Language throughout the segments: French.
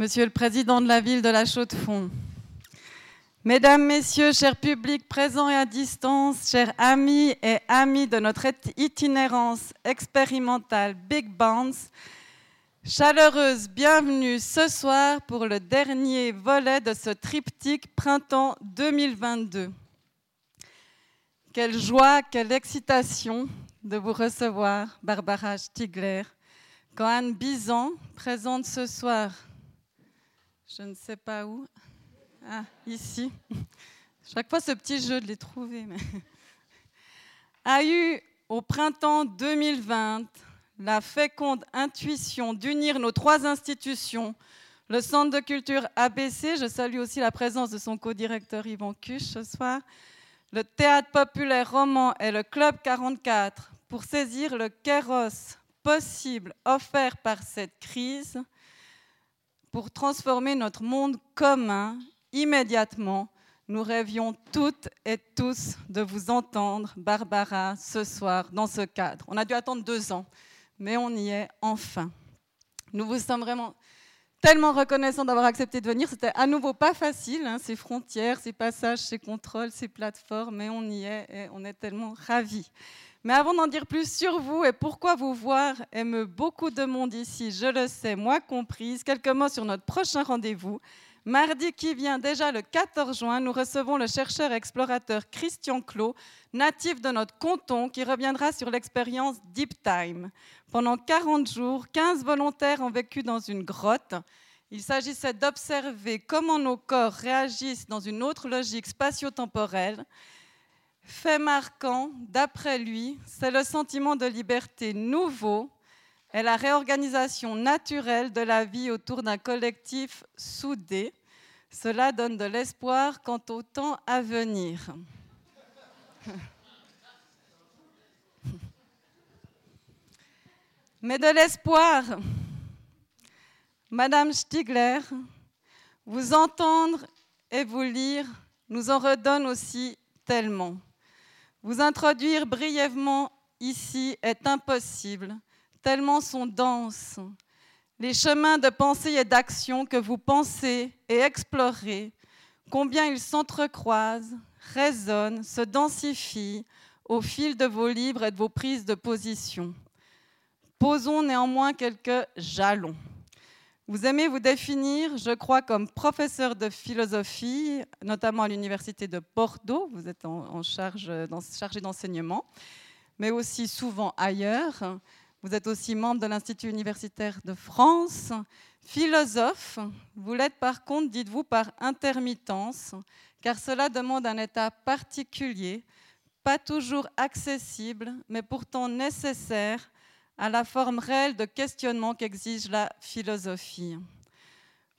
Monsieur le Président de la ville de la Chaux-de-Fonds, Mesdames, Messieurs, chers publics présents et à distance, chers amis et amis de notre itinérance expérimentale Big Bounce, chaleureuse bienvenue ce soir pour le dernier volet de ce triptyque Printemps 2022. Quelle joie, quelle excitation de vous recevoir, Barbara Stigler, quand Anne Bizan présente ce soir, je ne sais pas où, ah, ici. Chaque fois, ce petit jeu de les trouver. a eu au printemps 2020 la féconde intuition d'unir nos trois institutions, le Centre de culture ABC, je salue aussi la présence de son co-directeur Yvan Cuche ce soir, le Théâtre populaire roman et le Club 44, pour saisir le kéros possible offert par cette crise, pour transformer notre monde commun immédiatement, nous rêvions toutes et tous de vous entendre, Barbara, ce soir, dans ce cadre. On a dû attendre deux ans, mais on y est enfin. Nous vous sommes vraiment tellement reconnaissants d'avoir accepté de venir. C'était à nouveau pas facile, hein, ces frontières, ces passages, ces contrôles, ces plateformes, mais on y est et on est tellement ravis. Mais avant d'en dire plus sur vous et pourquoi vous voir aime beaucoup de monde ici, je le sais, moi comprise, quelques mots sur notre prochain rendez-vous. Mardi qui vient, déjà le 14 juin, nous recevons le chercheur explorateur Christian Clot, natif de notre canton, qui reviendra sur l'expérience Deep Time. Pendant 40 jours, 15 volontaires ont vécu dans une grotte. Il s'agissait d'observer comment nos corps réagissent dans une autre logique spatio-temporelle. Fait marquant, d'après lui, c'est le sentiment de liberté nouveau et la réorganisation naturelle de la vie autour d'un collectif soudé. Cela donne de l'espoir quant au temps à venir. Mais de l'espoir, Madame Stigler, vous entendre et vous lire nous en redonne aussi tellement. Vous introduire brièvement ici est impossible, tellement sont denses les chemins de pensée et d'action que vous pensez et explorez, combien ils s'entrecroisent, résonnent, se densifient au fil de vos livres et de vos prises de position. Posons néanmoins quelques jalons. Vous aimez vous définir, je crois, comme professeur de philosophie, notamment à l'Université de Bordeaux. Vous êtes en, charge, chargé d'enseignement, mais aussi souvent ailleurs. Vous êtes aussi membre de l'Institut universitaire de France. Philosophe, vous l'êtes par contre, dites-vous, par intermittence, car cela demande un état particulier, pas toujours accessible, mais pourtant nécessaire à la forme réelle de questionnement qu'exige la philosophie.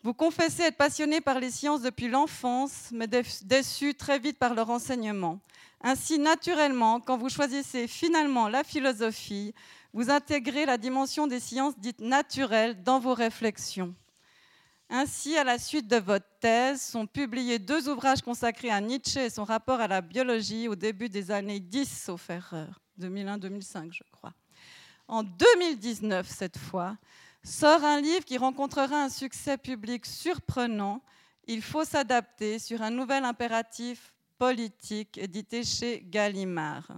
Vous confessez être passionné par les sciences depuis l'enfance, mais déçu très vite par leur enseignement. Ainsi, naturellement, quand vous choisissez finalement la philosophie, vous intégrez la dimension des sciences dites naturelles dans vos réflexions. Ainsi, à la suite de votre thèse, sont publiés deux ouvrages consacrés à Nietzsche et son rapport à la biologie au début des années 10, sauf erreur, 2001-2005, je crois en 2019 cette fois, sort un livre qui rencontrera un succès public surprenant. Il faut s'adapter sur un nouvel impératif politique édité chez Gallimard.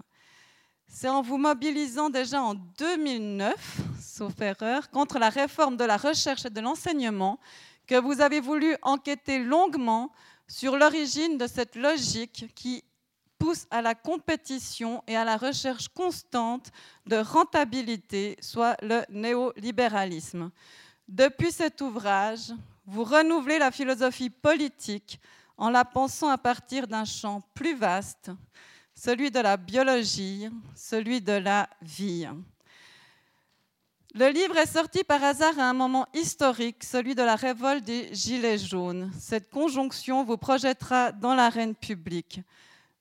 C'est en vous mobilisant déjà en 2009, sauf erreur, contre la réforme de la recherche et de l'enseignement que vous avez voulu enquêter longuement sur l'origine de cette logique qui pousse à la compétition et à la recherche constante de rentabilité, soit le néolibéralisme. Depuis cet ouvrage, vous renouvelez la philosophie politique en la pensant à partir d'un champ plus vaste, celui de la biologie, celui de la vie. Le livre est sorti par hasard à un moment historique, celui de la révolte des Gilets jaunes. Cette conjonction vous projettera dans l'arène publique.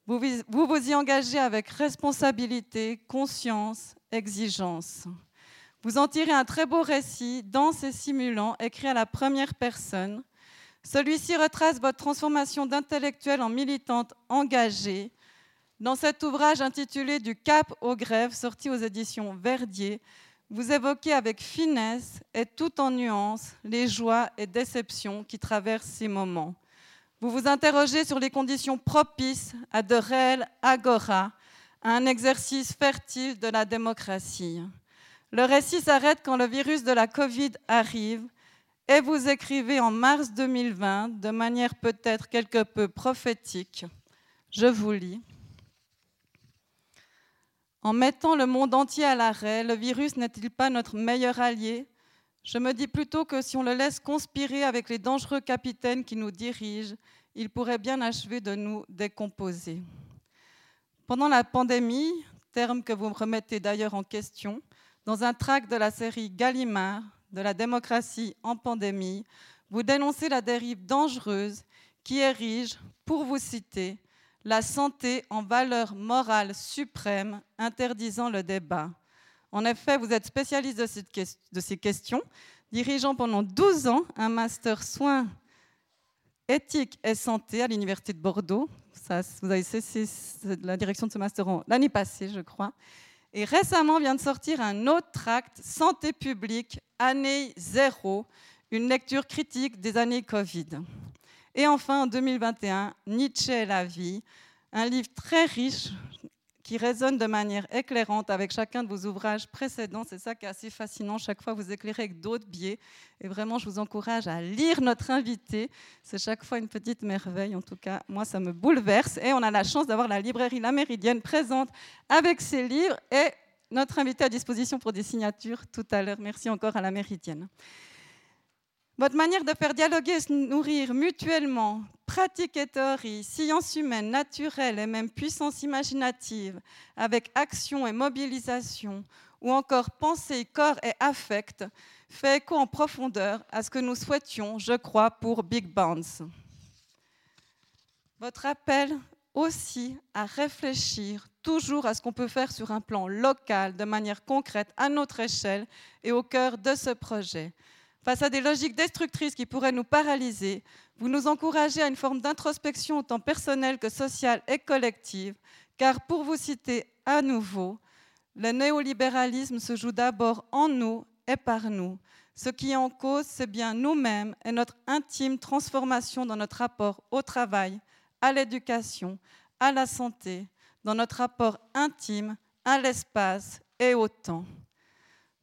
Vous, vous y engagez avec responsabilité, conscience, exigence. Vous en tirez un très beau récit, dense et simulant, écrit à la première personne. Celui-ci retrace votre transformation d'intellectuelle en militante engagée. Dans cet ouvrage intitulé Du Cap aux grèves, sorti aux éditions Verdier, vous évoquez avec finesse et tout en nuances les joies et déceptions qui traversent ces moments. Vous vous interrogez sur les conditions propices à de réels agora, à un exercice fertile de la démocratie. Le récit s'arrête quand le virus de la Covid arrive et vous écrivez en mars 2020, de manière peut-être quelque peu prophétique, je vous lis. En mettant le monde entier à l'arrêt, le virus n'est-il pas notre meilleur allié? Je me dis plutôt que si on le laisse conspirer avec les dangereux capitaines qui nous dirigent, il pourrait bien achever de nous décomposer. Pendant la pandémie, terme que vous me remettez d'ailleurs en question, dans un tract de la série Gallimard, de la démocratie en pandémie, vous dénoncez la dérive dangereuse qui érige, pour vous citer, la santé en valeur morale suprême, interdisant le débat. En effet, vous êtes spécialiste de, ces questions, dirigeant pendant 12 ans un master soins éthique et santé à l'Université de Bordeaux. vous avez cessé la direction de ce master l'année passée, je crois. Et récemment vient de sortir un autre tract, Santé publique, année zéro, une lecture critique des années Covid. Et enfin, en 2021, Nietzsche et la vie, un livre très riche qui résonne de manière éclairante avec chacun de vos ouvrages précédents. C'est ça qui est assez fascinant. Chaque fois, vous éclairez avec d'autres biais. Et vraiment, je vous encourage à lire notre invité. C'est chaque fois une petite merveille. En tout cas, moi, ça me bouleverse. Et on a la chance d'avoir la librairie La Méridienne présente avec ses livres et notre invité à disposition pour des signatures tout à l'heure. Merci encore à La Méridienne. Votre manière de faire dialoguer et se nourrir mutuellement, pratique et théorie, science humaine, naturelle et même puissance imaginative, avec action et mobilisation, ou encore pensée, corps et affect, fait écho en profondeur à ce que nous souhaitions, je crois, pour Big Bounce. Votre appel aussi à réfléchir toujours à ce qu'on peut faire sur un plan local, de manière concrète, à notre échelle et au cœur de ce projet Face à des logiques destructrices qui pourraient nous paralyser, vous nous encouragez à une forme d'introspection autant personnelle que sociale et collective, car pour vous citer à nouveau, le néolibéralisme se joue d'abord en nous et par nous. Ce qui est en cause, c'est bien nous-mêmes et notre intime transformation dans notre rapport au travail, à l'éducation, à la santé, dans notre rapport intime à l'espace et au temps.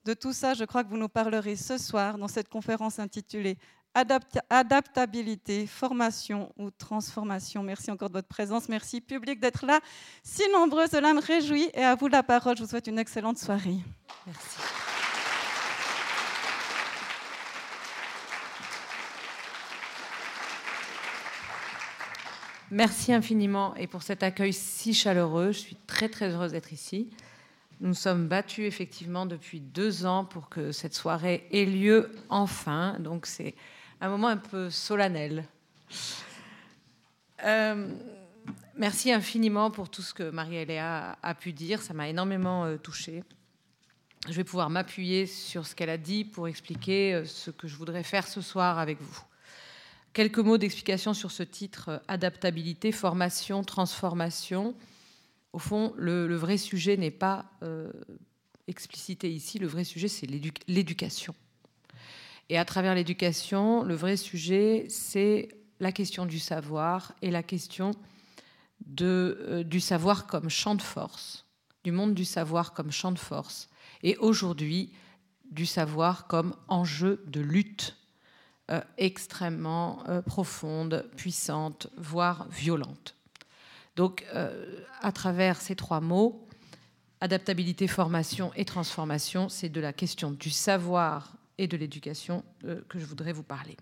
De tout ça, je crois que vous nous parlerez ce soir dans cette conférence intitulée Adaptabilité, formation ou transformation. Merci encore de votre présence. Merci public d'être là. Si nombreux, cela me réjouit. Et à vous la parole. Je vous souhaite une excellente soirée. Merci. Merci infiniment et pour cet accueil si chaleureux. Je suis très très heureuse d'être ici. Nous sommes battus effectivement depuis deux ans pour que cette soirée ait lieu enfin. Donc c'est un moment un peu solennel. Euh, merci infiniment pour tout ce que Marie-Eléa a pu dire. Ça m'a énormément euh, touchée. Je vais pouvoir m'appuyer sur ce qu'elle a dit pour expliquer euh, ce que je voudrais faire ce soir avec vous. Quelques mots d'explication sur ce titre adaptabilité, formation, transformation au fond, le, vrai sujet n'est pas euh, explicité ici, le vrai sujet, c'est l'éducation. Et à travers l'éducation, le vrai sujet, c'est la question du savoir et la question euh, du savoir comme champ de force, du monde du savoir comme champ de force, et aujourd'hui, du savoir comme enjeu de lutte euh, extrêmement profonde, puissante, voire violente. Donc, euh, à travers ces trois mots, adaptabilité, formation et transformation, c'est de la question du savoir et de l'éducation euh, que je voudrais vous parler.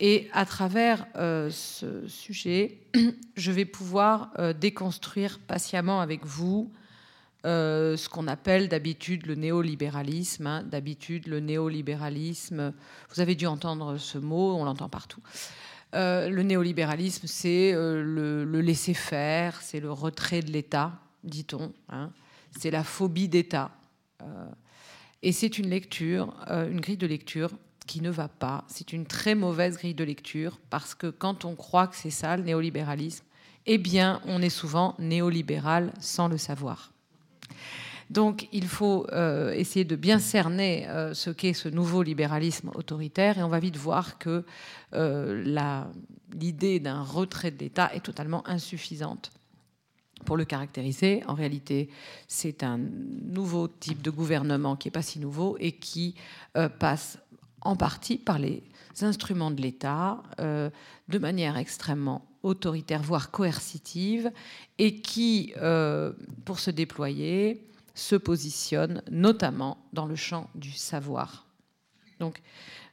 Et à travers euh, ce sujet, je vais pouvoir déconstruire patiemment avec vous ce qu'on appelle d'habitude le néolibéralisme. Hein. d'habitude, le néolibéralisme, vous avez dû entendre ce mot, on l'entend partout. Euh, le néolibéralisme, c'est euh, le, laisser-faire, c'est le retrait de l'État, dit-on. Hein. C'est la phobie d'État. Euh, et c'est une lecture, une grille de lecture qui ne va pas. C'est une très mauvaise grille de lecture parce que quand on croit que c'est ça, le néolibéralisme, eh bien, on est souvent néolibéral sans le savoir. Donc il faut euh, essayer de bien cerner euh, ce qu'est ce nouveau libéralisme autoritaire et on va vite voir que l'idée d'un retrait de l'État est totalement insuffisante pour le caractériser. En réalité, c'est un nouveau type de gouvernement qui n'est pas si nouveau et qui passe en partie par les instruments de l'État de manière extrêmement autoritaire, voire coercitive, et qui, euh, pour se déployer, se positionne notamment dans le champ du savoir. Donc,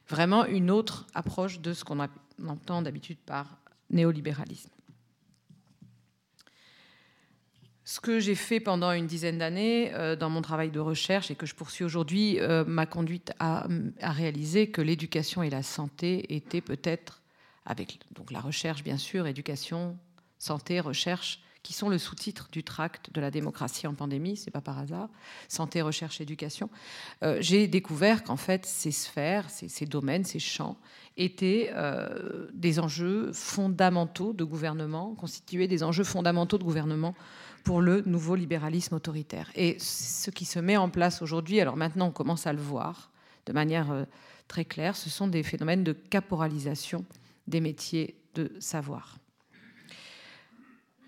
vraiment une autre approche de ce qu'on entend d'habitude par néolibéralisme. Ce que j'ai fait pendant une dizaine d'années euh, dans mon travail de recherche et que je poursuis aujourd'hui euh, m'a conduite à, à, réaliser que l'éducation et la santé étaient peut-être avec donc la recherche, bien sûr, éducation, santé, recherche, qui sont le sous-titre du tract de la démocratie en pandémie, c'est pas par hasard, santé, recherche, éducation. Euh, j'ai découvert qu'en fait, ces sphères, ces, domaines, ces champs étaient euh, des enjeux fondamentaux de gouvernement, constituaient des enjeux fondamentaux de gouvernement pour le nouveau libéralisme autoritaire. Et ce qui se met en place aujourd'hui, alors maintenant on commence à le voir de manière euh, très claire, ce sont des phénomènes de caporalisation des métiers de savoir.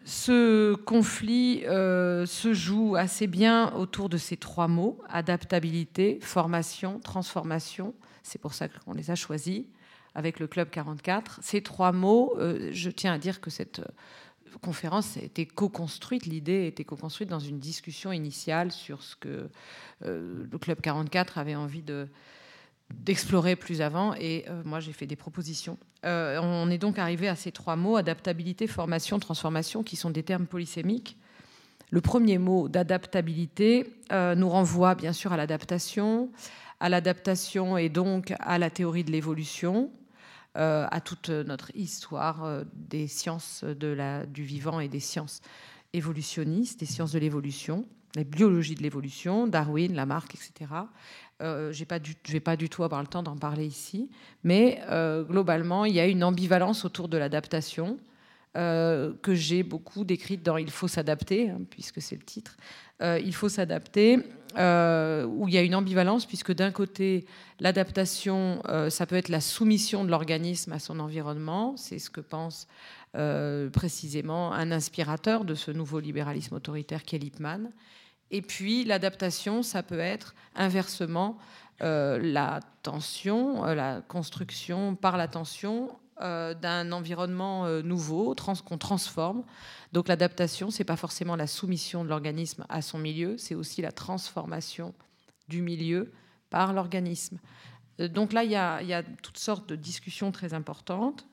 Ce conflit euh, se joue assez bien autour de ces trois mots, adaptabilité, formation, transformation. C'est pour ça qu'on les a choisis avec le Club 44. Ces trois mots, euh, je tiens à dire que cette conférence a été co-construite, l'idée a été co-construite dans une discussion initiale sur ce que euh, le Club 44 avait envie de, d'explorer plus avant et euh, moi j'ai fait des propositions. Euh, on est donc arrivé à ces trois mots, adaptabilité, formation, transformation, qui sont des termes polysémiques. Le premier mot d'adaptabilité euh, nous renvoie bien sûr à l'adaptation, à l'adaptation et donc à la théorie de l'évolution, à toute notre histoire des sciences du vivant et des sciences évolutionnistes, des sciences de l'évolution, la biologie de l'évolution, Darwin, Lamarck, etc., euh, je ne vais pas du tout avoir le temps d'en parler ici, mais euh, globalement, il y a une ambivalence autour de l'adaptation euh, que j'ai beaucoup décrite dans Il faut s'adapter, hein, puisque c'est le titre. il faut s'adapter, où il y a une ambivalence, puisque d'un côté, l'adaptation, ça peut être la soumission de l'organisme à son environnement, c'est ce que pense précisément un inspirateur de ce nouveau libéralisme autoritaire qui est Lippmann. Et puis l'adaptation, ça peut être inversement euh, la tension, euh, la construction par la tension euh, d'un environnement nouveau qu'on transforme. Donc l'adaptation, c'est pas forcément la soumission de l'organisme à son milieu, c'est aussi la transformation du milieu par l'organisme. Donc là, il y, a, toutes sortes de discussions très importantes.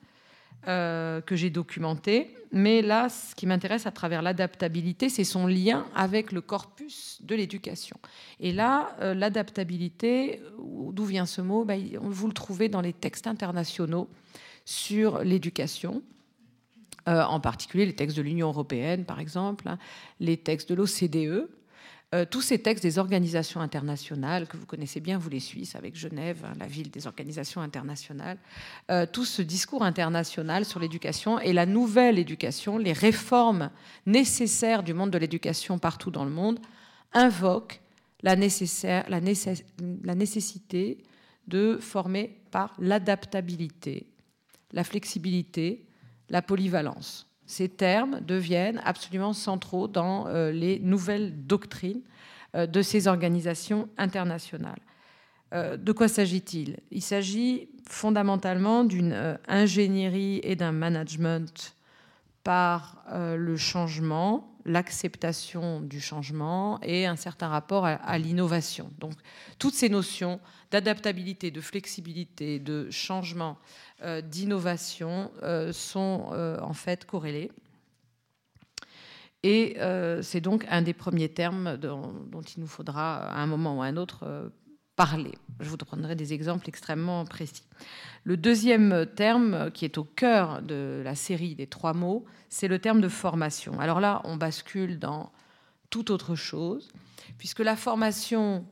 Euh, que j'ai documenté. Mais là, ce qui m'intéresse à travers l'adaptabilité, c'est son lien avec le corpus de l'éducation. Et là, euh, l'adaptabilité, d'où vient ce mot ben, Vous le trouvez dans les textes internationaux sur l'éducation. Euh, en particulier les textes de l'Union européenne, par exemple, hein, les textes de l'OCDE, euh, tous ces textes des organisations internationales, que vous connaissez bien, vous les Suisses, avec Genève, hein, la ville des organisations internationales, euh, tout ce discours international sur l'éducation et la nouvelle éducation, les réformes nécessaires du monde de l'éducation partout dans le monde, invoquent la, nécessaire, la, la nécessité de former par l'adaptabilité, la flexibilité, la polyvalence ces termes deviennent absolument centraux dans euh, les nouvelles doctrines euh, de ces organisations internationales. Euh, de quoi s'agit-il? Il s'agit fondamentalement d'une ingénierie et d'un management par le changement, l'acceptation du changement et un certain rapport à, l'innovation. Donc toutes ces notions d'adaptabilité, de flexibilité, de changement, euh, d'innovation euh, sont euh, en fait corrélés. Et c'est donc un des premiers termes dont, il nous faudra à un moment ou à un autre parler. Je vous prendrai des exemples extrêmement précis. Le deuxième terme qui est au cœur de la série des trois mots, c'est le terme de formation. Alors là, on bascule dans toute autre chose, puisque la formation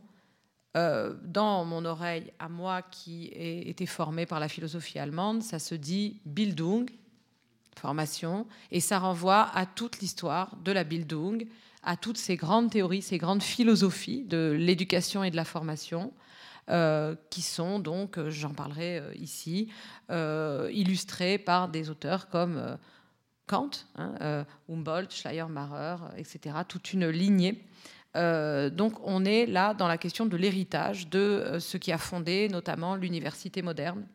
euh, dans mon oreille, à moi qui ai été formée par la philosophie allemande, ça se dit Bildung, formation, et ça renvoie à toute l'histoire de la Bildung à toutes ces grandes théories, ces grandes philosophies de l'éducation et de la formation, euh, qui sont donc, euh, j'en parlerai ici, illustrées par des auteurs comme Kant, hein, Humboldt, Schleiermacher, etc., toute une lignée. Donc on est là dans la question de l'héritage de ce qui a fondé notamment l'université moderne,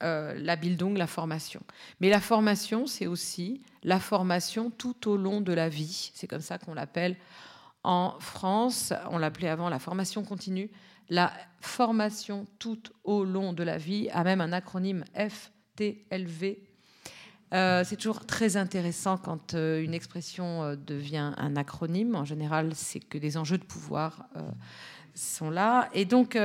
la Bildung, la formation. Mais la formation, c'est aussi la formation tout au long de la vie. C'est comme ça qu'on l'appelle en France. On l'appelait avant la formation continue la formation tout au long de la vie a même un acronyme FTLV. Euh, c'est toujours très intéressant quand euh, une expression euh, devient un acronyme. En général, c'est que des enjeux de pouvoir sont là. Et donc,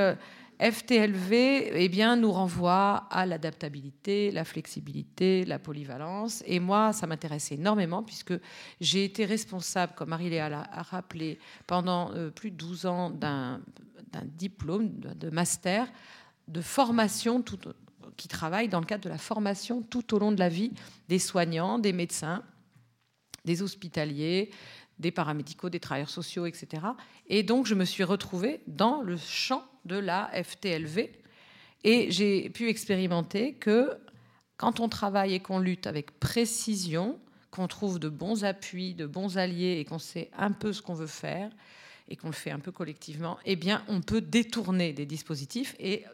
FTLV eh bien, nous renvoie à l'adaptabilité, la flexibilité, la polyvalence. Et moi, ça m'intéresse énormément puisque j'ai été responsable, comme Marie-Léa l'a rappelé, pendant plus de 12 ans d'un un diplôme de master de formation qui travaille dans le cadre de la formation tout au long de la vie des soignants, des médecins, des hospitaliers, des paramédicaux, des travailleurs sociaux, etc. Et donc, je me suis retrouvée dans le champ de la FTLV et j'ai pu expérimenter que quand on travaille et qu'on lutte avec précision, qu'on trouve de bons appuis, de bons alliés et qu'on sait un peu ce qu'on veut faire, et qu'on le fait un peu collectivement, eh bien, on peut détourner des dispositifs et,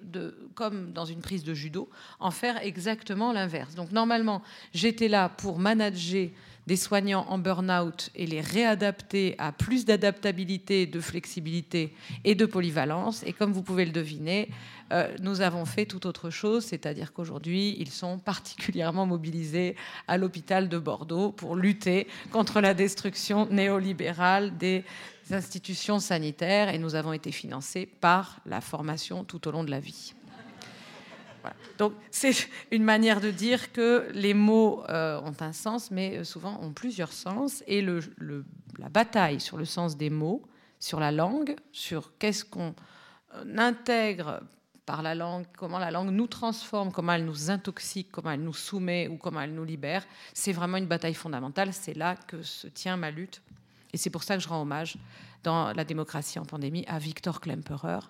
comme dans une prise de judo, en faire exactement l'inverse. Donc, normalement, j'étais là pour manager des soignants en burn-out et les réadapter à plus d'adaptabilité, de flexibilité et de polyvalence. Et comme vous pouvez le deviner, euh, nous avons fait tout autre chose, c'est-à-dire qu'aujourd'hui, ils sont particulièrement mobilisés à l'hôpital de Bordeaux pour lutter contre la destruction néolibérale des institutions sanitaires et nous avons été financés par la formation tout au long de la vie. Donc c'est une manière de dire que les mots euh, ont un sens, mais euh, souvent ont plusieurs sens. Et la bataille sur le sens des mots, sur la langue, sur qu'est-ce qu'on intègre par la langue, comment la langue nous transforme, comment elle nous intoxique, comment elle nous soumet ou comment elle nous libère, c'est vraiment une bataille fondamentale. C'est là que se tient ma lutte et c'est pour ça que je rends hommage dans La démocratie en pandémie à Victor Klemperer,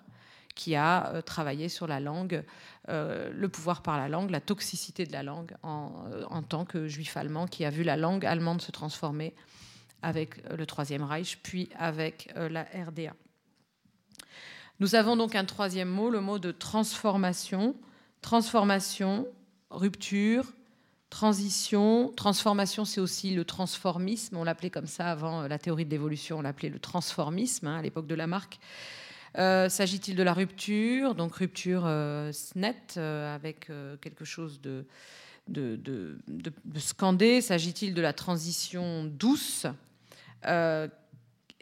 qui a euh, travaillé sur la langue, euh, le pouvoir par la langue, la toxicité de la langue euh, en, tant que juif allemand, qui a vu la langue allemande se transformer avec le Troisième Reich, puis avec la RDA. Nous avons donc un troisième mot, le mot de transformation. Transformation, rupture, Transition, transformation, c'est aussi le transformisme. On l'appelait comme ça avant euh, la théorie de l'évolution, on l'appelait le transformisme hein, à l'époque de Lamarck. Euh, S'agit-il de la rupture, donc rupture euh, nette euh, avec quelque chose de, scandé S'agit-il de la transition douce?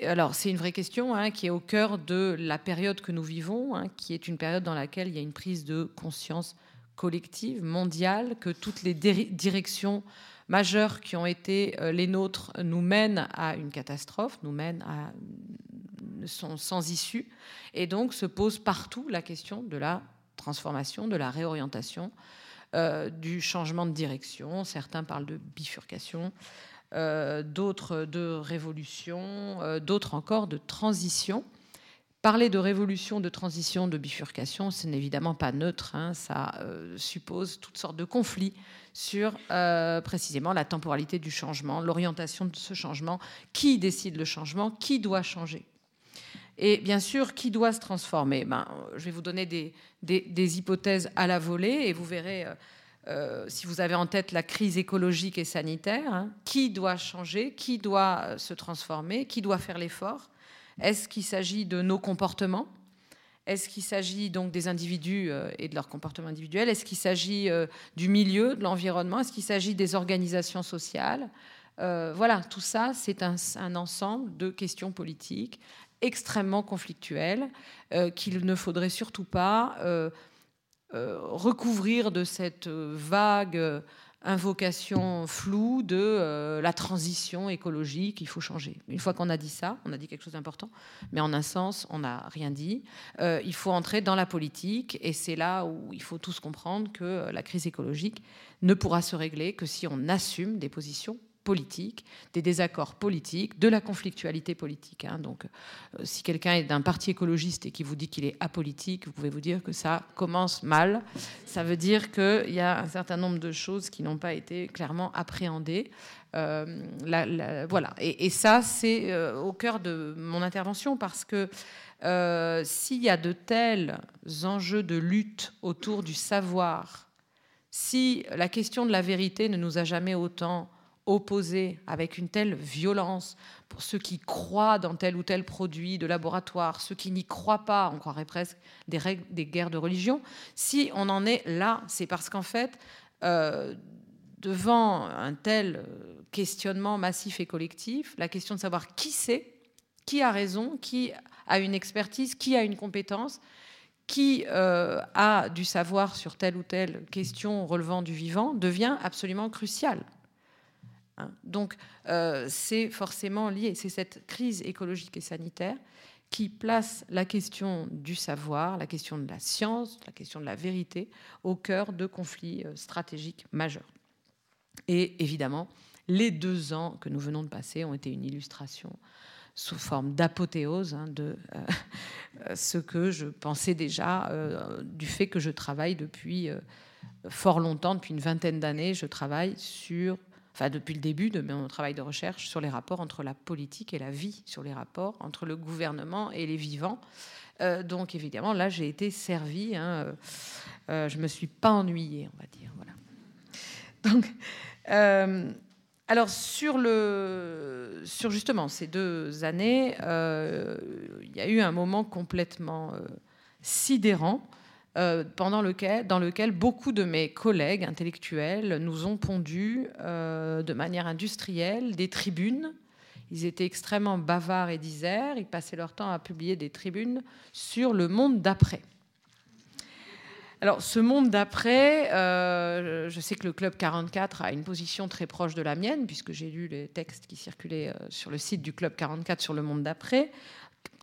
Alors, c'est une vraie question hein, qui est au cœur de la période que nous vivons, hein, qui est une période dans laquelle il y a une prise de conscience collective, mondiale, que toutes les directions majeures qui ont été euh, les nôtres nous mènent à une catastrophe, nous mènent à sont sans issue, et donc se pose partout la question de la transformation, de la réorientation, euh, du changement de direction. Certains parlent de bifurcation, euh, d'autres de révolution, d'autres encore de transition. Parler de révolution, de transition, de bifurcation, ce n'est évidemment pas neutre. Hein. ça euh, suppose toutes sortes de conflits sur euh, précisément la temporalité du changement, l'orientation de ce changement, qui décide le changement, qui doit changer. Et bien sûr, qui doit se transformer? Ben, Je vais vous donner des, des, hypothèses à la volée et vous verrez, euh, si vous avez en tête la crise écologique et sanitaire, hein, qui doit changer, qui doit se transformer, qui doit faire l'effort? Est-ce qu'il s'agit de nos comportements? Est-ce qu'il s'agit donc des individus euh, et de leur comportement individuel Est-ce qu'il s'agit euh, du milieu, de l'environnement? Est-ce qu'il s'agit des organisations sociales? Euh, Voilà, tout ça, c'est un, ensemble de questions politiques extrêmement conflictuelles qu'il ne faudrait surtout pas recouvrir de cette vague invocation floue de euh, la transition écologique, il faut changer. Une fois qu'on a dit ça, on a dit quelque chose d'important, mais en un sens, on n'a rien dit. Euh, il faut entrer dans la politique, et c'est là où il faut tous comprendre que euh, la crise écologique ne pourra se régler que si on assume des positions politiques, des désaccords politiques, de la conflictualité politique. Hein. Donc, euh, si quelqu'un est d'un parti écologiste et qui vous dit qu'il est apolitique, vous pouvez vous dire que ça commence mal. Ça veut dire qu'il y a un certain nombre de choses qui n'ont pas été clairement appréhendées. Euh, voilà. Et, ça, c'est euh, au cœur de mon intervention parce que s'il y a de tels enjeux de lutte autour du savoir, si la question de la vérité ne nous a jamais autant opposés avec une telle violence pour ceux qui croient dans tel ou tel produit de laboratoire, ceux qui n'y croient pas, on croirait presque des, règles, des guerres de religion, si on en est là, c'est parce qu'en fait, euh, devant un tel questionnement massif et collectif, la question de savoir qui c'est, qui a raison, qui a une expertise, qui a une compétence, qui euh, a du savoir sur telle ou telle question relevant du vivant devient absolument crucial. Hein. Donc euh, c'est forcément lié, c'est cette crise écologique et sanitaire qui place la question du savoir, la question de la science, la question de la vérité au cœur de conflits euh, stratégiques majeurs. Et évidemment, les deux ans que nous venons de passer ont été une illustration sous forme d'apothéose hein, de euh, ce que je pensais déjà du fait que je travaille depuis fort longtemps, depuis une vingtaine d'années, je travaille sur, enfin depuis le début de mon travail de recherche sur les rapports entre la politique et la vie, sur les rapports entre le gouvernement et les vivants. donc évidemment, là, j'ai été servie. Hein, je me suis pas ennuyée, on va dire. Voilà. Donc alors sur, le, sur justement ces deux années, euh, il y a eu un moment complètement euh, sidérant euh, pendant lequel, dans lequel beaucoup de mes collègues intellectuels nous ont pondu de manière industrielle des tribunes. Ils étaient extrêmement bavards et disaient, ils passaient leur temps à publier des tribunes sur le monde d'après. Alors, ce monde d'après, euh, je sais que le Club 44 a une position très proche de la mienne, puisque j'ai lu les textes qui circulaient euh, sur le site du Club 44 sur le monde d'après.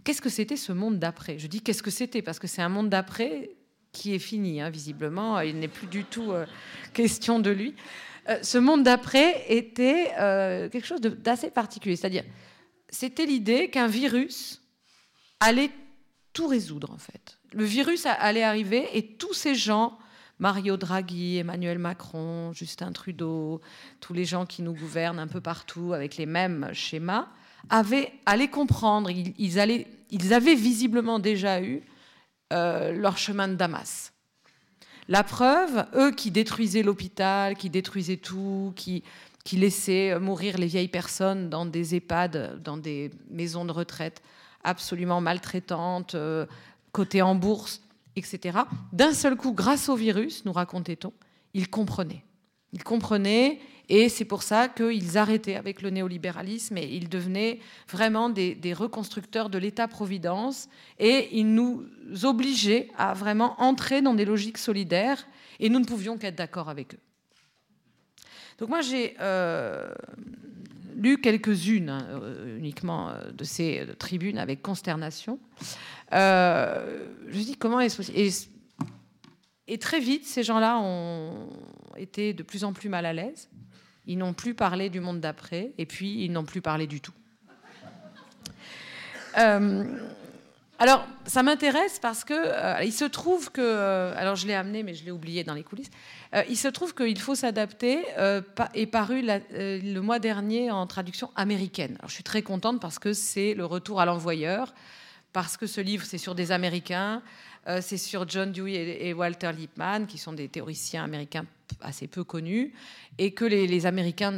Qu'est-ce que c'était ce monde d'après? Je dis qu'est-ce que c'était, parce que c'est un monde d'après qui est fini, hein, visiblement. Il n'est plus du tout euh, question de lui. ce monde d'après était quelque chose d'assez particulier. C'est-à-dire, c'était l'idée qu'un virus allait tout résoudre, en fait le virus allait arriver et tous ces gens, Mario Draghi, Emmanuel Macron, Justin Trudeau, tous les gens qui nous gouvernent un peu partout avec les mêmes schémas, avaient, allaient comprendre. Ils avaient visiblement déjà eu euh, leur chemin de Damas. La preuve, eux qui détruisaient l'hôpital, qui détruisaient tout, qui, laissaient mourir les vieilles personnes dans des EHPAD, dans des maisons de retraite absolument maltraitantes, euh, côté en bourse, etc. D'un seul coup, grâce au virus, nous racontait-on, ils comprenaient. Ils comprenaient et c'est pour ça qu'ils arrêtaient avec le néolibéralisme et ils devenaient vraiment des, reconstructeurs de l'État-providence et ils nous obligeaient à vraiment entrer dans des logiques solidaires et nous ne pouvions qu'être d'accord avec eux. Donc moi j'ai euh, lu quelques-unes hein, euh, uniquement euh, de ces tribunes avec consternation. Je me dis comment est-ce possible? Et, très vite, ces gens-là ont été de plus en plus mal à l'aise. Ils n'ont plus parlé du monde d'après, et puis ils n'ont plus parlé du tout. alors, ça m'intéresse parce que il se trouve que, alors je l'ai amené, mais je l'ai oublié dans les coulisses. Euh, il se trouve qu'il faut s'adapter euh, est paru euh, le mois dernier en traduction américaine. je suis très contente parce que c'est le retour à l'envoyeur, parce que ce livre, c'est sur des Américains, c'est sur John Dewey et, Walter Lippmann, qui sont des théoriciens américains assez peu connus, et que les, Américains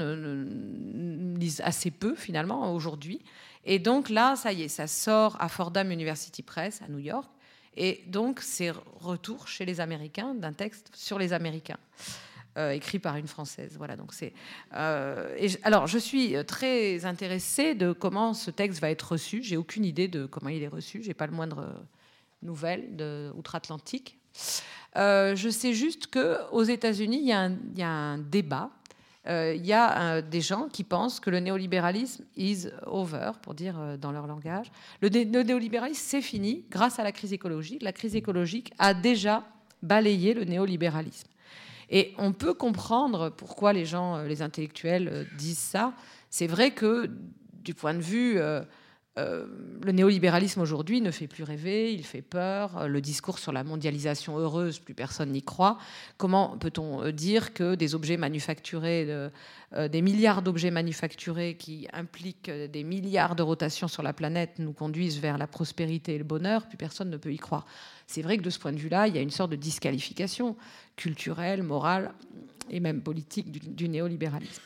lisent assez peu finalement aujourd'hui. Et donc là, ça y est, ça sort à Fordham University Press à New York. Et donc, c'est retour chez les Américains d'un texte sur les Américains. Euh, écrit par une française. Voilà, donc c'est. Euh, alors, je suis très intéressée de comment ce texte va être reçu. J'ai aucune idée de comment il est reçu. J'ai pas le moindre nouvelle de outre-Atlantique. Euh, je sais juste que aux États-Unis, il, y a un débat euh, il y a euh, des gens qui pensent que le néolibéralisme is over, pour dire euh, dans leur langage. Le, néolibéralisme, c'est fini grâce à la crise écologique. La crise écologique a déjà balayé le néolibéralisme. Et on peut comprendre pourquoi les gens, les intellectuels disent ça. C'est vrai que du point de vue euh, le néolibéralisme aujourd'hui ne fait plus rêver, il fait peur. Le discours sur la mondialisation heureuse, plus personne n'y croit. Comment peut-on euh, dire que des objets manufacturés, euh, des milliards d'objets manufacturés qui impliquent des milliards de rotations sur la planète nous conduisent vers la prospérité et le bonheur Plus personne ne peut y croire. C'est vrai que de ce point de vue-là, il y a une sorte de disqualification culturelle, morale et même politique du, du néolibéralisme.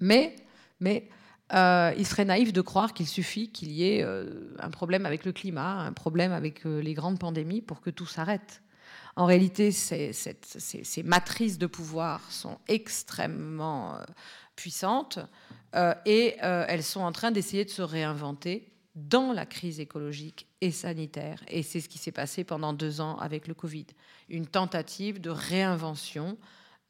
Mais, mais euh, il serait naïf de croire qu'il suffit qu'il y ait euh, un problème avec le climat, un problème avec euh, les grandes pandémies pour que tout s'arrête. En réalité, ces, matrices de pouvoir sont extrêmement puissantes et elles sont en train d'essayer de se réinventer dans la crise écologique et sanitaire. Et c'est ce qui s'est passé pendant deux ans avec le Covid. Une tentative de réinvention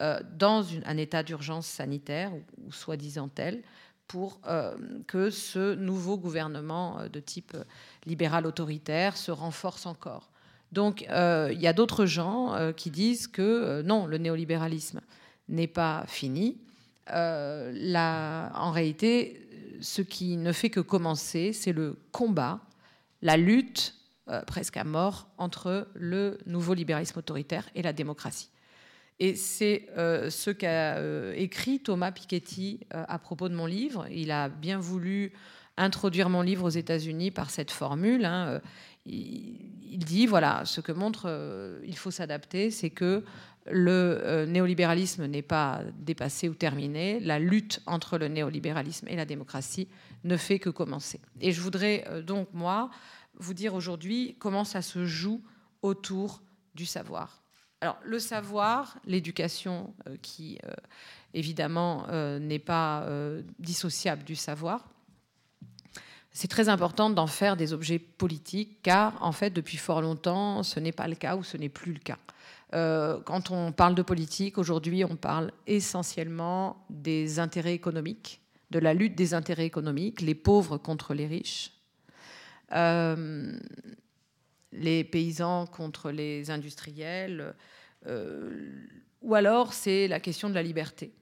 dans un état d'urgence sanitaire, ou soi-disant tel, pour euh, que ce nouveau gouvernement euh, de type euh, libéral autoritaire se renforce encore. Donc il y a d'autres gens qui disent que non, le néolibéralisme n'est pas fini. en réalité, ce qui ne fait que commencer, c'est le combat, la lutte presque à mort entre le nouveau libéralisme autoritaire et la démocratie. Et c'est euh, ce qu'a euh, écrit Thomas Piketty euh, à propos de mon livre. Il a bien voulu introduire mon livre aux États-Unis par cette formule. Hein. Il, dit voilà, ce que montre, il faut s'adapter, c'est que le néolibéralisme n'est pas dépassé ou terminé. La lutte entre le néolibéralisme et la démocratie ne fait que commencer. Et je voudrais donc, moi, vous dire aujourd'hui comment ça se joue autour du savoir. Alors, le savoir, l'éducation, euh, qui euh, évidemment euh, n'est pas dissociable du savoir, c'est très important d'en faire des objets politiques, car en fait, depuis fort longtemps, ce n'est pas le cas ou ce n'est plus le cas. quand on parle de politique, aujourd'hui, on parle essentiellement des intérêts économiques, de la lutte des intérêts économiques, les pauvres contre les riches, les paysans contre les industriels, euh, ou alors c'est la question de la liberté.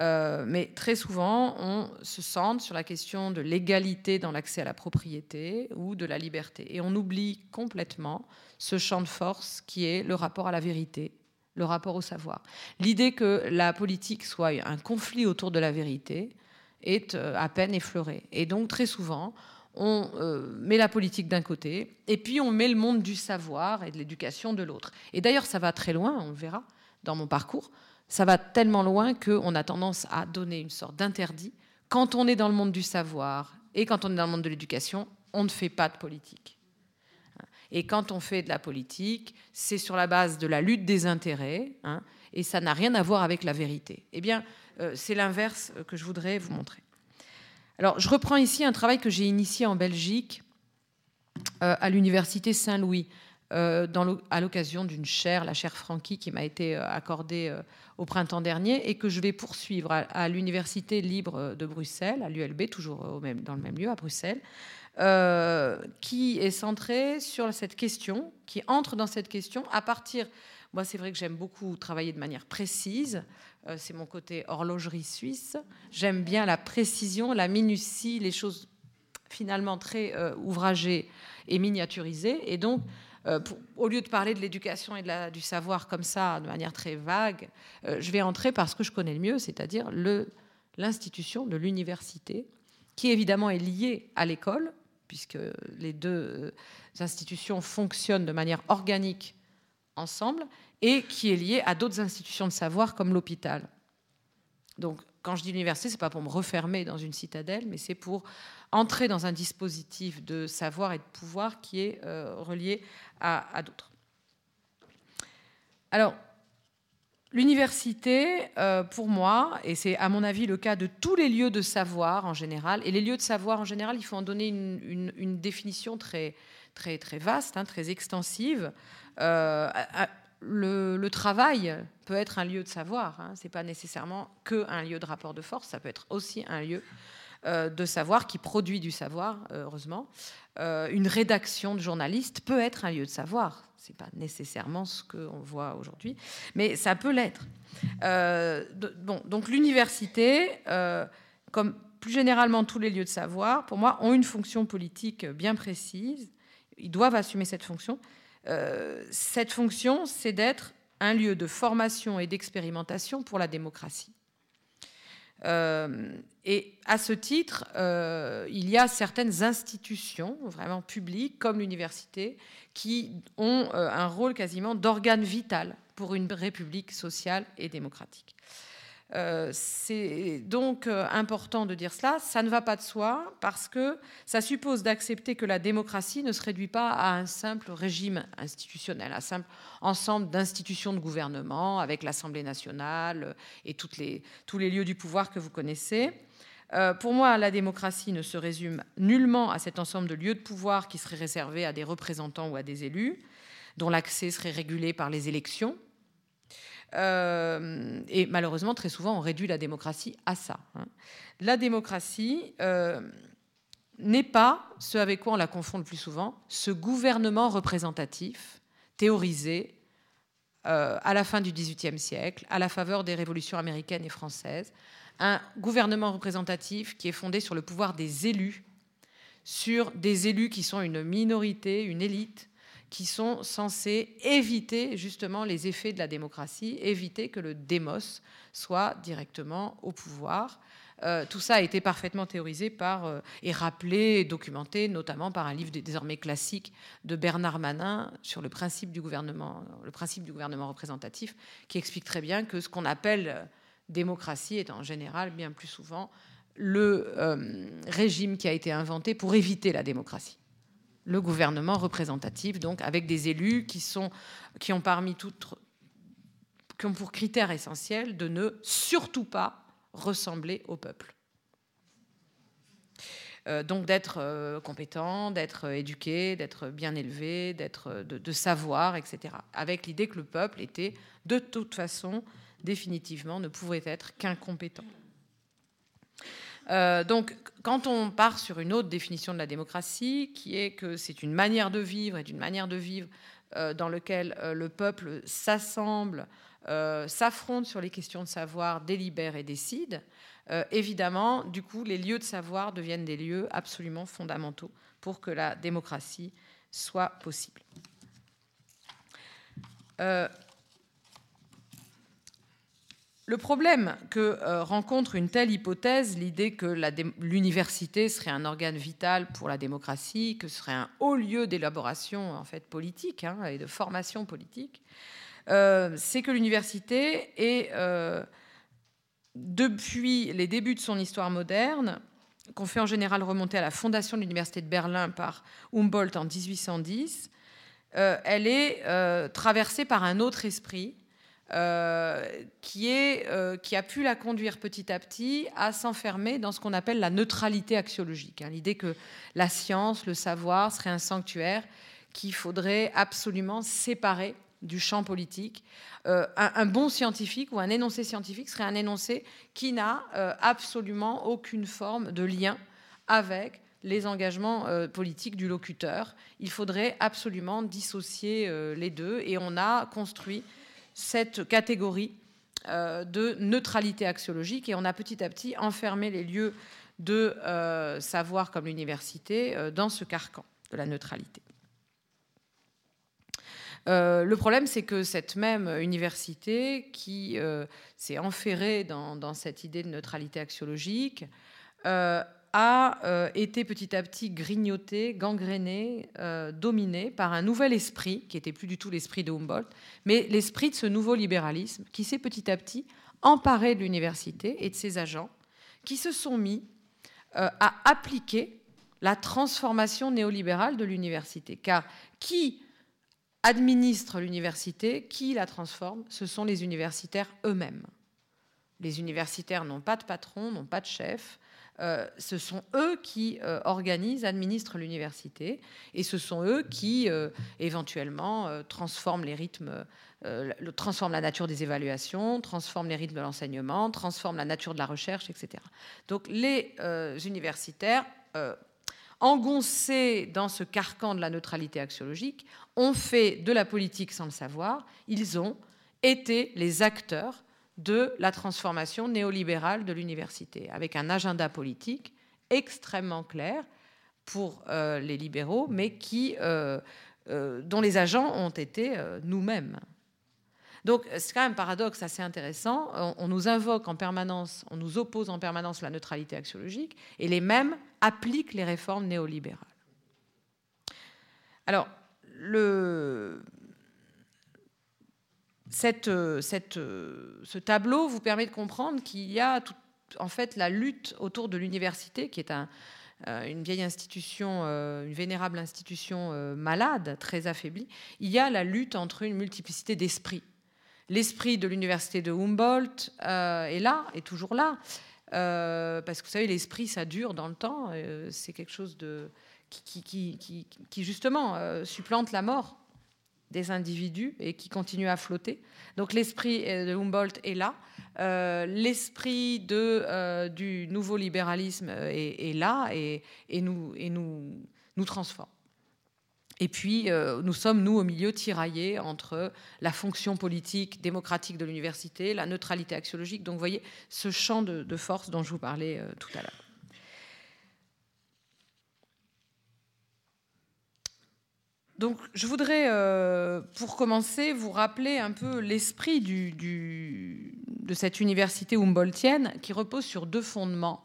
Euh, mais très souvent, on se centre sur la question de l'égalité dans l'accès à la propriété ou de la liberté. Et on oublie complètement ce champ de force qui est le rapport à la vérité, le rapport au savoir. L'idée que la politique soit un conflit autour de la vérité est euh, à peine effleurée. Et donc, très souvent, on euh, met la politique d'un côté, et puis on met le monde du savoir et de l'éducation de l'autre. Et d'ailleurs, ça va très loin, on le verra dans mon parcours, ça va tellement loin qu'on a tendance à donner une sorte d'interdit. Quand on est dans le monde du savoir et quand on est dans le monde de l'éducation, on ne fait pas de politique. Et quand on fait de la politique, c'est sur la base de la lutte des intérêts, hein, et ça n'a rien à voir avec la vérité. Eh bien, euh, c'est l'inverse que je voudrais vous montrer. Alors, je reprends ici un travail que j'ai initié en Belgique euh, à l'université Saint-Louis, euh, à l'occasion d'une chaire, la chaire Francky, qui m'a été euh, accordée au printemps dernier et que je vais poursuivre à, l'université libre de Bruxelles, à l'ULB, toujours dans le même lieu, à Bruxelles, qui est centrée sur cette question, qui entre dans cette question à partir moi, c'est vrai que j'aime beaucoup travailler de manière précise. Euh, c'est mon côté horlogerie suisse. J'aime bien la précision, la minutie, les choses finalement très euh, ouvragées et miniaturisées. Et donc, euh, au lieu de parler de l'éducation et de du savoir comme ça, de manière très vague, je vais entrer par ce que je connais le mieux, c'est-à-dire l'institution de l'université, qui évidemment est liée à l'école, puisque les deux institutions fonctionnent de manière organique ensemble et qui est lié à d'autres institutions de savoir comme l'hôpital. Donc, quand je dis université, c'est pas pour me refermer dans une citadelle, mais c'est pour entrer dans un dispositif de savoir et de pouvoir qui est euh, relié à, d'autres. Alors, l'université, euh, pour moi, et c'est à mon avis le cas de tous les lieux de savoir en général, et les lieux de savoir en général, il faut en donner une, définition très, très, très vaste, hein, très extensive. Euh, le, travail peut être un lieu de savoir. Hein. Ce n'est pas nécessairement que un lieu de rapport de force. Ça peut être aussi un lieu de savoir, qui produit du savoir, heureusement. une rédaction de journalistes peut être un lieu de savoir. Ce n'est pas nécessairement ce qu'on voit aujourd'hui, mais ça peut l'être. bon, donc l'université, comme plus généralement tous les lieux de savoir, pour moi, ont une fonction politique bien précise. Ils doivent assumer cette fonction. Euh, cette fonction, c'est d'être un lieu de formation et d'expérimentation pour la démocratie. Euh, et à ce titre, euh, il y a certaines institutions vraiment publiques, comme l'université, qui ont un rôle quasiment d'organe vital pour une république sociale et démocratique. Euh, c'est donc euh, important de dire cela. Ça ne va pas de soi parce que ça suppose d'accepter que la démocratie ne se réduit pas à un simple régime institutionnel, un simple ensemble d'institutions de gouvernement avec l'Assemblée nationale et toutes les, tous les lieux du pouvoir que vous connaissez. Euh, pour moi, la démocratie ne se résume nullement à cet ensemble de lieux de pouvoir qui seraient réservés à des représentants ou à des élus, dont l'accès serait régulé par les élections euh, et malheureusement, très souvent, on réduit la démocratie à ça. Hein. La démocratie euh, n'est pas ce avec quoi on la confond le plus souvent, ce gouvernement représentatif théorisé euh, à la fin du XVIIIe siècle, à la faveur des révolutions américaines et françaises, un gouvernement représentatif qui est fondé sur le pouvoir des élus, sur des élus qui sont une minorité, une élite, qui sont censés éviter justement les effets de la démocratie, éviter que le démos soit directement au pouvoir. Euh, tout ça a été parfaitement théorisé par, euh, et rappelé et documenté, notamment par un livre désormais classique de Bernard Manin sur le principe du gouvernement, le principe du gouvernement représentatif, qui explique très bien que ce qu'on appelle démocratie est en général bien plus souvent le euh, régime qui a été inventé pour éviter la démocratie le gouvernement représentatif, donc avec des élus qui, sont, qui ont parmi toutes, qui ont pour critère essentiel de ne surtout pas ressembler au peuple. Euh, donc d'être euh, compétent, d'être éduqué, d'être bien élevé, d'être de, savoir, etc. Avec l'idée que le peuple était de toute façon définitivement ne pouvait être qu'incompétent. Euh, donc, quand on part sur une autre définition de la démocratie, qui est que c'est une manière de vivre et d'une manière de vivre euh, dans lequel euh, le peuple s'assemble, s'affronte sur les questions de savoir, délibère et décide, évidemment, du coup, les lieux de savoir deviennent des lieux absolument fondamentaux pour que la démocratie soit possible. Le problème que euh, rencontre une telle hypothèse, l'idée que l'université serait un organe vital pour la démocratie, que ce serait un haut lieu d'élaboration en fait politique hein, et de formation politique, euh, c'est que l'université est, euh, depuis les débuts de son histoire moderne, qu'on fait en général remonter à la fondation de l'université de Berlin par Humboldt en 1810, elle est traversée par un autre esprit euh, euh, qui a pu la conduire petit à petit à s'enfermer dans ce qu'on appelle la neutralité axiologique. Hein. L'idée que la science, le savoir serait un sanctuaire qu'il faudrait absolument séparer du champ politique. Euh, un, bon scientifique ou un énoncé scientifique serait un énoncé qui n'a absolument aucune forme de lien avec les engagements politiques du locuteur. Il faudrait absolument dissocier les deux et on a construit cette catégorie euh, de neutralité axiologique et on a petit à petit enfermé les lieux de euh, savoir comme l'université euh, dans ce carcan de la neutralité. le problème, c'est que cette même université qui s'est enferrée dans, dans, cette idée de neutralité axiologique a euh, été petit à petit grignoté, gangréné, euh, dominé par un nouvel esprit, qui n'était plus du tout l'esprit de Humboldt, mais l'esprit de ce nouveau libéralisme, qui s'est petit à petit emparé de l'université et de ses agents, qui se sont mis euh, à appliquer la transformation néolibérale de l'université. Car qui administre l'université, qui la transforme, ce sont les universitaires eux-mêmes. Les universitaires n'ont pas de patron, n'ont pas de chef, euh, ce sont eux qui euh, organisent, administrent l'université, et ce sont eux qui euh, éventuellement transforment les rythmes, transforment la nature des évaluations, transforment les rythmes de l'enseignement, transforment la nature de la recherche, etc. Donc les universitaires engoncés dans ce carcan de la neutralité axiologique, ont fait de la politique sans le savoir. Ils ont été les acteurs de la transformation néolibérale de l'université, avec un agenda politique extrêmement clair pour euh, les libéraux, mais qui, euh, euh, dont les agents ont été nous-mêmes. Donc c'est quand même un paradoxe assez intéressant. On, nous invoque en permanence, on nous oppose en permanence la neutralité axiologique, et les mêmes appliquent les réformes néolibérales. Alors, le, euh, euh, ce tableau vous permet de comprendre qu'il y a en fait la lutte autour de l'université, qui est euh, une vieille institution, une vénérable institution malade, très affaiblie. Il y a la lutte entre une multiplicité d'esprits. L'esprit de l'université de Humboldt est là, est toujours là, parce que vous savez, l'esprit, ça dure dans le temps. c'est quelque chose qui justement supplante la mort des individus et qui continuent à flotter. Donc l'esprit euh, de Humboldt est là. Euh, l'esprit euh, du nouveau libéralisme est, là et, nous, et nous, nous transforme. Et puis, nous sommes, nous, au milieu, tiraillés entre la fonction politique démocratique de l'université, la neutralité axiologique. Donc, vous voyez, ce champ de force dont je vous parlais tout à l'heure. Donc, je voudrais, euh, pour commencer, vous rappeler un peu l'esprit de cette université Humboldtienne qui repose sur deux fondements.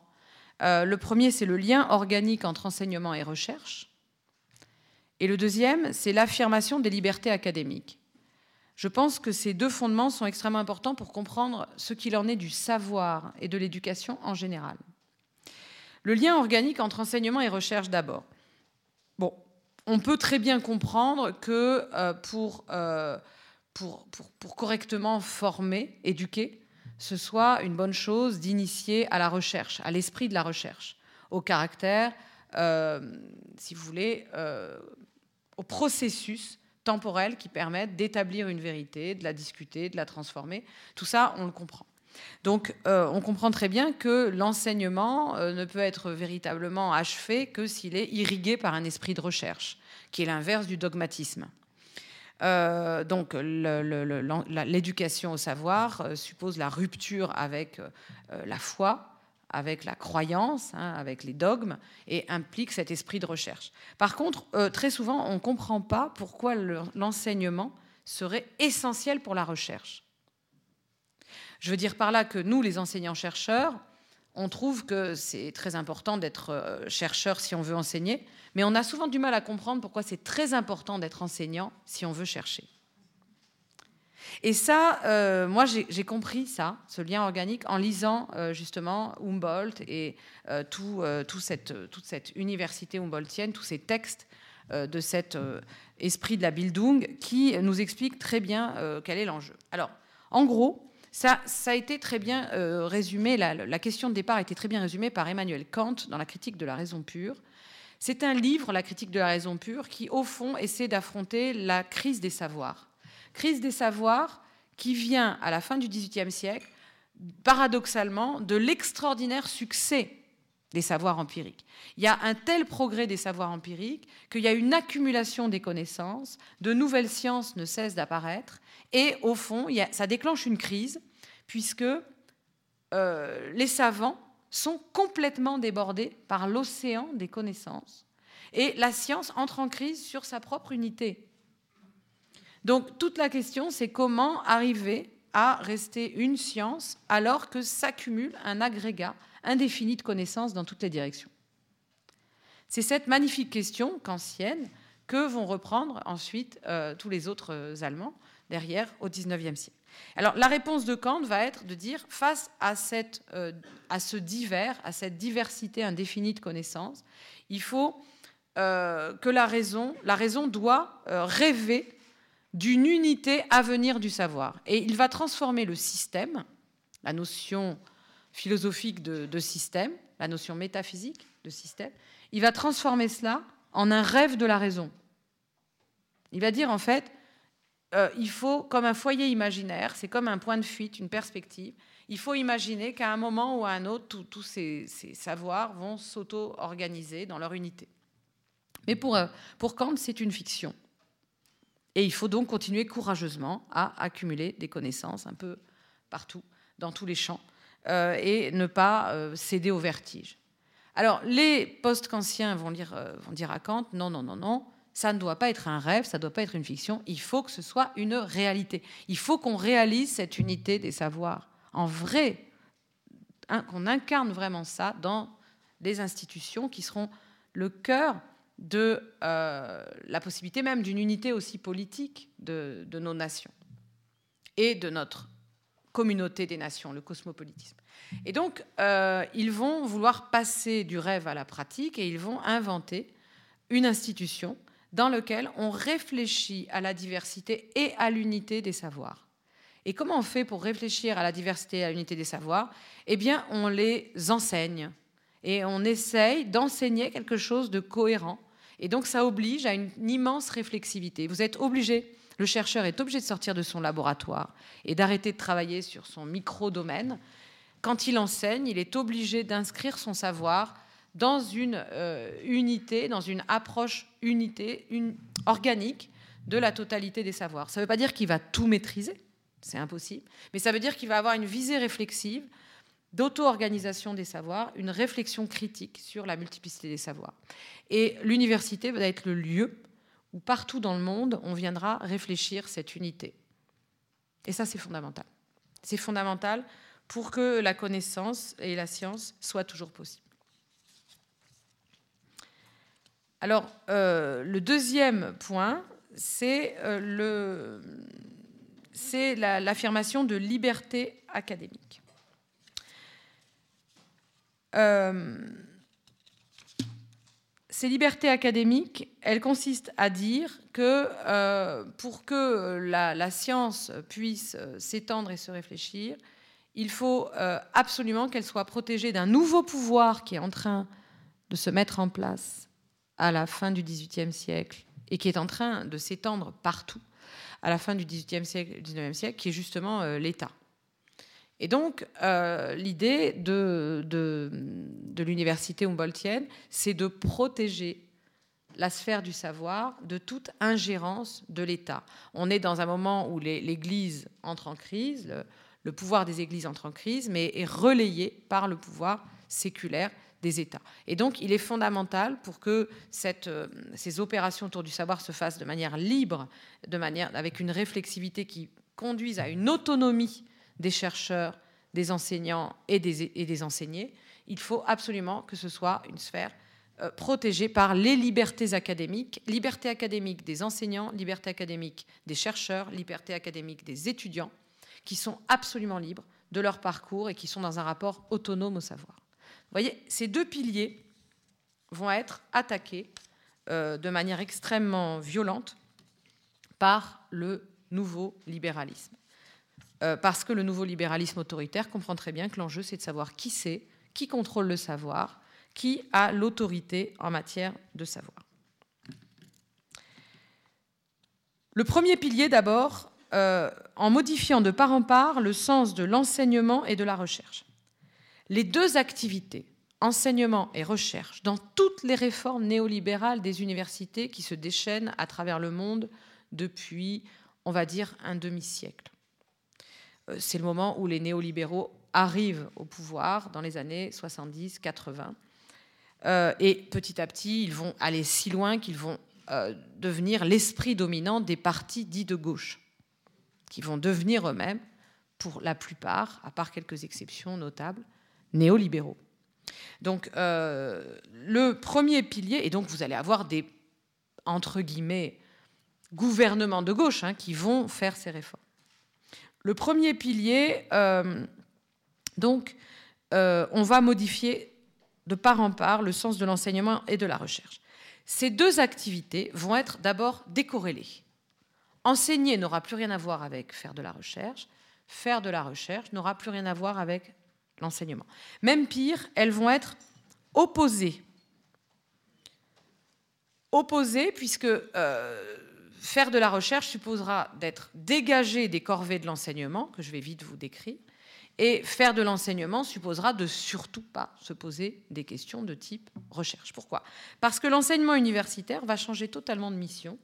Euh, le premier, c'est le lien organique entre enseignement et recherche. Et le deuxième, c'est l'affirmation des libertés académiques. Je pense que ces deux fondements sont extrêmement importants pour comprendre ce qu'il en est du savoir et de l'éducation en général. Le lien organique entre enseignement et recherche d'abord. On peut très bien comprendre que euh, euh, pour, correctement former, éduquer, ce soit une bonne chose d'initier à la recherche, à l'esprit de la recherche, au caractère, euh, si vous voulez, au processus temporel qui permettent d'établir une vérité, de la discuter, de la transformer. Tout ça, on le comprend. Donc on comprend très bien que l'enseignement ne peut être véritablement achevé que s'il est irrigué par un esprit de recherche qui est l'inverse du dogmatisme. Euh, donc l'éducation au savoir euh, suppose la rupture avec euh, la foi, avec la croyance, hein, avec les dogmes, et implique cet esprit de recherche. Par contre, très souvent, on ne comprend pas pourquoi l'enseignement serait essentiel pour la recherche. Je veux dire par là que nous, les enseignants-chercheurs, on trouve que c'est très important d'être euh, chercheur si on veut enseigner, mais on a souvent du mal à comprendre pourquoi c'est très important d'être enseignant si on veut chercher. Et ça, euh, moi, j'ai compris ça, ce lien organique, en lisant euh, justement Humboldt et tout, toute cette université humboldtienne, tous ces textes de cet esprit de la Bildung qui nous expliquent très bien quel est l'enjeu. Alors, en gros, ça, a été très bien euh, résumé, la, question de départ a été très bien résumée par Emmanuel Kant dans La critique de la raison pure. C'est un livre, La critique de la raison pure, qui, au fond, essaie d'affronter la crise des savoirs. Crise des savoirs qui vient à la fin du XVIIIe siècle, paradoxalement, de l'extraordinaire succès des savoirs empiriques. Il y a un tel progrès des savoirs empiriques qu'il y a une accumulation des connaissances, de nouvelles sciences ne cessent d'apparaître, et au fond, ça déclenche une crise, puisque euh, les savants sont complètement débordés par l'océan des connaissances, et la science entre en crise sur sa propre unité. Donc toute la question, c'est comment arriver à rester une science alors que s'accumule un agrégat indéfini de connaissances dans toutes les directions C'est cette magnifique question kantienne que vont reprendre ensuite euh, tous les autres euh, Allemands derrière au XIXe siècle. Alors la réponse de Kant va être de dire face à, cette, euh, à ce divers, à cette diversité indéfinie de connaissances, il faut que la raison, la raison doit rêver d'une unité à venir du savoir. Et il va transformer le système, la notion philosophique de, système, la notion métaphysique de système, il va transformer cela en un rêve de la raison. Il va dire en fait, euh, il faut, comme un foyer imaginaire, c'est comme un point de fuite, une perspective, il faut imaginer qu'à un moment ou à un autre, tous ces, savoirs vont s'auto-organiser dans leur unité. Mais pour, euh, pour Kant, c'est une fiction. Et il faut donc continuer courageusement à accumuler des connaissances un peu partout, dans tous les champs, euh, et ne pas céder au vertige. Alors, les post-kantiens vont, vont dire à Kant, non, non, non, non, ça ne doit pas être un rêve, ça ne doit pas être une fiction, il faut que ce soit une réalité. Il faut qu'on réalise cette unité des savoirs en vrai, qu'on incarne vraiment ça dans des institutions qui seront le cœur de la possibilité même d'une unité aussi politique de, de nos nations et de notre communauté des nations, le cosmopolitisme. Et donc, euh, ils vont vouloir passer du rêve à la pratique et ils vont inventer une institution dans laquelle on réfléchit à la diversité et à l'unité des savoirs. Et comment on fait pour réfléchir à la diversité et à l'unité des savoirs? Eh bien, on les enseigne et on essaye d'enseigner quelque chose de cohérent. Et donc, ça oblige à une immense réflexivité. Vous êtes obligé le chercheur est obligé de sortir de son laboratoire et d'arrêter de travailler sur son micro-domaine. Quand il enseigne, il est obligé d'inscrire son savoir dans une euh, unité, dans une approche unité, organique de la totalité des savoirs. Ça ne veut pas dire qu'il va tout maîtriser, c'est impossible, mais ça veut dire qu'il va avoir une visée réflexive d'auto-organisation des savoirs, une réflexion critique sur la multiplicité des savoirs. Et l'université va être le lieu où partout dans le monde, on viendra réfléchir cette unité. Et ça, c'est fondamental. C'est fondamental pour que la connaissance et la science soient toujours possibles. Alors, euh, le deuxième point, c'est euh, l'affirmation de liberté académique. Euh, ces libertés académiques, elles consistent à dire que pour que la, science puisse s'étendre et se réfléchir, il faut absolument qu'elle soit protégée d'un nouveau pouvoir qui est en train de se mettre en place à la fin du XVIIIe siècle et qui est en train de s'étendre partout à la fin du XVIIIe siècle, XIXe siècle, qui est justement l'État. Et donc, euh, l'idée de, de, l'université humboldtienne, c'est de protéger la sphère du savoir de toute ingérence de l'État. On est dans un moment où l'Église entre en crise, le, pouvoir des églises entre en crise, mais est relayé par le pouvoir séculaire des États. Et donc, il est fondamental pour que euh, ces opérations autour du savoir se fassent de manière libre, de manière, avec une réflexivité qui conduise à une autonomie des chercheurs, des enseignants et des, et des enseignés, il faut absolument que ce soit une sphère euh, protégée par les libertés académiques, liberté académique des enseignants, liberté académique des chercheurs, liberté académique des étudiants, qui sont absolument libres de leur parcours et qui sont dans un rapport autonome au savoir. Voyez, ces deux piliers vont être attaqués euh, de manière extrêmement violente par le nouveau libéralisme. Euh, parce que le nouveau libéralisme autoritaire comprend très bien que l'enjeu, c'est de savoir qui c'est, qui contrôle le savoir, qui a l'autorité en matière de savoir. Le premier pilier, d'abord, euh, en modifiant de part en part le sens de l'enseignement et de la recherche. Les deux activités, enseignement et recherche, dans toutes les réformes néolibérales des universités qui se déchaînent à travers le monde depuis, on va dire, un demi-siècle. Euh, c'est le moment où les néolibéraux arrivent au pouvoir dans les années 70-80. Euh, et petit à petit, ils vont aller si loin qu'ils vont euh, devenir l'esprit dominant des partis dits de gauche, qui vont devenir eux-mêmes, pour la plupart, à part quelques exceptions notables, néolibéraux. Donc le premier pilier, et donc vous allez avoir des, entre guillemets, gouvernements de gauche hein, qui vont faire ces réformes. Le premier pilier, euh, donc, euh, on va modifier de part en part le sens de l'enseignement et de la recherche. Ces deux activités vont être d'abord décorrélées. Enseigner n'aura plus rien à voir avec faire de la recherche, faire de la recherche n'aura plus rien à voir avec l'enseignement. Même pire, elles vont être opposées. Opposées puisque euh, faire de la recherche supposera d'être dégagé des corvées de l'enseignement, que je vais vite vous décrire, et faire de l'enseignement supposera de surtout pas se poser des questions de type recherche. Pourquoi? Parce que l'enseignement universitaire va changer totalement de mission.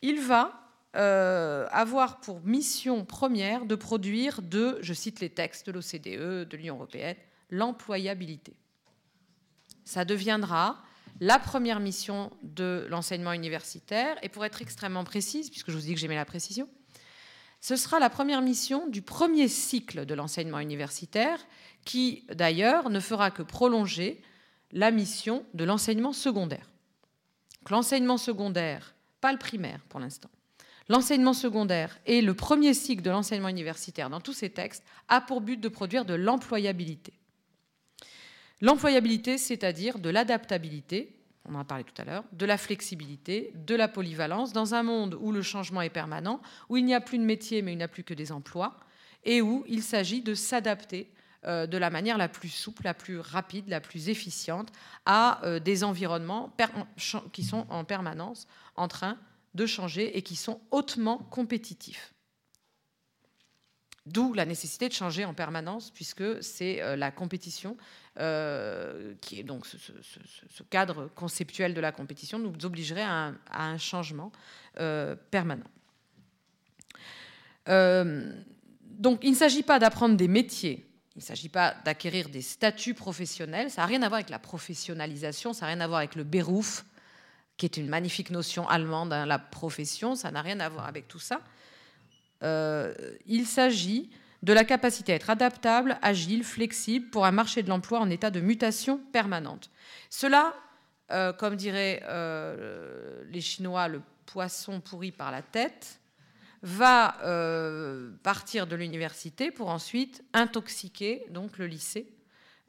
Il va euh, avoir pour mission première de produire de, je cite les textes de l'OCDE, de l'Union européenne, l'employabilité. Ça deviendra la première mission de l'enseignement universitaire, et pour être extrêmement précise, puisque je vous dis que j'aimais la précision, ce sera la première mission du premier cycle de l'enseignement universitaire, qui d'ailleurs ne fera que prolonger la mission de l'enseignement secondaire. L'enseignement secondaire, pas le primaire pour l'instant, l'enseignement secondaire et le premier cycle de l'enseignement universitaire dans tous ces textes a pour but de produire de l'employabilité. L'employabilité, c'est-à-dire de l'adaptabilité, on en a parlé tout à l'heure, de la flexibilité, de la polyvalence, dans un monde où le changement est permanent, où il n'y a plus de métier mais il n'y a plus que des emplois, et où il s'agit de s'adapter euh, de la manière la plus souple, la plus rapide, la plus efficiente à euh, des environnements qui sont en permanence en train de changer et qui sont hautement compétitifs. D'où la nécessité de changer en permanence, puisque c'est euh, la compétition euh, qui est donc ce, cadre conceptuel de la compétition, nous obligerait à un, changement euh, permanent. donc il ne s'agit pas d'apprendre des métiers, il ne s'agit pas d'acquérir des statuts professionnels, ça n'a rien à voir avec la professionnalisation, ça n'a rien à voir avec le Beruf, qui est une magnifique notion allemande, hein, la profession, ça n'a rien à voir avec tout ça. Euh, il s'agit de la capacité à être adaptable, agile, flexible pour un marché de l'emploi en état de mutation permanente. Cela, euh, comme diraient euh, les Chinois, le poisson pourri par la tête, va partir de l'université pour ensuite intoxiquer donc le lycée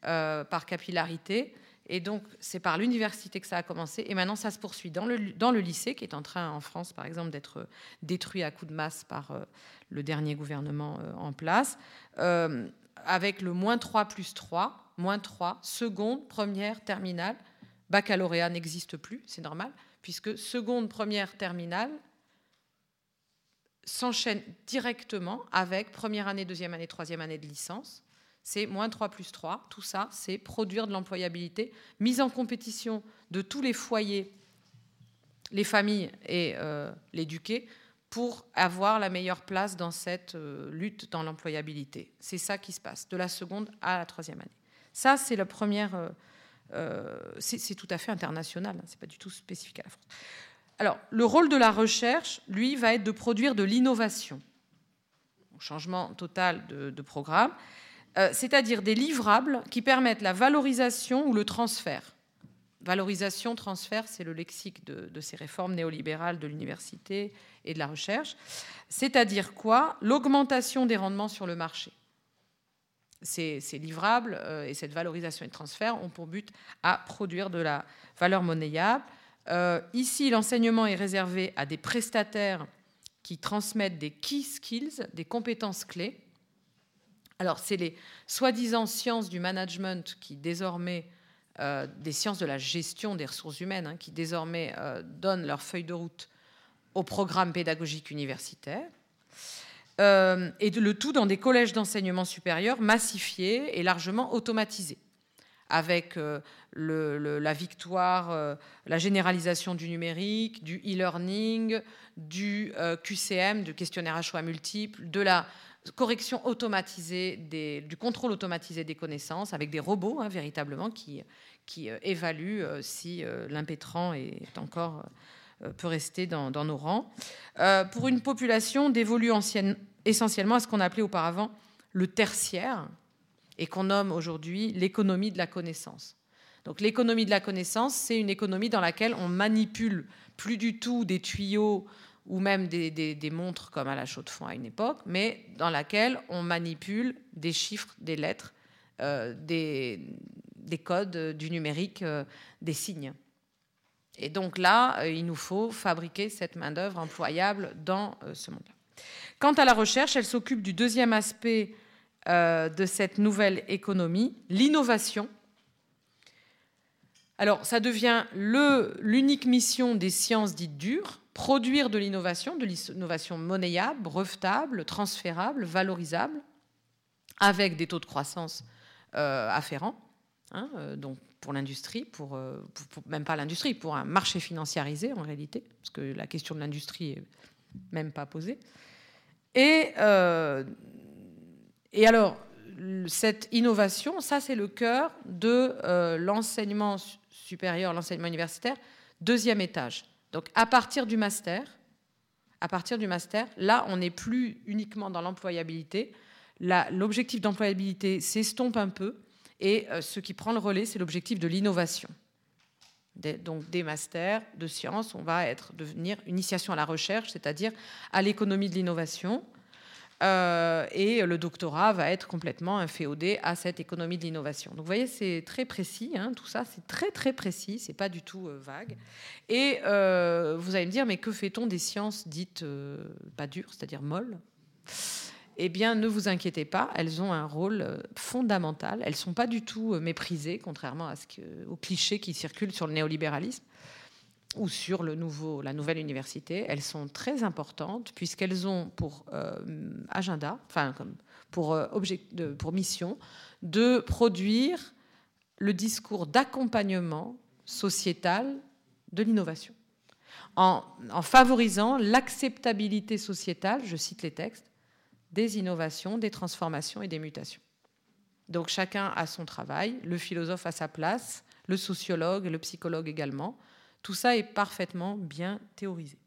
par capillarité et donc, c'est par l'université que ça a commencé. Et maintenant, ça se poursuit dans le, dans le lycée, qui est en train, en France, par exemple, d'être détruit à coups de masse par euh, le dernier gouvernement euh, en place, euh, avec le moins 3 plus 3, moins 3, seconde, première, terminale. Baccalauréat n'existe plus, c'est normal, puisque seconde, première, terminale s'enchaîne directement avec première année, deuxième année, troisième année de licence c'est moins 3 plus 3. Tout ça, c'est produire de l'employabilité, mise en compétition de tous les foyers, les familles et euh, l'éduqué pour avoir la meilleure place dans cette euh, lutte dans l'employabilité. C'est ça qui se passe, de la seconde à la troisième année. Ça, c'est la première. Euh, c'est tout à fait international, hein, c'est pas du tout spécifique à la France. Alors, le rôle de la recherche, lui, va être de produire de l'innovation. Changement total de programme. Euh, c'est-à-dire des livrables qui permettent la valorisation ou le transfert. Valorisation, transfert, c'est le lexique de, ces réformes néolibérales de l'université et de la recherche. C'est-à-dire quoi? L'augmentation des rendements sur le marché. Ces, livrables euh, et cette valorisation et transfert ont pour but à produire de la valeur monnayable. Euh, ici, l'enseignement est réservé à des prestataires qui transmettent des key skills, des compétences clés, alors, c'est les soi-disant sciences du management qui désormais, euh, des sciences de la gestion des ressources humaines, hein, qui désormais euh, donnent leur feuille de route au programme pédagogique universitaire. Euh, et le tout dans des collèges d'enseignement supérieur massifiés et largement automatisés, avec la victoire, la généralisation du numérique, du e-learning, du QCM, du questionnaire à choix multiples, de la correction automatisée, du contrôle automatisé des connaissances avec des robots hein, véritablement qui, qui euh, évaluent euh, si euh, l'impétrant est encore peut rester dans, nos rangs. pour une population dévolue essentiellement à ce qu'on appelait auparavant le tertiaire et qu'on nomme aujourd'hui l'économie de la connaissance. Donc l'économie de la connaissance, c'est une économie dans laquelle on manipule plus du tout des tuyaux ou même des, montres comme à la chaux de fond à une époque, mais dans laquelle on manipule des chiffres, des lettres, euh, des, codes, du numérique, euh, des signes. Et donc là, euh, il nous faut fabriquer cette main-d'œuvre employable dans ce monde-là. Quant à la recherche, elle s'occupe du deuxième aspect de cette nouvelle économie, l'innovation. Alors, ça devient l'unique mission des sciences dites dures, produire de l'innovation, de l'innovation monnayable, brevetable, transférable, valorisable, avec des taux de croissance afférents. Hein, donc pour l'industrie, pour, même pas l'industrie, pour un marché financiarisé en réalité, parce que la question de l'industrie est même pas posée. Et, et alors, cette innovation, ça c'est le cœur de l'enseignement supérieur, l'enseignement universitaire, deuxième étage. Donc à partir du master, à partir du master, là on n'est plus uniquement dans l'employabilité. L'objectif d'employabilité s'estompe un peu et euh, ce qui prend le relais, c'est l'objectif de l'innovation. Donc des masters de sciences, on va être devenir initiation à la recherche, c'est-à-dire à, l'économie de l'innovation. Euh, et le doctorat va être complètement inféodé à cette économie de l'innovation. Donc vous voyez, c'est très précis, hein, tout ça, c'est très très précis, c'est pas du tout euh, vague. Et vous allez me dire, mais que fait-on des sciences dites pas dures, c'est-à-dire molles? Eh bien, ne vous inquiétez pas, elles ont un rôle euh, fondamental. Elles ne sont pas du tout euh, méprisées, contrairement aux clichés qui circulent sur le néolibéralisme ou sur la nouvelle université. Elles sont très importantes puisqu'elles ont pour euh, agenda, enfin, pour, pour mission, de produire le discours d'accompagnement sociétal de l'innovation. en favorisant l'acceptabilité sociétale, je cite les textes, des innovations, des transformations et des mutations. Donc chacun a son travail, le philosophe a sa place, le sociologue, le psychologue également. Tout ça est parfaitement bien théorisé.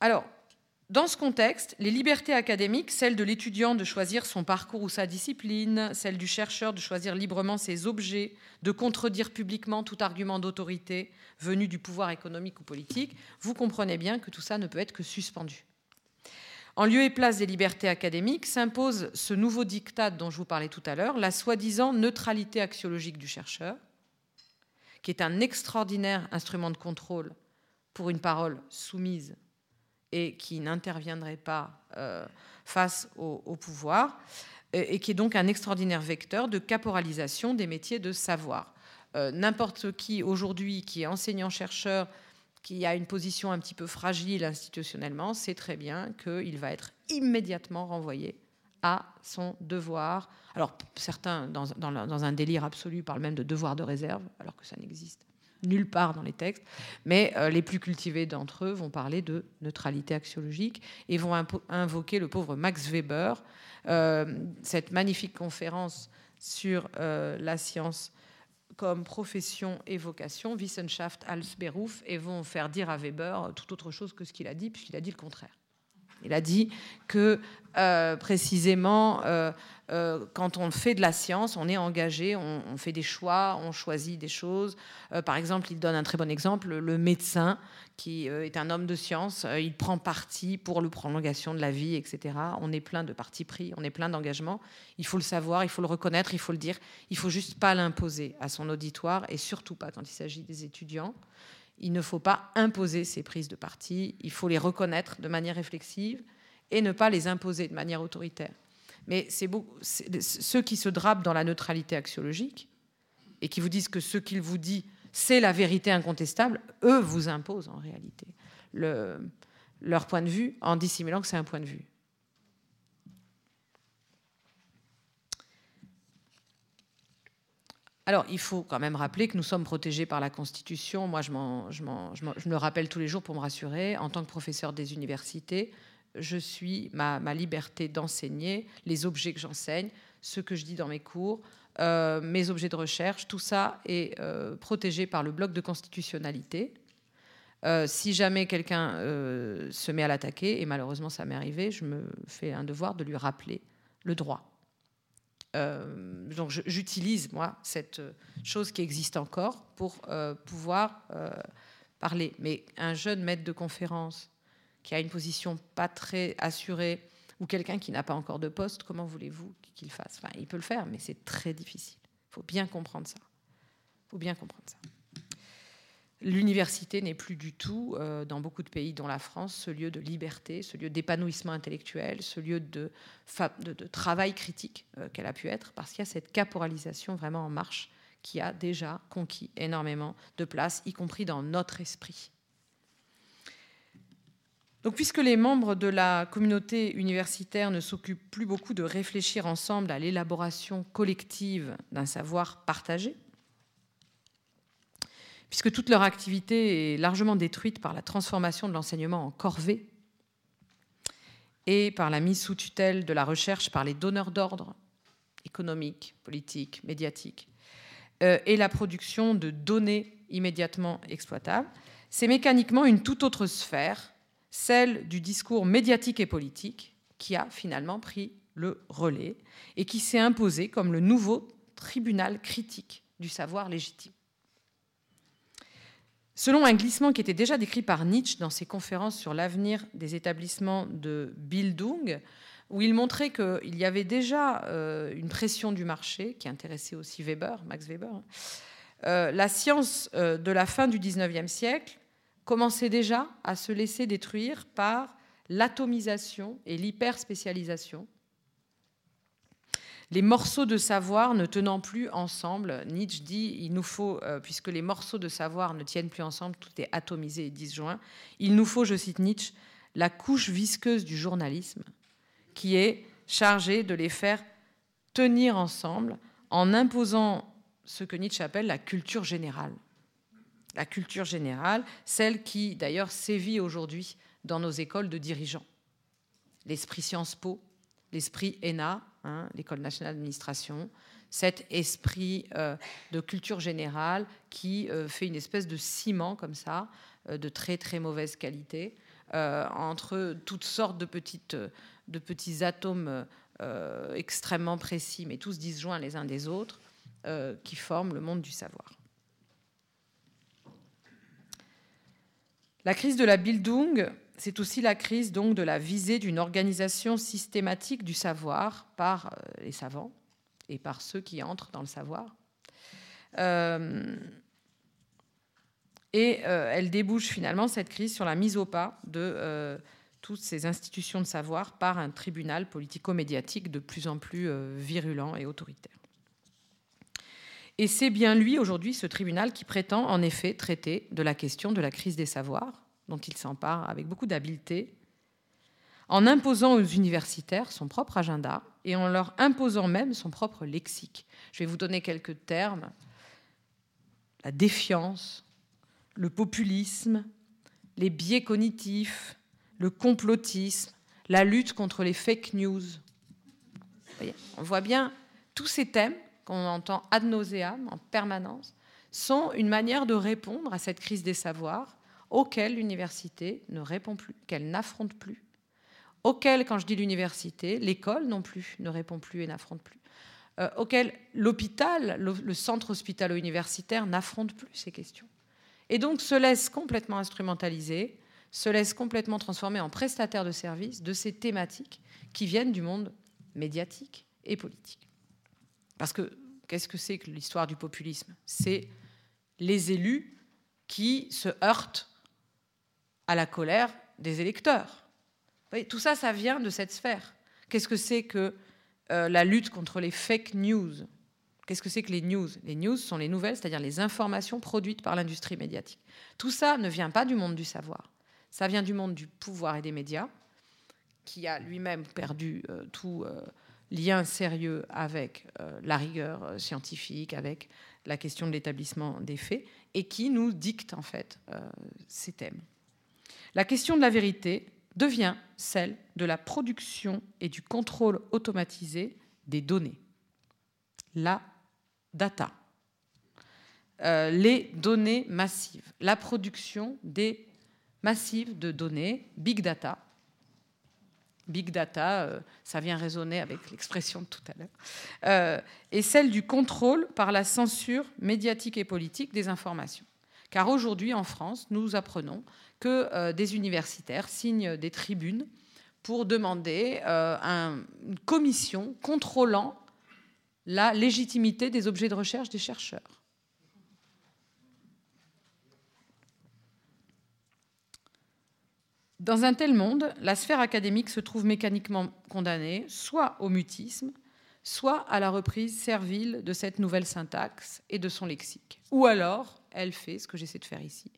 Alors, dans ce contexte, les libertés académiques, celle de l'étudiant de choisir son parcours ou sa discipline, celle du chercheur de choisir librement ses objets, de contredire publiquement tout argument d'autorité venu du pouvoir économique ou politique, vous comprenez bien que tout ça ne peut être que suspendu. En lieu et place des libertés académiques s'impose ce nouveau diktat dont je vous parlais tout à l'heure, la soi-disant neutralité axiologique du chercheur, qui est un extraordinaire instrument de contrôle pour une parole soumise et qui n'interviendrait pas euh, face au, pouvoir, et, qui est donc un extraordinaire vecteur de caporalisation des métiers de savoir. Euh, n'importe qui aujourd'hui qui est enseignant-chercheur, qui a une position un petit peu fragile institutionnellement, sait très bien qu'il va être immédiatement renvoyé à son devoir. Alors certains, dans, un délire absolu, parlent même de devoir de réserve, alors que ça n'existe nulle part dans les textes, mais euh, les plus cultivés d'entre eux vont parler de neutralité axiologique et vont invoquer le pauvre Max Weber. Euh, cette magnifique conférence sur euh, la science comme profession et vocation, Wissenschaft als Beruf, et vont faire dire à Weber tout autre chose que ce qu'il a dit, puisqu'il a dit le contraire. Il a dit que précisément euh, quand on fait de la science, on est engagé, on, fait des choix, on choisit des choses. Euh, par exemple, il donne un très bon exemple, le médecin qui euh, est un homme de science, il prend parti pour la prolongation de la vie, etc. On est plein de partis pris, on est plein d'engagements. Il faut le savoir, il faut le reconnaître, il faut le dire. Il faut juste pas l'imposer à son auditoire et surtout pas quand il s'agit des étudiants. Il ne faut pas imposer ces prises de parti, il faut les reconnaître de manière réflexive et ne pas les imposer de manière autoritaire. Mais c'est ceux qui se drapent dans la neutralité axiologique et qui vous disent que ce qu'il vous dit, c'est la vérité incontestable, eux vous imposent en réalité leur point de vue en dissimulant que c'est un point de vue. Alors, il faut quand même rappeler que nous sommes protégés par la Constitution. Moi, je, me le rappelle tous les jours pour me rassurer. En tant que professeur des universités, je suis ma, liberté d'enseigner, les objets que j'enseigne, ce que je dis dans mes cours, euh, mes objets de recherche, tout ça est euh, protégé par le bloc de constitutionnalité. Euh, si jamais quelqu'un se met à l'attaquer, et malheureusement ça m'est arrivé, je me fais un devoir de lui rappeler le droit. Donc j'utilise, moi, cette chose qui existe encore pour pouvoir parler. Mais un jeune maître de conférence qui a une position pas très assurée, ou quelqu'un qui n'a pas encore de poste, comment voulez-vous qu'il fasse? Enfin, Il peut le faire, mais c'est très difficile. Il faut bien comprendre ça. Il faut bien comprendre ça. L'université n'est plus du tout, euh, dans beaucoup de pays, dont la France, ce lieu de liberté, ce lieu d'épanouissement intellectuel, ce lieu de, travail critique euh, qu'elle a pu être, parce qu'il y a cette caporalisation vraiment en marche qui a déjà conquis énormément de place, y compris dans notre esprit. Donc, puisque les membres de la communauté universitaire ne s'occupent plus beaucoup de réfléchir ensemble à l'élaboration collective d'un savoir partagé, puisque toute leur activité est largement détruite par la transformation de l'enseignement en corvée et par la mise sous tutelle de la recherche par les donneurs d'ordre économiques, politiques, médiatiques, euh, et la production de données immédiatement exploitables, c'est mécaniquement une toute autre sphère, celle du discours médiatique et politique, qui a finalement pris le relais et qui s'est imposé comme le nouveau tribunal critique du savoir légitime. Selon un glissement qui était déjà décrit par Nietzsche dans ses conférences sur l'avenir des établissements de Bildung, où il montrait qu'il y avait déjà euh, une pression du marché qui intéressait aussi Weber, Max Weber, euh, la science euh, de la fin du XIXe siècle commençait déjà à se laisser détruire par l'atomisation et l'hyperspécialisation les morceaux de savoir ne tenant plus ensemble. Nietzsche dit il nous faut, euh, puisque les morceaux de savoir ne tiennent plus ensemble, tout est atomisé et disjoint, il nous faut, je cite Nietzsche, la couche visqueuse du journalisme qui est chargée de les faire tenir ensemble en imposant ce que Nietzsche appelle la culture générale. La culture générale, celle qui d'ailleurs sévit aujourd'hui dans nos écoles de dirigeants. L'esprit Sciences Po, l'esprit ENA, Hein, l'École nationale d'administration, cet esprit euh, de culture générale qui euh, fait une espèce de ciment comme ça, euh, de très très mauvaise qualité, entre toutes sortes de, petites, de petits atomes extrêmement précis, mais tous disjoints les uns des autres, qui forment le monde du savoir. La crise de la Bildung c'est aussi la crise donc de la visée d'une organisation systématique du savoir par euh, les savants et par ceux qui entrent dans le savoir. Euh, et euh, elle débouche finalement cette crise sur la mise au pas de toutes ces institutions de savoir par un tribunal politico-médiatique de plus en plus virulent et autoritaire. Et c'est bien lui aujourd'hui, ce tribunal, qui prétend en effet traiter de la question de la crise des savoirs dont il s'empare avec beaucoup d'habileté, en imposant aux universitaires son propre agenda et en leur imposant même son propre lexique. Je vais vous donner quelques termes. La défiance, le populisme, les biais cognitifs, le complotisme, la lutte contre les fake news. on voit bien tous ces thèmes qu'on entend ad nauseam en permanence sont une manière de répondre à cette crise des savoirs auquel l'université ne répond plus, qu'elle n'affronte plus, auquel, quand je dis l'université, l'école non plus ne répond plus et n'affronte plus, euh, auquel l'hôpital, le, centre hospitalo-universitaire n'affronte plus ces questions. Et donc se laisse complètement instrumentaliser, se laisse complètement transformer en prestataire de services de ces thématiques qui viennent du monde médiatique et politique. Parce que qu'est-ce que c'est que l'histoire du populisme? C'est les élus qui se heurtent à la colère des électeurs. tout ça, ça vient de cette sphère. Qu'est-ce que c'est que euh, la lutte contre les fake news? Qu'est-ce que c'est que les news? Les news sont les nouvelles, c'est-à-dire les informations produites par l'industrie médiatique. Tout ça ne vient pas du monde du savoir. Ça vient du monde du pouvoir et des médias, qui a lui-même perdu euh, tout euh, lien sérieux avec la rigueur scientifique, avec la question de l'établissement des faits, et qui nous dicte en fait ces thèmes. La question de la vérité devient celle de la production et du contrôle automatisé des données. La data. Euh, les données massives. La production des massives de données, big data. Big data, euh, ça vient résonner avec l'expression de tout à l'heure. Euh, et celle du contrôle par la censure médiatique et politique des informations. Car aujourd'hui, en France, nous apprenons que euh, des universitaires signent des tribunes pour demander euh, une commission contrôlant la légitimité des objets de recherche des chercheurs. Dans un tel monde, la sphère académique se trouve mécaniquement condamnée soit au mutisme, soit à la reprise servile de cette nouvelle syntaxe et de son lexique. Ou alors, elle fait ce que j'essaie de faire ici,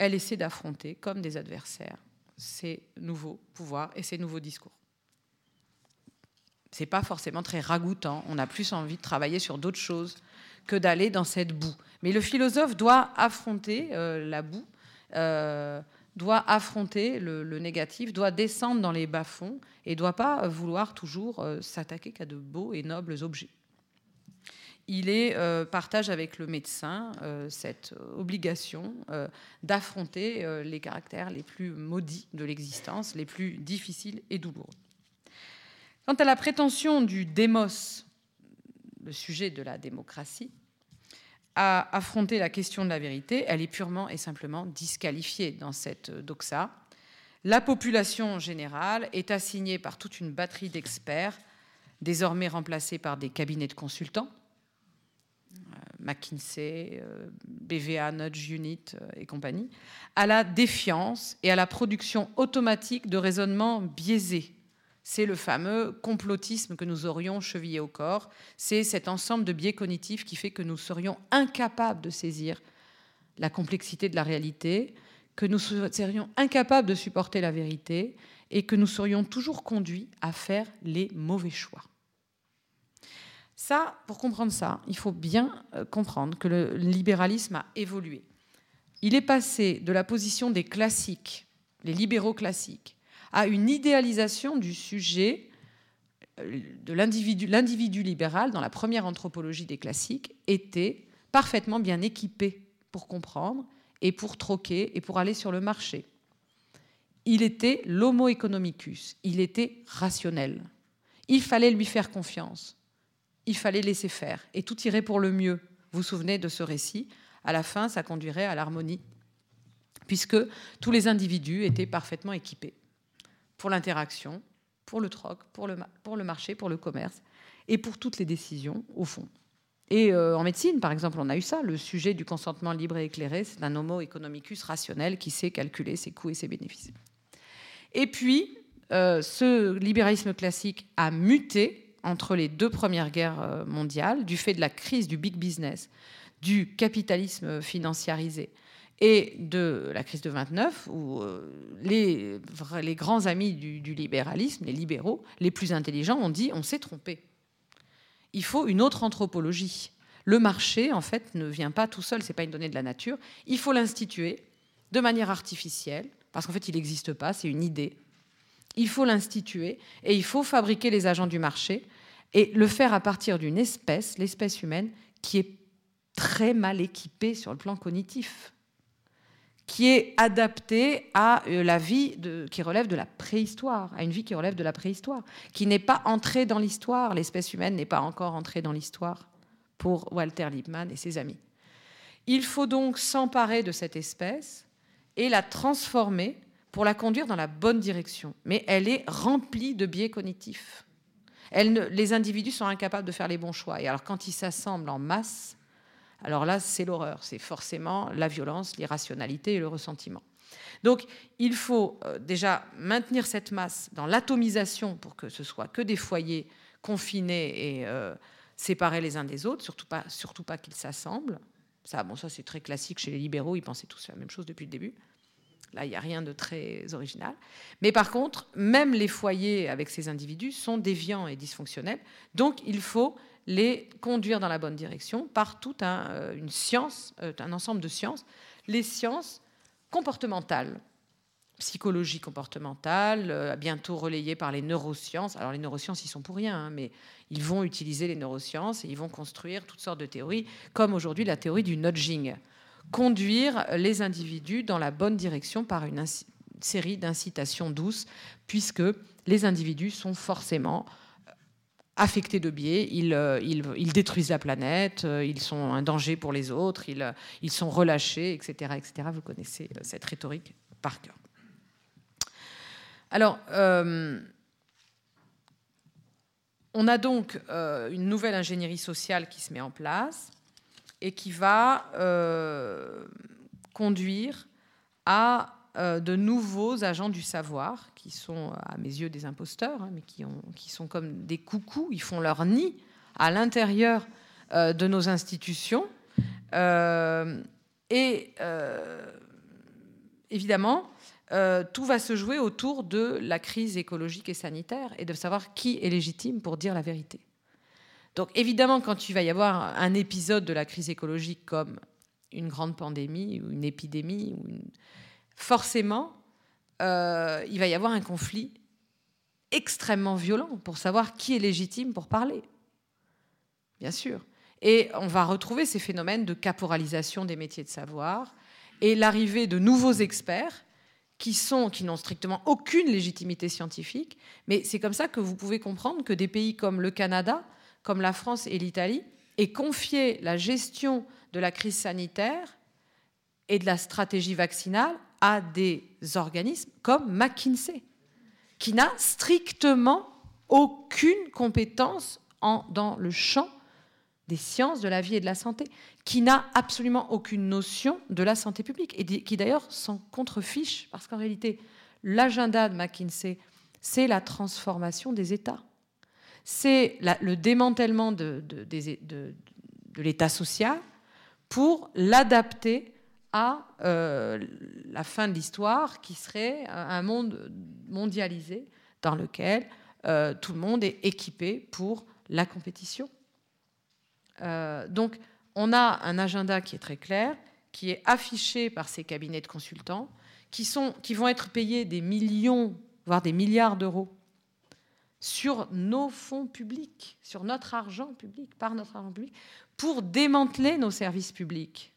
elle essaie d'affronter, comme des adversaires, ces nouveaux pouvoirs et ces nouveaux discours. C'est pas forcément très ragoûtant. On a plus envie de travailler sur d'autres choses que d'aller dans cette boue. Mais le philosophe doit affronter euh, la boue. Euh, doit affronter le, négatif, doit descendre dans les bas-fonds et doit pas vouloir toujours euh, s'attaquer qu'à de beaux et nobles objets. Il euh, partage avec le médecin euh, cette obligation d'affronter les caractères les plus maudits de l'existence, les plus difficiles et douloureux. Quant à la prétention du démos, le sujet de la démocratie, à affronter la question de la vérité, elle est purement et simplement disqualifiée dans cette doxa. La population générale est assignée par toute une batterie d'experts, désormais remplacés par des cabinets de consultants, euh, McKinsey, euh, BVA, Nudge Unit euh, et compagnie, à la défiance et à la production automatique de raisonnements biaisés c'est le fameux complotisme que nous aurions chevillé au corps. C'est cet ensemble de biais cognitifs qui fait que nous serions incapables de saisir la complexité de la réalité, que nous serions incapables de supporter la vérité et que nous serions toujours conduits à faire les mauvais choix. Ça, pour comprendre ça, il faut bien euh, comprendre que le libéralisme a évolué. Il est passé de la position des classiques, les libéraux classiques, à une idéalisation du sujet euh, de l'individu. L'individu libéral, dans la première anthropologie des classiques, était parfaitement bien équipé pour comprendre et pour troquer et pour aller sur le marché. Il était l'homo economicus, il était rationnel. Il fallait lui faire confiance, il fallait laisser faire, et tout irait pour le mieux. Vous vous souvenez de ce récit? À la fin, ça conduirait à l'harmonie, puisque tous les individus étaient parfaitement équipés pour l'interaction, pour le troc, pour le, marché, pour le commerce et pour toutes les décisions, au fond. Et euh, en médecine, par exemple, on a eu ça. Le sujet du consentement libre et éclairé, c'est un homo economicus rationnel qui sait calculer ses coûts et ses bénéfices. Et puis, euh, ce libéralisme classique a muté entre les deux premières guerres euh, mondiales du fait de la crise du big business, du capitalisme financiarisé et de la crise de 29, où euh, les, les grands amis du, libéralisme, les libéraux, les plus intelligents, ont dit on s'est trompé. Il faut une autre anthropologie. Le marché, en fait, ne vient pas tout seul, ce n'est pas une donnée de la nature. Il faut l'instituer de manière artificielle, parce qu'en fait, il n'existe pas, c'est une idée. Il faut l'instituer et il faut fabriquer les agents du marché et le faire à partir d'une espèce, l'espèce humaine, qui est très mal équipée sur le plan cognitif qui est adapté à euh, la vie qui relève de la préhistoire, à une vie qui relève de la préhistoire, qui n'est pas entrée dans l'histoire. L'espèce humaine n'est pas encore entrée dans l'histoire pour Walter Lippmann et ses amis. Il faut donc s'emparer de cette espèce et la transformer pour la conduire dans la bonne direction. Mais elle est remplie de biais cognitifs. les individus sont incapables de faire les bons choix. Et alors quand ils s'assemblent en masse, alors là, c'est l'horreur, c'est forcément la violence, l'irrationalité et le ressentiment. Donc il faut euh, déjà maintenir cette masse dans l'atomisation pour que ce soit que des foyers confinés et euh, séparés les uns des autres, surtout pas, surtout pas qu'ils s'assemblent. Ça, bon, ça c'est très classique chez les libéraux, ils pensaient tous la même chose depuis le début. Là, il n'y a rien de très original. Mais par contre, même les foyers avec ces individus sont déviants et dysfonctionnels. Donc, il faut les conduire dans la bonne direction par toute un, euh, une science, euh, un ensemble de sciences, les sciences comportementales, psychologie comportementale, euh, bientôt relayées par les neurosciences. Alors les neurosciences, ils sont pour rien, hein, mais ils vont utiliser les neurosciences et ils vont construire toutes sortes de théories, comme aujourd'hui la théorie du nudging, conduire les individus dans la bonne direction par une série d'incitations douces, puisque les individus sont forcément affectés de biais, euh, ils, détruisent la planète, euh, ils sont un danger pour les autres, ils, euh, ils sont relâchés, etc., etc. Vous connaissez cette rhétorique par cœur. Alors, on a donc une nouvelle ingénierie sociale qui se met en place et qui va conduire à de nouveaux agents du savoir, qui sont à mes yeux des imposteurs, hein, mais qui, ont, qui, sont comme des coucous, ils font leur nid à l'intérieur de nos institutions. et évidemment, euh, tout va se jouer autour de la crise écologique et sanitaire et de savoir qui est légitime pour dire la vérité. Donc évidemment, quand il va y avoir un épisode de la crise écologique comme une grande pandémie ou une épidémie, forcément, euh, il va y avoir un conflit extrêmement violent pour savoir qui est légitime pour parler. Bien sûr. Et on va retrouver ces phénomènes de caporalisation des métiers de savoir et l'arrivée de nouveaux experts qui sont qui n'ont strictement aucune légitimité scientifique, mais c'est comme ça que vous pouvez comprendre que des pays comme le Canada, comme la France et l'Italie aient confié la gestion de la crise sanitaire et de la stratégie vaccinale à des organismes comme McKinsey, qui n'a strictement aucune compétence en, dans le champ des sciences de la vie et de la santé, qui n'a absolument aucune notion de la santé publique et qui d'ailleurs s'en contrefiche, parce qu'en réalité, l'agenda de McKinsey, c'est la transformation des États. C'est le démantèlement de, l'État social pour l'adapter à euh, la fin de l'histoire, qui serait un monde mondialisé dans lequel euh, tout le monde est équipé pour la compétition. Euh, donc, on a un agenda qui est très clair, qui est affiché par ces cabinets de consultants, qui vont être payés des millions, voire des milliards d'euros sur nos fonds publics, sur notre argent public, par notre argent public, pour démanteler nos services publics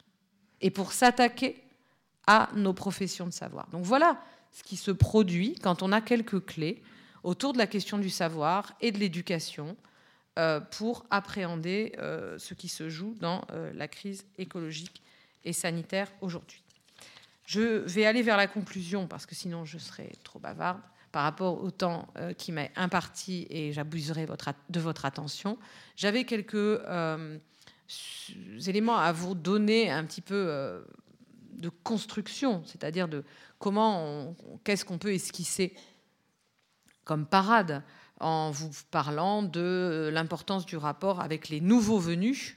et pour s'attaquer à nos professions de savoir. Donc voilà ce qui se produit quand on a quelques clés autour de la question du savoir et de l'éducation euh, pour appréhender euh, ce qui se joue dans euh, la crise écologique et sanitaire aujourd'hui. Je vais aller vers la conclusion parce que sinon je serai trop bavarde par rapport au temps qui m'est imparti et j'abuserai de votre attention. J'avais quelques éléments à vous donner un petit peu de construction, c'est-à-dire de comment, qu'est-ce qu'on peut esquisser comme parade en vous parlant de euh, l'importance du rapport avec les nouveaux venus,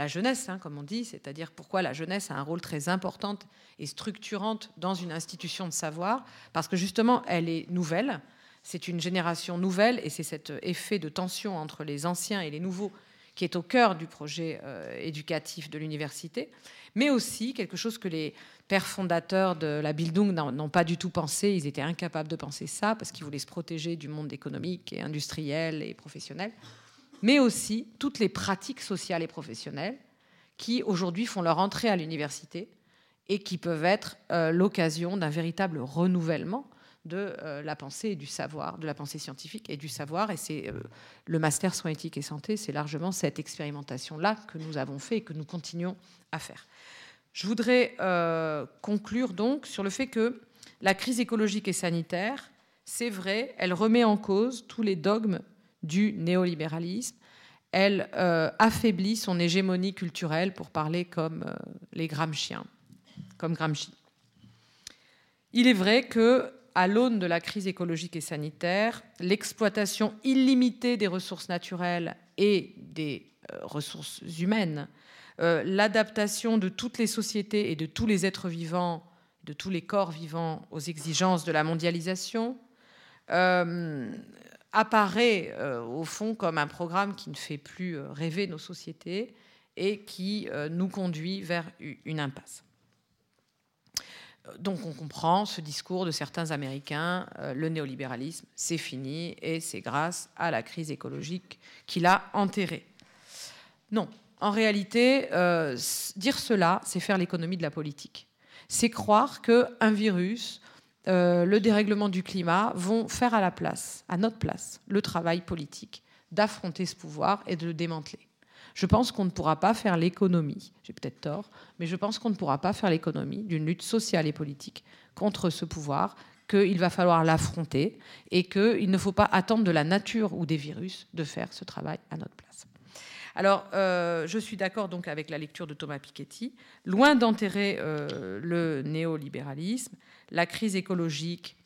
la jeunesse, hein, comme on dit, c'est-à-dire pourquoi la jeunesse a un rôle très important et structurante dans une institution de savoir, parce que justement, elle est nouvelle, c'est une génération nouvelle, et c'est cet effet de tension entre les anciens et les nouveaux qui est au cœur du projet euh, éducatif de l'université, mais aussi quelque chose que les pères fondateurs de la Bildung n'ont pas du tout pensé. Ils étaient incapables de penser ça parce qu'ils voulaient se protéger du monde économique et industriel et professionnel, mais aussi toutes les pratiques sociales et professionnelles qui aujourd'hui font leur entrée à l'université et qui peuvent être euh, l'occasion d'un véritable renouvellement de euh, la pensée et du savoir, de la pensée scientifique et du savoir. Et c'est euh, le master soins éthique et santé, c'est largement cette expérimentation-là que nous avons fait et que nous continuons à faire. Je voudrais conclure donc sur le fait que la crise écologique et sanitaire, c'est vrai, elle remet en cause tous les dogmes du néolibéralisme. Elle affaiblit son hégémonie culturelle, pour parler comme les Gramsciens, comme Gramsci. Il est vrai que à l'aune de la crise écologique et sanitaire, l'exploitation illimitée des ressources naturelles et des euh, ressources humaines, euh, l'adaptation de toutes les sociétés et de tous les êtres vivants, de tous les corps vivants aux exigences de la mondialisation, euh, apparaît au fond comme un programme qui ne fait plus rêver nos sociétés et qui nous conduit vers une impasse. Donc on comprend ce discours de certains Américains, euh, le néolibéralisme, c'est fini et c'est grâce à la crise écologique qu'il a enterré. Non, en réalité, euh, dire cela, c'est faire l'économie de la politique. C'est croire qu'un virus, euh, le dérèglement du climat vont faire à la place, à notre place, le travail politique d'affronter ce pouvoir et de le démanteler. Je pense qu'on ne pourra pas faire l'économie, j'ai peut-être tort, mais je pense qu'on ne pourra pas faire l'économie d'une lutte sociale et politique contre ce pouvoir, qu'il va falloir l'affronter et qu'il ne faut pas attendre de la nature ou des virus de faire ce travail à notre place. Alors, euh, je suis d'accord donc avec la lecture de Thomas Piketty. Loin d'enterrer euh, le néolibéralisme, la crise écologique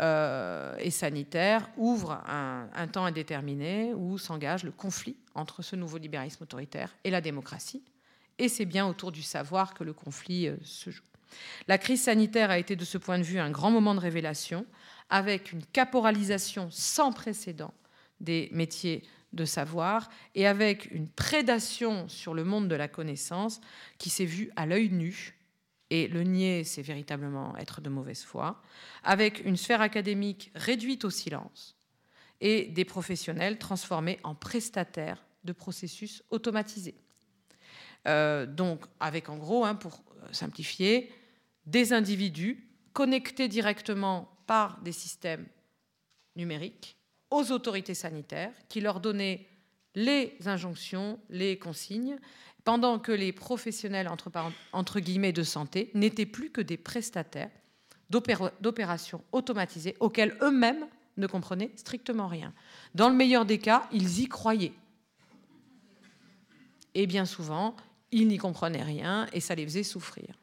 euh, et sanitaire ouvre un, un temps indéterminé où s'engage le conflit entre ce nouveau libéralisme autoritaire et la démocratie. Et c'est bien autour du savoir que le conflit se joue. La crise sanitaire a été de ce point de vue un grand moment de révélation, avec une caporalisation sans précédent des métiers de savoir et avec une prédation sur le monde de la connaissance qui s'est vue à l'œil nu, et le nier, c'est véritablement être de mauvaise foi, avec une sphère académique réduite au silence et des professionnels transformés en prestataires de processus automatisés. Euh, donc, avec en gros, hein, pour simplifier, des individus connectés directement par des systèmes numériques aux autorités sanitaires qui leur donnaient les injonctions, les consignes, pendant que les professionnels entre, guillemets de santé n'étaient plus que des prestataires d'opérations automatisées auxquelles eux-mêmes ne comprenaient strictement rien. Dans le meilleur des cas, ils y croyaient. Et bien souvent, ils n'y comprenaient rien et ça les faisait souffrir.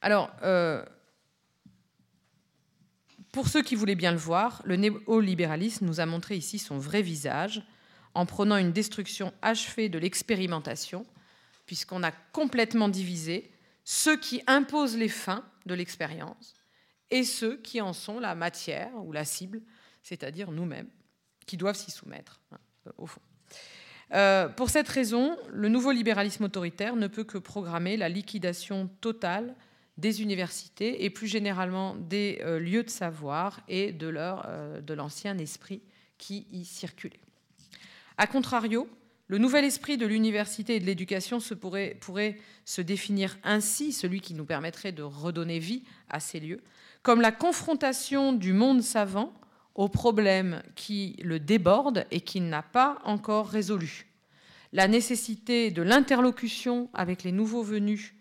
Alors, euh, pour ceux qui voulaient bien le voir, le néolibéralisme nous a montré ici son vrai visage en prenant une destruction achevée de l'expérimentation, puisqu'on a complètement divisé ceux qui imposent les fins de l'expérience et ceux qui en sont la matière ou la cible, c'est-à-dire nous-mêmes, qui doivent s'y soumettre, hein, au fond. Euh, pour cette raison, le nouveau libéralisme autoritaire ne peut que programmer la liquidation totale des universités et plus généralement des euh, lieux de savoir et euh, de l'ancien esprit qui y circulait. A contrario, le nouvel esprit de l'université et de l'éducation pourrait, se définir ainsi, celui qui nous permettrait de redonner vie à ces lieux, comme la confrontation du monde savant aux problèmes qui le débordent et qu'il n'a pas encore résolus. La nécessité de l'interlocution avec les nouveaux venus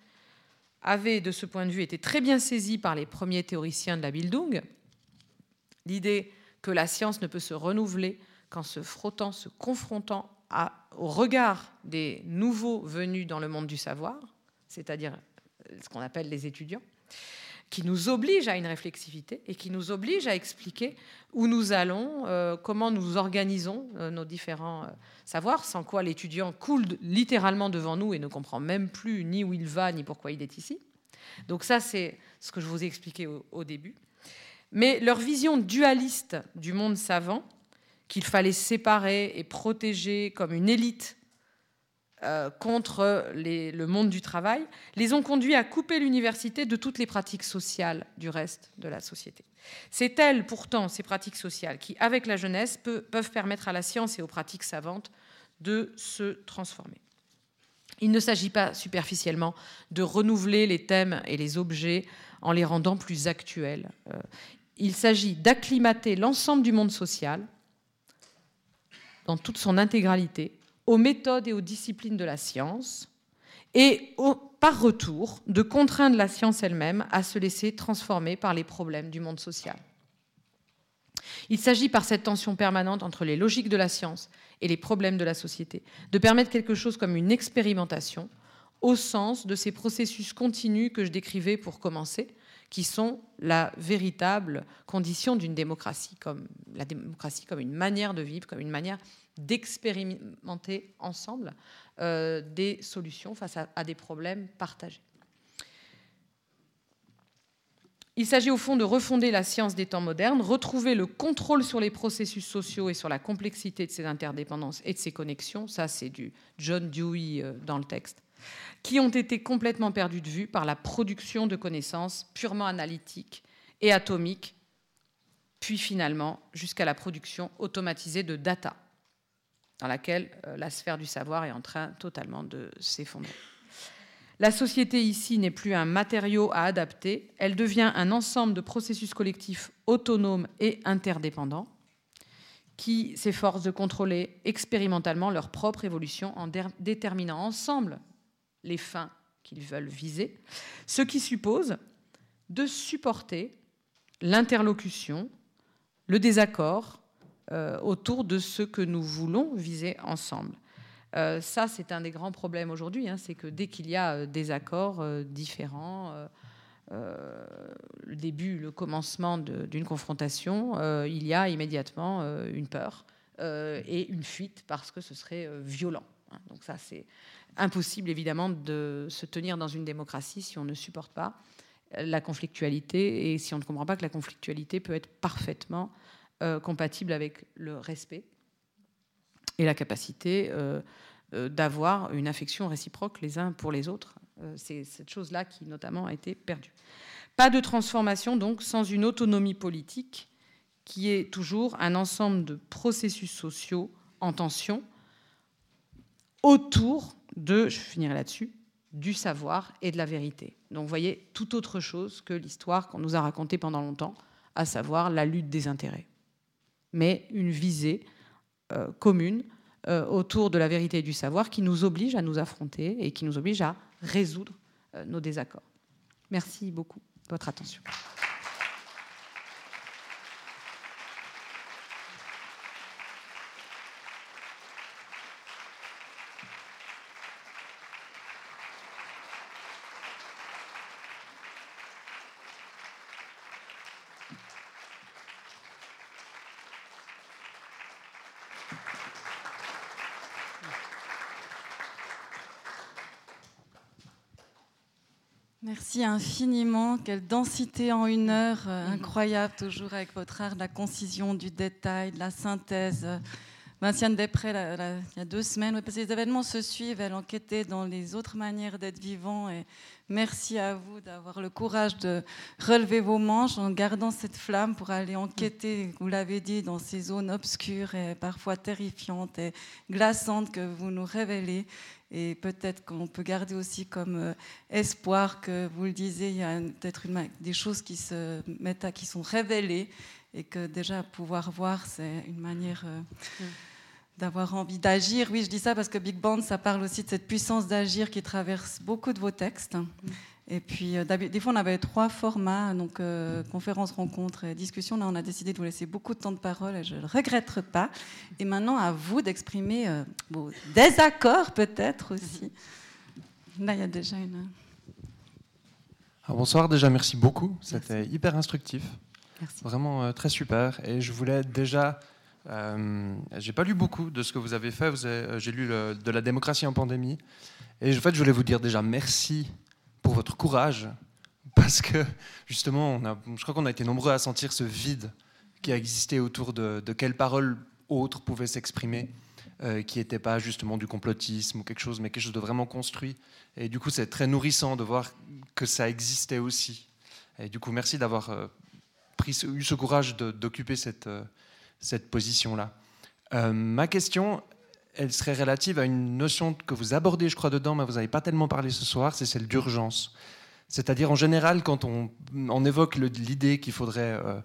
avait, de ce point de vue, été très bien saisi par les premiers théoriciens de la Bildung. L'idée que la science ne peut se renouveler qu'en se frottant, se confrontant au regard des nouveaux venus dans le monde du savoir, c'est-à-dire ce qu'on appelle les étudiants, qui nous oblige à une réflexivité et qui nous oblige à expliquer où nous allons, euh, comment nous organisons euh, nos différents euh, savoirs, sans quoi l'étudiant coule littéralement devant nous et ne comprend même plus ni où il va ni pourquoi il est ici. Donc ça, c'est ce que je vous ai expliqué au début. Mais leur vision dualiste du monde savant, qu'il fallait séparer et protéger comme une élite euh, contre le monde du travail, les ont conduits à couper l'université de toutes les pratiques sociales du reste de la société. C'est elles, pourtant, ces pratiques sociales, qui, avec la jeunesse, peuvent permettre à la science et aux pratiques savantes de se transformer. Il ne s'agit pas superficiellement de renouveler les thèmes et les objets en les rendant plus actuels. Euh, il s'agit d'acclimater l'ensemble du monde social dans toute son intégralité aux méthodes et aux disciplines de la science, et par retour de contraindre la science elle-même à se laisser transformer par les problèmes du monde social. Il s'agit par cette tension permanente entre les logiques de la science et les problèmes de la société de permettre quelque chose comme une expérimentation au sens de ces processus continus que je décrivais pour commencer, qui sont la véritable condition d'une démocratie, comme la démocratie comme une manière de vivre, comme une manière d'expérimenter ensemble euh, des solutions face à, des problèmes partagés. Il s'agit au fond de refonder la science des temps modernes, retrouver le contrôle sur les processus sociaux et sur la complexité de ces interdépendances et de ces connexions, ça c'est du John Dewey euh, dans le texte, qui ont été complètement perdus de vue par la production de connaissances purement analytiques et atomiques, puis finalement jusqu'à la production automatisée de data dans laquelle euh, la sphère du savoir est en train totalement de s'effondrer. La société ici n'est plus un matériau à adapter, elle devient un ensemble de processus collectifs autonomes et interdépendants qui s'efforcent de contrôler expérimentalement leur propre évolution en déterminant ensemble les fins qu'ils veulent viser, ce qui suppose de supporter l'interlocution, le désaccord, euh, autour de ce que nous voulons viser ensemble. Euh, ça, c'est un des grands problèmes aujourd'hui, hein, c'est que dès qu'il y a euh, des accords différents, le début, le commencement d'une confrontation, il y a immédiatement une peur et une fuite parce que ce serait violent. Donc ça, c'est impossible évidemment de se tenir dans une démocratie si on ne supporte pas la conflictualité et si on ne comprend pas que la conflictualité peut être parfaitement compatible avec le respect et la capacité euh, euh, d'avoir une affection réciproque les uns pour les autres. Euh, c'est cette chose-là qui notamment a été perdue. Pas de transformation donc sans une autonomie politique qui est toujours un ensemble de processus sociaux en tension autour de, je finirai là-dessus, du savoir et de la vérité. Donc vous voyez, tout autre chose que l'histoire qu'on nous a racontée pendant longtemps, à savoir la lutte des intérêts. Mais une visée euh, commune euh, autour de la vérité et du savoir qui nous oblige à nous affronter et qui nous oblige à résoudre euh, nos désaccords. Merci beaucoup de votre attention. Merci infiniment. Quelle densité en une heure, euh, incroyable, toujours avec votre art de la concision, du détail, de la synthèse. Vinciane Després, il y a deux semaines, parce que les événements se suivent, elle enquêtait dans les autres manières d'être vivant. Et merci à vous d'avoir le courage de relever vos manches en gardant cette flamme pour aller enquêter, vous l'avez dit, dans ces zones obscures et parfois terrifiantes et glaçantes que vous nous révélez. Et peut-être qu'on peut garder aussi comme euh, espoir que, vous le disiez, il y a peut-être des choses qui, se mettent à, qui sont révélées et que déjà pouvoir voir, c'est une manière euh, mm. d'avoir envie d'agir. Oui, je dis ça parce que Big Band, ça parle aussi de cette puissance d'agir qui traverse beaucoup de vos textes. Et puis, euh, des fois, on avait trois formats, donc euh, conférence, rencontre et discussion. Là, on a décidé de vous laisser beaucoup de temps de parole et je ne le regrette pas. Et maintenant, à vous d'exprimer euh, vos désaccords, peut-être aussi. Là, il y a déjà une. bonsoir, déjà, merci beaucoup. C'était hyper instructif. Merci. Vraiment très super. Et je voulais déjà. j'ai pas lu beaucoup de ce que vous avez fait. J'ai lu de la démocratie en pandémie. Et en fait, je voulais vous dire déjà merci pour votre courage, parce que justement, je crois qu'on a été nombreux à sentir ce vide qui a existé autour de, quelles paroles autres pouvaient s'exprimer, euh, qui n'était pas justement du complotisme ou quelque chose, mais quelque chose de vraiment construit. Et du coup, c'est très nourrissant de voir que ça existait aussi. Et du coup, merci d'avoir euh, eu ce courage d'occuper cette, euh, cette position-là. ma question, elle serait relative à une notion que vous abordez, je crois, dedans, mais vous n'avez pas tellement parlé ce soir, c'est celle d'urgence. C'est-à-dire, en général, quand on, évoque l'idée qu'il faudrait euh,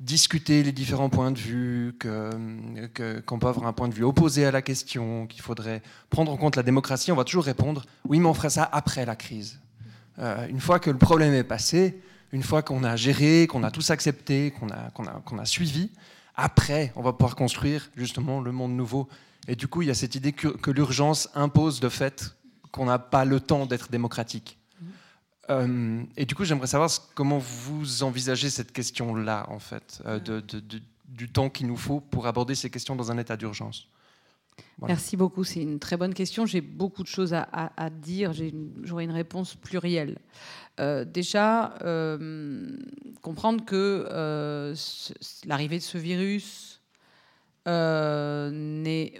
discuter les différents points de vue, qu'on peut avoir un point de vue opposé à la question, qu'il faudrait prendre en compte la démocratie, on va toujours répondre oui, mais on ferait ça après la crise. Euh, une fois que le problème est passé, une fois qu'on a géré, qu'on a tous accepté, qu'on a, suivi, après, on va pouvoir construire justement le monde nouveau et du coup, il y a cette idée que, l'urgence impose de fait qu'on n'a pas le temps d'être démocratique. Euh, et du coup, j'aimerais savoir comment vous envisagez cette question-là, en fait, euh, de, du temps qu'il nous faut pour aborder ces questions dans un état d'urgence. Merci beaucoup, c'est une très bonne question. J'ai beaucoup de choses à, à, dire, j'aurai une réponse plurielle. Euh, déjà, comprendre que l'arrivée de ce virus n'est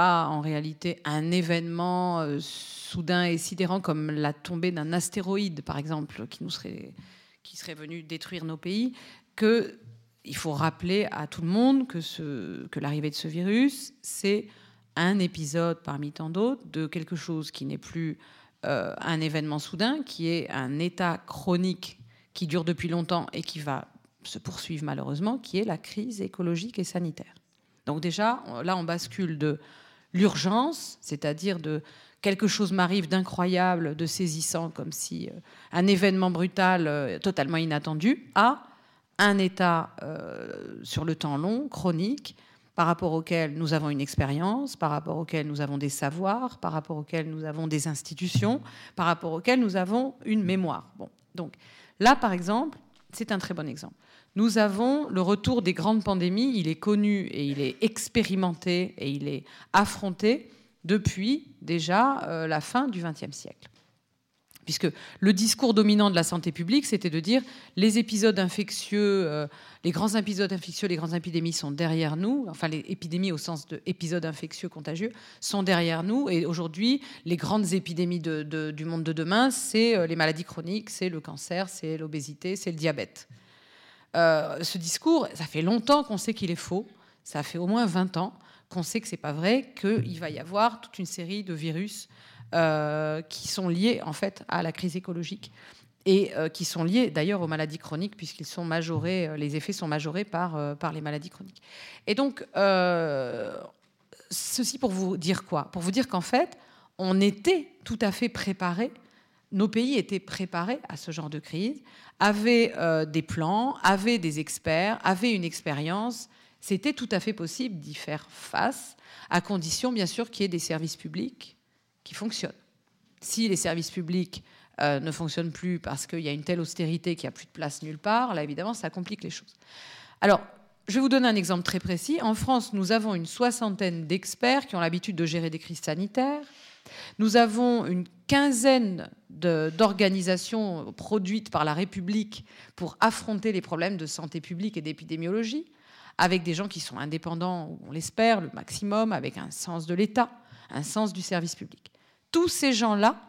en réalité un événement euh, soudain et sidérant comme la tombée d'un astéroïde, par exemple, qui, nous serait, qui serait venu détruire nos pays, que il faut rappeler à tout le monde que, que l'arrivée de ce virus, c'est un épisode parmi tant d'autres de quelque chose qui n'est plus euh, un événement soudain, qui est un état chronique qui dure depuis longtemps et qui va se poursuivre malheureusement, qui est la crise écologique et sanitaire. Donc déjà, là, on bascule de l'urgence, c'est-à-dire de quelque chose m'arrive d'incroyable, de saisissant, comme si euh, un événement brutal, euh, totalement inattendu, à un état euh, sur le temps long, chronique, par rapport auxquels nous avons une expérience, par rapport auxquels nous avons des savoirs, par rapport auxquels nous avons des institutions, par rapport auxquels nous avons une mémoire. Bon, donc là, par exemple, c'est un très bon exemple. Nous avons le retour des grandes pandémies, il est connu et il est expérimenté et il est affronté depuis déjà euh, la fin du XXe siècle. Puisque le discours dominant de la santé publique, c'était de dire les épisodes infectieux, euh, les grands épisodes infectieux, les grandes épidémies sont derrière nous, enfin les épidémies au sens d'épisodes infectieux contagieux sont derrière nous, et aujourd'hui, les grandes épidémies du monde de demain, c'est euh, les maladies chroniques, c'est le cancer, c'est l'obésité, c'est le diabète. Euh, ce discours, ça fait longtemps qu'on sait qu'il est faux, ça fait au moins 20 ans qu'on sait que c'est pas vrai, qu'il va y avoir toute une série de virus euh, qui sont liés en fait à la crise écologique et euh, qui sont liés d'ailleurs aux maladies chroniques puisqu'ils sont majorés, les effets sont majorés par, par les maladies chroniques. Et donc, ceci pour vous dire quoi? Pour vous dire qu'en fait, on était tout à fait préparés, nos pays étaient préparés à ce genre de crise, avaient des plans, avaient des experts, avaient une expérience. C'était tout à fait possible d'y faire face, à condition bien sûr qu'il y ait des services publics, qui fonctionne. Si les services publics euh, ne fonctionnent plus parce qu'il y a une telle austérité qu'il n'y a plus de place nulle part, là évidemment ça complique les choses. Alors, je vais vous donner un exemple très précis. En France, nous avons une soixantaine d'experts qui ont l'habitude de gérer des crises sanitaires. Nous avons une quinzaine d'organisations produites par la République pour affronter les problèmes de santé publique et d'épidémiologie, avec des gens qui sont indépendants, on l'espère, le maximum, avec un sens de l'État, un sens du service public. Tous ces gens-là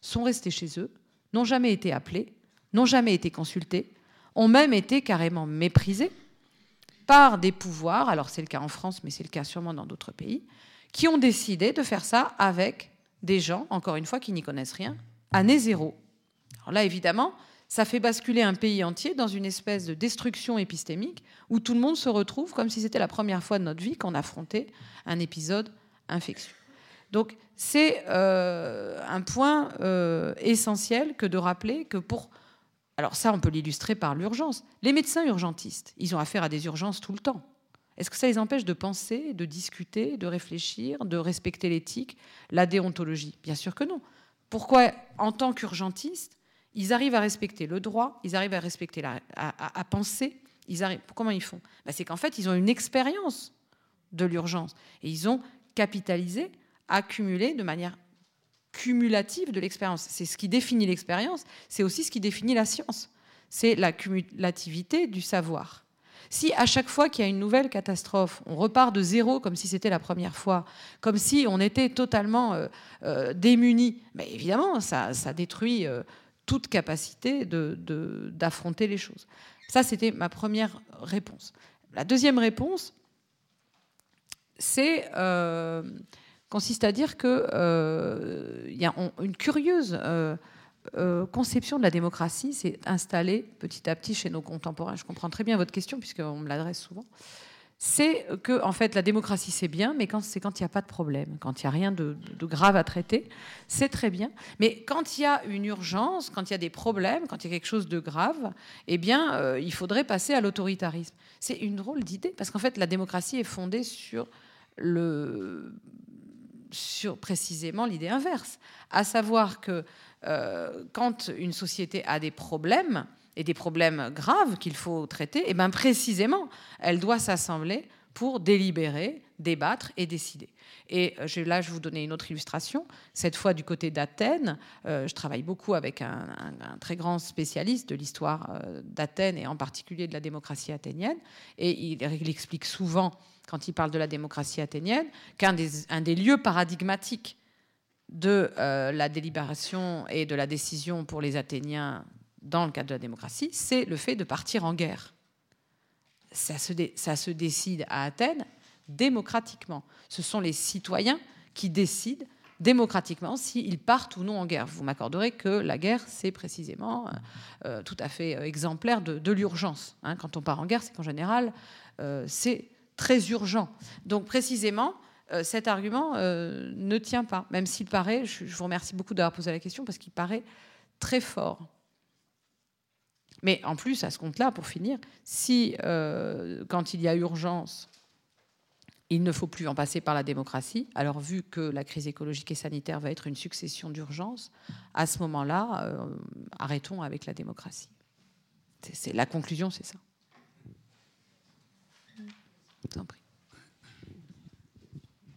sont restés chez eux, n'ont jamais été appelés, n'ont jamais été consultés, ont même été carrément méprisés par des pouvoirs, alors c'est le cas en France, mais c'est le cas sûrement dans d'autres pays, qui ont décidé de faire ça avec des gens, encore une fois, qui n'y connaissent rien, année zéro. Alors là, évidemment, ça fait basculer un pays entier dans une espèce de destruction épistémique où tout le monde se retrouve comme si c'était la première fois de notre vie qu'on affrontait un épisode infectieux. Donc c'est euh, un point euh, essentiel que de rappeler que pour... Alors ça, on peut l'illustrer par l'urgence. Les médecins urgentistes, ils ont affaire à des urgences tout le temps. Est-ce que ça les empêche de penser, de discuter, de réfléchir, de respecter l'éthique, la déontologie? Bien sûr que non. Pourquoi, en tant qu'urgentistes, ils arrivent à respecter le droit, ils arrivent à respecter, à, penser ils arrivent, Comment ils font? Ben, C'est qu'en fait, ils ont une expérience de l'urgence et ils ont capitalisé accumuler de manière cumulative de l'expérience. C'est ce qui définit l'expérience, c'est aussi ce qui définit la science. C'est la cumulativité du savoir. Si à chaque fois qu'il y a une nouvelle catastrophe, on repart de zéro comme si c'était la première fois, comme si on était totalement euh, euh, démuni, mais évidemment, ça, détruit euh, toute capacité d'affronter les choses. Ça, c'était ma première réponse. La deuxième réponse, c'est consiste à dire qu'il euh, y a une curieuse euh, euh, conception de la démocratie s'est installée petit à petit chez nos contemporains. Je comprends très bien votre question puisqu'on me l'adresse souvent. C'est que en fait la démocratie c'est bien, mais c'est quand il n'y a pas de problème, quand il n'y a rien de, grave à traiter, c'est très bien. Mais quand il y a une urgence, quand il y a des problèmes, quand il y a quelque chose de grave, eh bien il faudrait passer à l'autoritarisme. C'est une drôle d'idée parce qu'en fait la démocratie est fondée sur le sur précisément l'idée inverse, à savoir que euh, quand une société a des problèmes, et des problèmes graves qu'il faut traiter, et eh bien précisément, elle doit s'assembler pour délibérer, débattre et décider. Et euh, là, je vais vous donner une autre illustration, cette fois du côté d'Athènes. Euh, je travaille beaucoup avec un, très grand spécialiste de l'histoire d'Athènes et en particulier de la démocratie athénienne. Et il, il explique souvent quand il parle de la démocratie athénienne, qu'un des, lieux paradigmatiques de euh, la délibération et de la décision pour les Athéniens dans le cadre de la démocratie, c'est le fait de partir en guerre. Ça se, ça se décide à Athènes démocratiquement. Ce sont les citoyens qui décident démocratiquement s'ils partent ou non en guerre. Vous m'accorderez que la guerre, c'est précisément euh, euh, tout à fait exemplaire de, l'urgence. Hein. Quand on part en guerre, c'est qu'en général, c'est très urgent. Donc précisément, euh, cet argument euh, ne tient pas, même s'il paraît, je, vous remercie beaucoup d'avoir posé la question, parce qu'il paraît très fort. Mais en plus, à ce compte-là, pour finir, si euh, quand il y a urgence, Il ne faut plus en passer par la démocratie. Alors, vu que la crise écologique et sanitaire va être une succession d'urgences, à ce moment-là, arrêtons avec la démocratie. C'est la conclusion, c'est ça.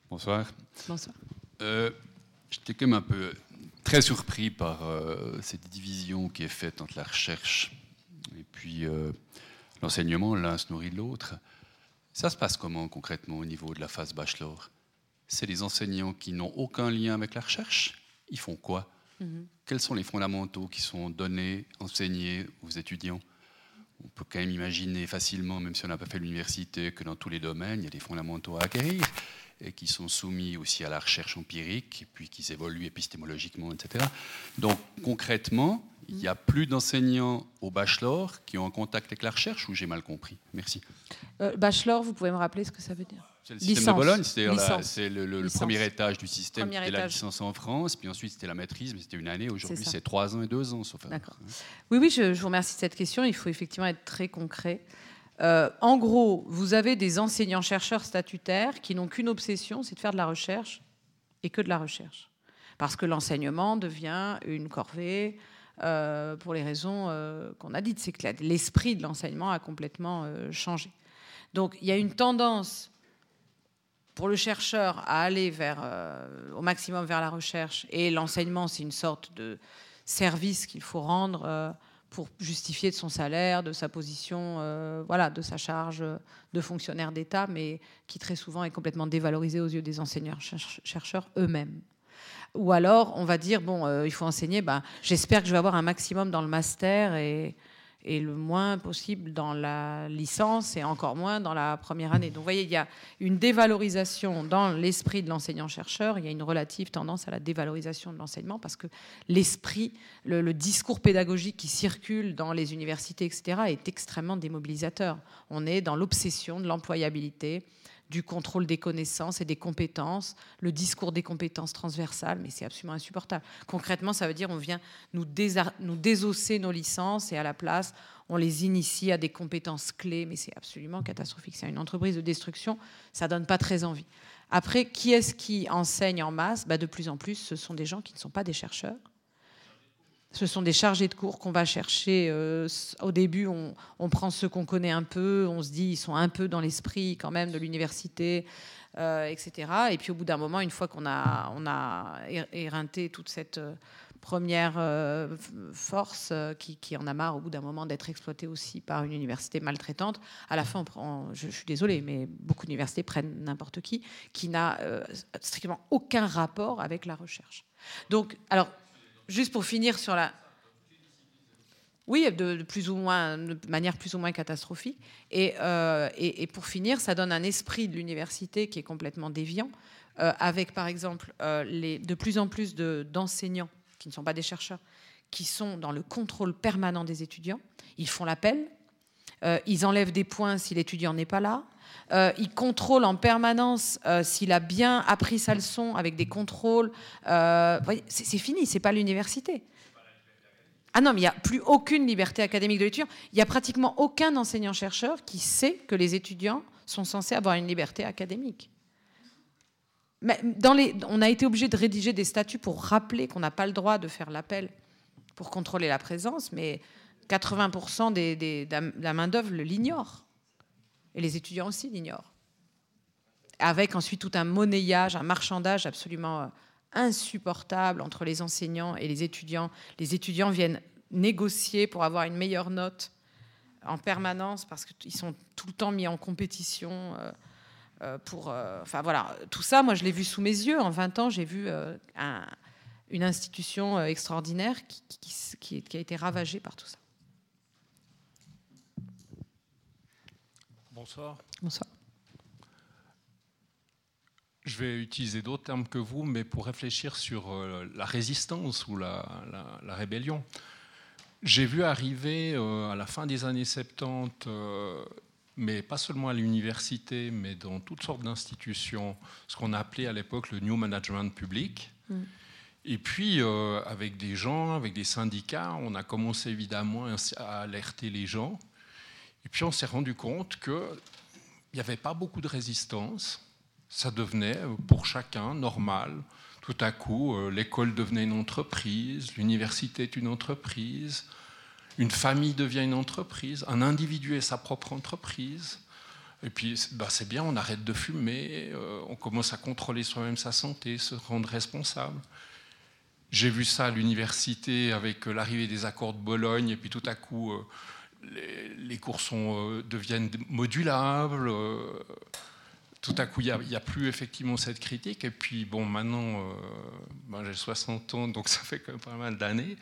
Bonsoir. Bonsoir. Euh, j'étais quand même un peu très surpris par euh, cette division qui est faite entre la recherche et puis l'enseignement. L'un se nourrit de l'autre. Ça se passe comment concrètement au niveau de la phase bachelor? C'est les enseignants qui n'ont aucun lien avec la recherche? Ils font quoi? Mhm. Quels sont les fondamentaux qui sont donnés, enseignés aux étudiants? On peut quand même imaginer facilement, même si on n'a pas fait l'université, que dans tous les domaines, il y a des fondamentaux à acquérir et qui sont soumis aussi à la recherche empirique, et puis qui évoluent épistémologiquement, etc. Donc concrètement, il n'y a plus d'enseignants au bachelor qui ont un contact avec la recherche ou j'ai mal compris? Merci. Euh, bachelor, vous pouvez me rappeler ce que ça veut dire? C'est le système de Bologne, c'est le, premier étage du système, c'était la licence en France, puis ensuite c'était la maîtrise, mais c'était une année, aujourd'hui c'est trois ans et deux ans, sauf D'accord. Oui, oui, je, vous remercie de cette question, il faut effectivement être très concret. Euh, en gros, vous avez des enseignants-chercheurs statutaires qui n'ont qu'une obsession, c'est de faire de la recherche et que de la recherche. Parce que l'enseignement devient une corvée, euh, pour les raisons euh, qu'on a dites. C'est que l'esprit de l'enseignement a complètement euh, changé. Donc il y a une tendance pour le chercheur à aller vers, au maximum vers la recherche, et l'enseignement, c'est une sorte de service qu'il faut rendre pour justifier de son salaire, de sa position, voilà, de sa charge de fonctionnaire d'État, mais qui très souvent est complètement dévalorisé aux yeux des enseignants-chercheurs eux-mêmes. Ou alors, on va dire, bon, euh, il faut enseigner, ben, j'espère que je vais avoir un maximum dans le master et, et, le moins possible dans la licence et encore moins dans la première année. Donc, vous voyez, il y a une dévalorisation dans l'esprit de l'enseignant-chercheur, il y a une relative tendance à la dévalorisation de l'enseignement parce que l'esprit, le, discours pédagogique qui circule dans les universités, etc., est extrêmement démobilisateur. On est dans l'obsession de l'employabilité du contrôle des connaissances et des compétences, le discours des compétences transversales, mais c'est absolument insupportable. Concrètement, ça veut dire on vient nous, nous désosser nos licences et à la place, on les initie à des compétences clés, mais c'est absolument catastrophique. C'est une entreprise de destruction, ça donne pas très envie. Après, qui est-ce qui enseigne en masse? Bah, De plus en plus, ce sont des gens qui ne sont pas des chercheurs, ce sont des chargés de cours qu'on va chercher. Euh, au début, on, prend ceux qu'on connaît un peu, on se dit ils sont un peu dans l'esprit quand même de l'université, euh, etc. Et puis au bout d'un moment, une fois qu'on a, éreinté toute cette euh, première force qui, en a marre au bout d'un moment d'être exploitée aussi par une université maltraitante, à la fin, on prend, je, suis désolée, mais beaucoup d'universités prennent n'importe qui, qui n'a strictement aucun rapport avec la recherche. Donc, alors, juste pour finir sur la. Oui, de, plus ou moins, de manière plus ou moins catastrophique. Euh, et, et, pour finir, ça donne un esprit de l'université qui est complètement déviant, euh, avec par exemple euh, les, de plus en plus d'enseignants qui ne sont pas des chercheurs, qui sont dans le contrôle permanent des étudiants. Ils font l'appel, ils enlèvent des points si l'étudiant n'est pas là, euh, il contrôle en permanence euh, s'il a bien appris sa leçon avec des contrôles. Euh, c'est fini, c'est pas l'université. Ah non, mais il n'y a plus aucune liberté académique de l'étudiant. Il n'y a pratiquement aucun enseignant-chercheur qui sait que les étudiants sont censés avoir une liberté académique. Mais dans les, on a été obligé de rédiger des statuts pour rappeler qu'on n'a pas le droit de faire l'appel pour contrôler la présence, mais 80% de la main-d'œuvre l'ignore. Et les étudiants aussi l'ignorent. Avec ensuite tout un monnayage, un marchandage absolument euh, insupportable entre les enseignants et les étudiants. Les étudiants viennent négocier pour avoir une meilleure note en permanence parce qu'ils sont tout le temps mis en compétition. Euh, euh, pour, enfin voilà, tout ça, moi je l'ai vu sous mes yeux. En 20 ans, j'ai vu une institution extraordinaire qui, a été ravagée par tout ça. Bonsoir. Bonsoir. Je vais utiliser d'autres termes que vous, mais pour réfléchir sur euh, la résistance ou la, rébellion. J'ai vu arriver euh, à la fin des années 70, euh, mais pas seulement à l'université, mais dans toutes sortes d'institutions, ce qu'on a appelé à l'époque le New Management public. Mm. Et puis, avec des gens, avec des syndicats, on a commencé évidemment à alerter les gens et puis on s'est rendu compte qu'il n'y avait pas beaucoup de résistance Ça devenait pour chacun normal. Tout à coup, l'école devenait une entreprise, l'université est une entreprise, une famille devient une entreprise, un individu est sa propre entreprise. Et puis, bah, c'est bien, on arrête de fumer, euh, on commence à contrôler soi-même sa santé, se rendre responsable. J'ai vu ça à l'université avec euh, l'arrivée des accords de Bologne, et puis tout à coup, euh, les, cours deviennent modulables. tout à coup, il n'y a, plus effectivement cette critique. Et puis, bon, maintenant, ben, j'ai 60 ans, donc ça fait quand même pas mal d'années.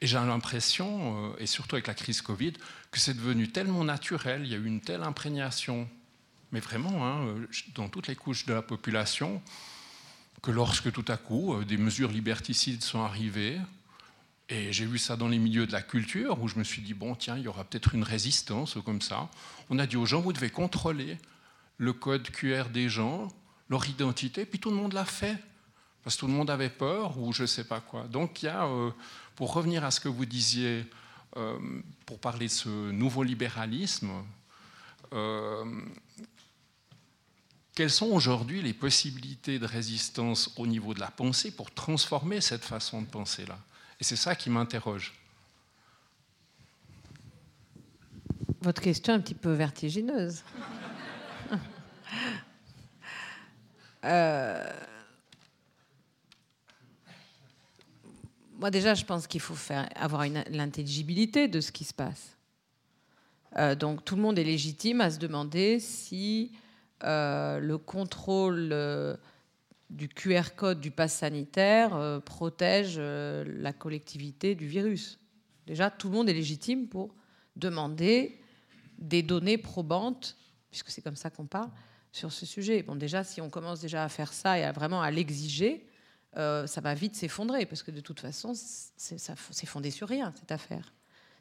Et j'ai l'impression, et surtout avec la crise Covid, que c'est devenu tellement naturel, il y a eu une telle imprégnation mais vraiment hein, euh, dans toutes les couches de la population, que lorsque tout à coup euh, des mesures liberticides sont arrivées, et j'ai vu ça dans les milieux de la culture, où je me suis dit, bon, tiens, il y aura peut-être une résistance comme ça. On a dit aux gens, vous devez contrôler le code QR des gens, leur identité, puis tout le monde l'a fait, parce que tout le monde avait peur, ou je ne sais pas quoi. Donc il y a, euh, pour revenir à ce que vous disiez, pour parler de ce nouveau libéralisme, quelles sont aujourd'hui les possibilités de résistance au niveau de la pensée pour transformer cette façon de penser-là? Et c'est ça qui m'interroge. Votre question est un petit peu vertigineuse. Euh, moi déjà, je pense qu'il faut faire, avoir l'intelligibilité de ce qui se passe. Euh, donc tout le monde est légitime à se demander si euh, le contrôle du QR code du pass sanitaire euh, protège la collectivité du virus. Déjà, tout le monde est légitime pour demander des données probantes, puisque c'est comme ça qu'on parle, sur ce sujet. Bon, déjà, si on commence déjà à faire ça et à vraiment à l'exiger, ça va vite s'effondrer, parce que de toute façon, c'est fondé sur rien, cette affaire.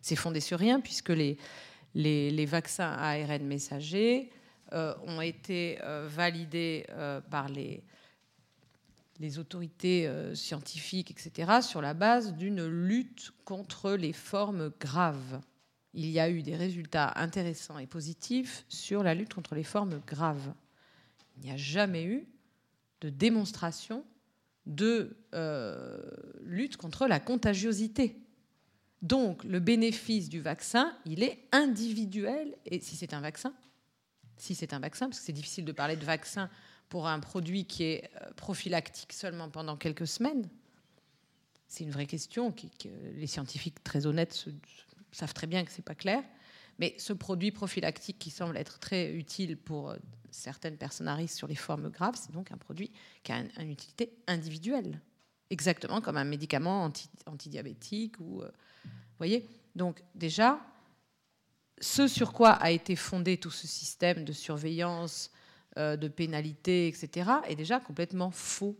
C'est fondé sur rien, puisque les, les, vaccins ARN messagers, euh, ont été euh, validés euh, par les, les autorités scientifiques, etc., sur la base d'une lutte contre les formes graves. Il y a eu des résultats intéressants et positifs sur la lutte contre les formes graves. Il n'y a jamais eu de démonstration de lutte contre la contagiosité. Donc le bénéfice du vaccin, il est individuel, et si c'est un vaccin, si c'est un vaccin, parce que c'est difficile de parler de vaccin pour un produit qui est euh, prophylactique seulement pendant quelques semaines. C'est une vraie question que les scientifiques très honnêtes savent très bien que ce n'est pas clair. Mais ce produit prophylactique qui semble être très utile pour euh, certaines personnes à risque sur les formes graves, c'est donc un produit qui a une, utilité individuelle, exactement comme un médicament antidiabétique ou, euh, voyez. Donc déjà, ce sur quoi a été fondé tout ce système de surveillance, euh, de pénalité, etc., est déjà complètement faux.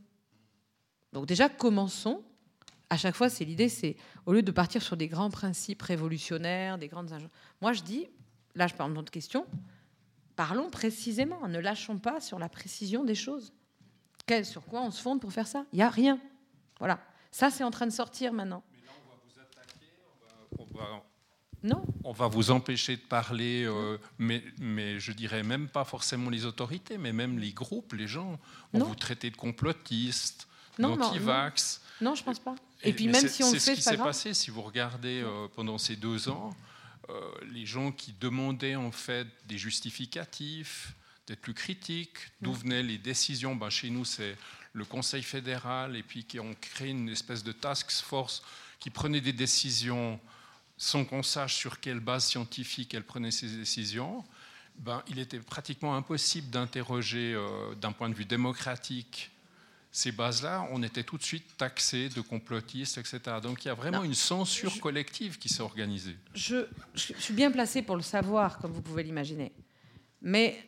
Donc déjà, commençons. À chaque fois, c'est l'idée, c'est au lieu de partir sur des grands principes révolutionnaires, des grandes... Moi, je dis, là, je parle de notre question, parlons précisément, ne lâchons pas sur la précision des choses. Sur quoi on se fonde pour faire ça? Il n'y a rien. Voilà. Ça, c'est en train de sortir maintenant. Mais là, on va vous attaquer, on va non. On va vous empêcher de parler, euh, mais, mais je dirais même pas forcément les autorités, mais même les groupes, les gens. On vous traiter de complotistes, d'anti-vax. Non, non, je pense pas. Et, puis même si on le fait, c'est ce qui s'est passé. Si vous regardez euh, pendant ces deux ans, euh, les gens qui demandaient en fait des justificatifs, d'être plus critiques, d'où venaient les décisions. Ben, chez nous, c'est le Conseil fédéral, et puis qui ont créé une espèce de task force qui prenait des décisions sans qu'on sache sur quelle base scientifique elle prenait ses décisions, ben, il était pratiquement impossible d'interroger euh, d'un point de vue démocratique ces bases-là. On était tout de suite taxé de complotistes, etc. Donc il y a vraiment une censure collective qui s'est organisée. Je, je, suis bien placé pour le savoir, comme vous pouvez l'imaginer. Mais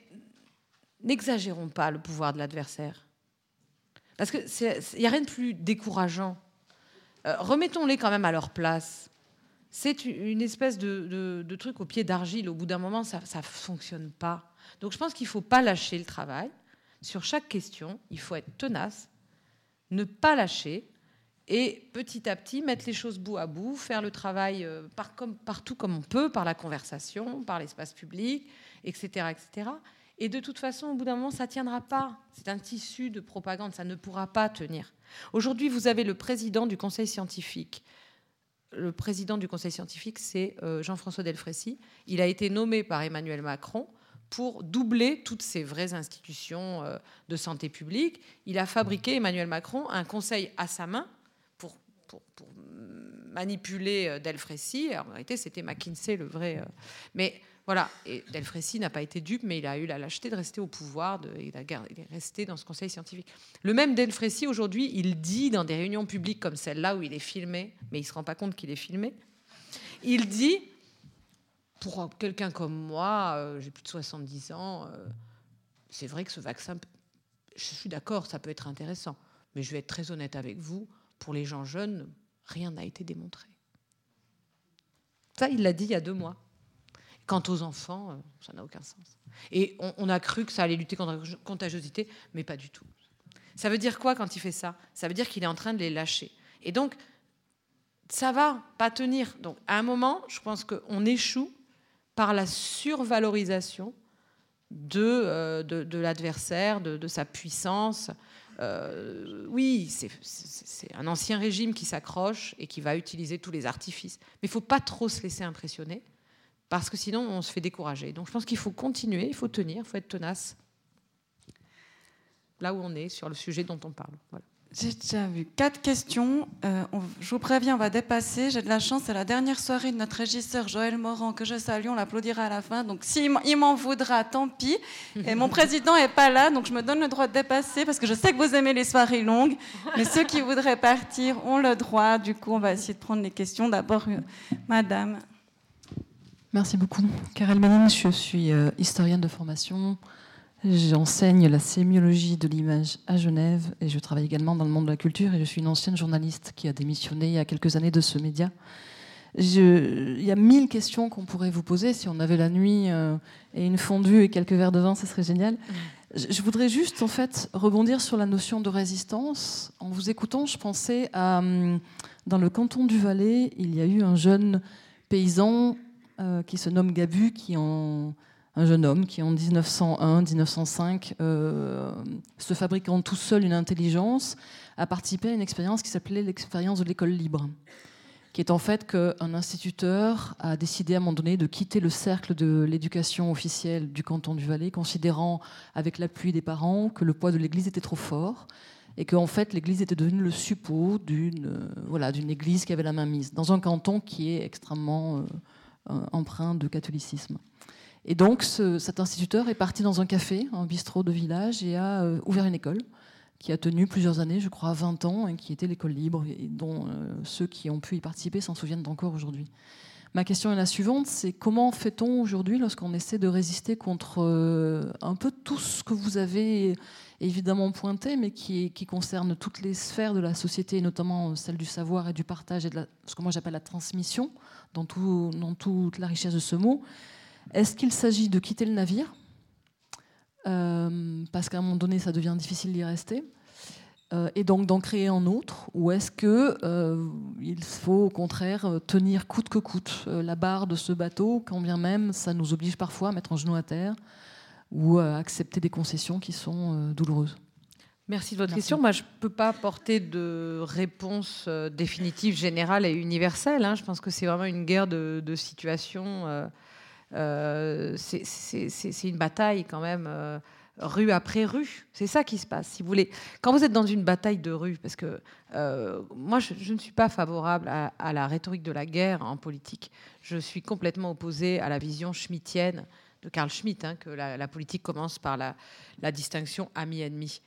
n'exagérons pas le pouvoir de l'adversaire. Parce qu'il n'y a rien de plus décourageant. Euh, remettons-les quand même à leur place c'est une espèce de, truc au pied d'argile. Au bout d'un moment, ça ne fonctionne pas. Donc je pense qu'il ne faut pas lâcher le travail. Sur chaque question, il faut être tenace, ne pas lâcher et petit à petit mettre les choses bout à bout, faire le travail euh, partout comme on peut, par la conversation, par l'espace public, etc., etc. Et de toute façon, au bout d'un moment, ça ne tiendra pas. C'est un tissu de propagande, ça ne pourra pas tenir. Aujourd'hui, vous avez le président du conseil scientifique. Le président du conseil scientifique, c'est euh, Jean-François Delfrécy. Il a été nommé par Emmanuel Macron pour doubler toutes ces vraies institutions euh, de santé publique. Il a fabriqué, Emmanuel Macron, un conseil à sa main pour, pour, manipuler euh, Delfrécy. En réalité, c'était McKinsey, le vrai. Mais voilà, et Delfrécy n'a pas été dupe, mais il a eu la lâcheté de rester au pouvoir, de, il, est resté dans ce conseil scientifique. Le même Delfrécy, aujourd'hui, il dit dans des réunions publiques comme celle-là, où il est filmé, mais il ne se rend pas compte qu'il est filmé, il dit, pour quelqu'un comme moi, euh, j'ai plus de 70 ans, euh, c'est vrai que ce vaccin, je suis d'accord, ça peut être intéressant, mais je vais être très honnête avec vous, pour les gens jeunes, rien n'a été démontré. Ça, il l'a dit il y a deux mois. Quant aux enfants, euh, ça n'a aucun sens. Et on, a cru que ça allait lutter contre la contagiosité, mais pas du tout. Ça veut dire quoi quand il fait ça? Ça veut dire qu'il est en train de les lâcher. Et donc, ça va pas tenir. Donc, à un moment, je pense qu'on échoue par la survalorisation de, euh, de, l'adversaire, de, sa puissance. Euh, oui, c'est un ancien régime qui s'accroche et qui va utiliser tous les artifices. Mais il faut pas trop se laisser impressionner parce que sinon on se fait décourager. Donc je pense qu'il faut continuer, il faut tenir, il faut être tenace. Là où on est sur le sujet dont on parle. J'ai déjà vu quatre questions. Euh, je vous préviens, on va dépasser. J'ai de la chance, c'est la dernière soirée de notre régisseur Joël Morand que je salue. On l'applaudira à la fin. Donc s'il m'en voudra, tant pis. Et mon président n'est pas là, donc je me donne le droit de dépasser parce que je sais que vous aimez les soirées longues. Mais ceux qui voudraient partir ont le droit. Du coup, on va essayer de prendre les questions. D'abord, euh, Madame. Merci beaucoup. Karel Benin, je suis euh, historienne de formation. J'enseigne la sémiologie de l'image à Genève et je travaille également dans le monde de la culture et je suis une ancienne journaliste qui a démissionné il y a quelques années de ce média. il y a mille questions qu'on pourrait vous poser. Si on avait la nuit euh, et une fondue et quelques verres de vin, ce serait génial. Je, voudrais juste en fait rebondir sur la notion de résistance. En vous écoutant, je pensais à hum, dans le canton du Valais, il y a eu un jeune paysan euh, qui se nomme Gabu, qui en, un jeune homme qui en 1901-1905, euh, se fabriquant tout seul une intelligence, a participé à une expérience qui s'appelait l'expérience de l'école libre, qui est en fait qu'un instituteur a décidé à un moment donné de quitter le cercle de l'éducation officielle du canton du Valais, considérant, avec l'appui des parents, que le poids de l'Église était trop fort et qu'en fait l'Église était devenue le suppôt d'une voilà, d'une Église qui avait la main mise, dans un canton qui est extrêmement... Euh, euh, empreint de catholicisme. Et donc cet instituteur est parti dans un café, un bistrot de village, et a euh, ouvert une école qui a tenu plusieurs années, je crois 20 ans, et qui était l'école libre, et dont euh, ceux qui ont pu y participer s'en souviennent encore aujourd'hui. Ma question est la suivante, c'est comment fait-on aujourd'hui lorsqu'on essaie de résister contre un peu tout ce que vous avez évidemment pointé, mais qui, concerne toutes les sphères de la société, notamment celle du savoir et du partage et de ce que moi j'appelle la transmission, dans toute la richesse de ce mot. Est-ce qu'il s'agit de quitter le navire? Euh, Parce qu'à un moment donné, ça devient difficile d'y rester. Euh, et donc d'en créer un autre Ou est-ce qu'il euh, faut au contraire tenir coûte que coûte la barre de ce bateau, quand bien même ça nous oblige parfois à mettre un genou à terre ou à accepter des concessions qui sont douloureuses? Merci de votre question. Moi, je ne peux pas apporter de réponse euh, définitive, générale et universelle. Hein. Je pense que c'est vraiment une guerre de, situation. Euh, euh, c'est une bataille quand même, rue après rue. C'est ça qui se passe. Si vous voulez, quand vous êtes dans une bataille de rue, parce que moi, je, ne suis pas favorable à, la rhétorique de la guerre en politique. Je suis complètement opposée à la vision schmittienne de Carl Schmitt, hein, que la, politique commence par la, la distinction ami-ennemi.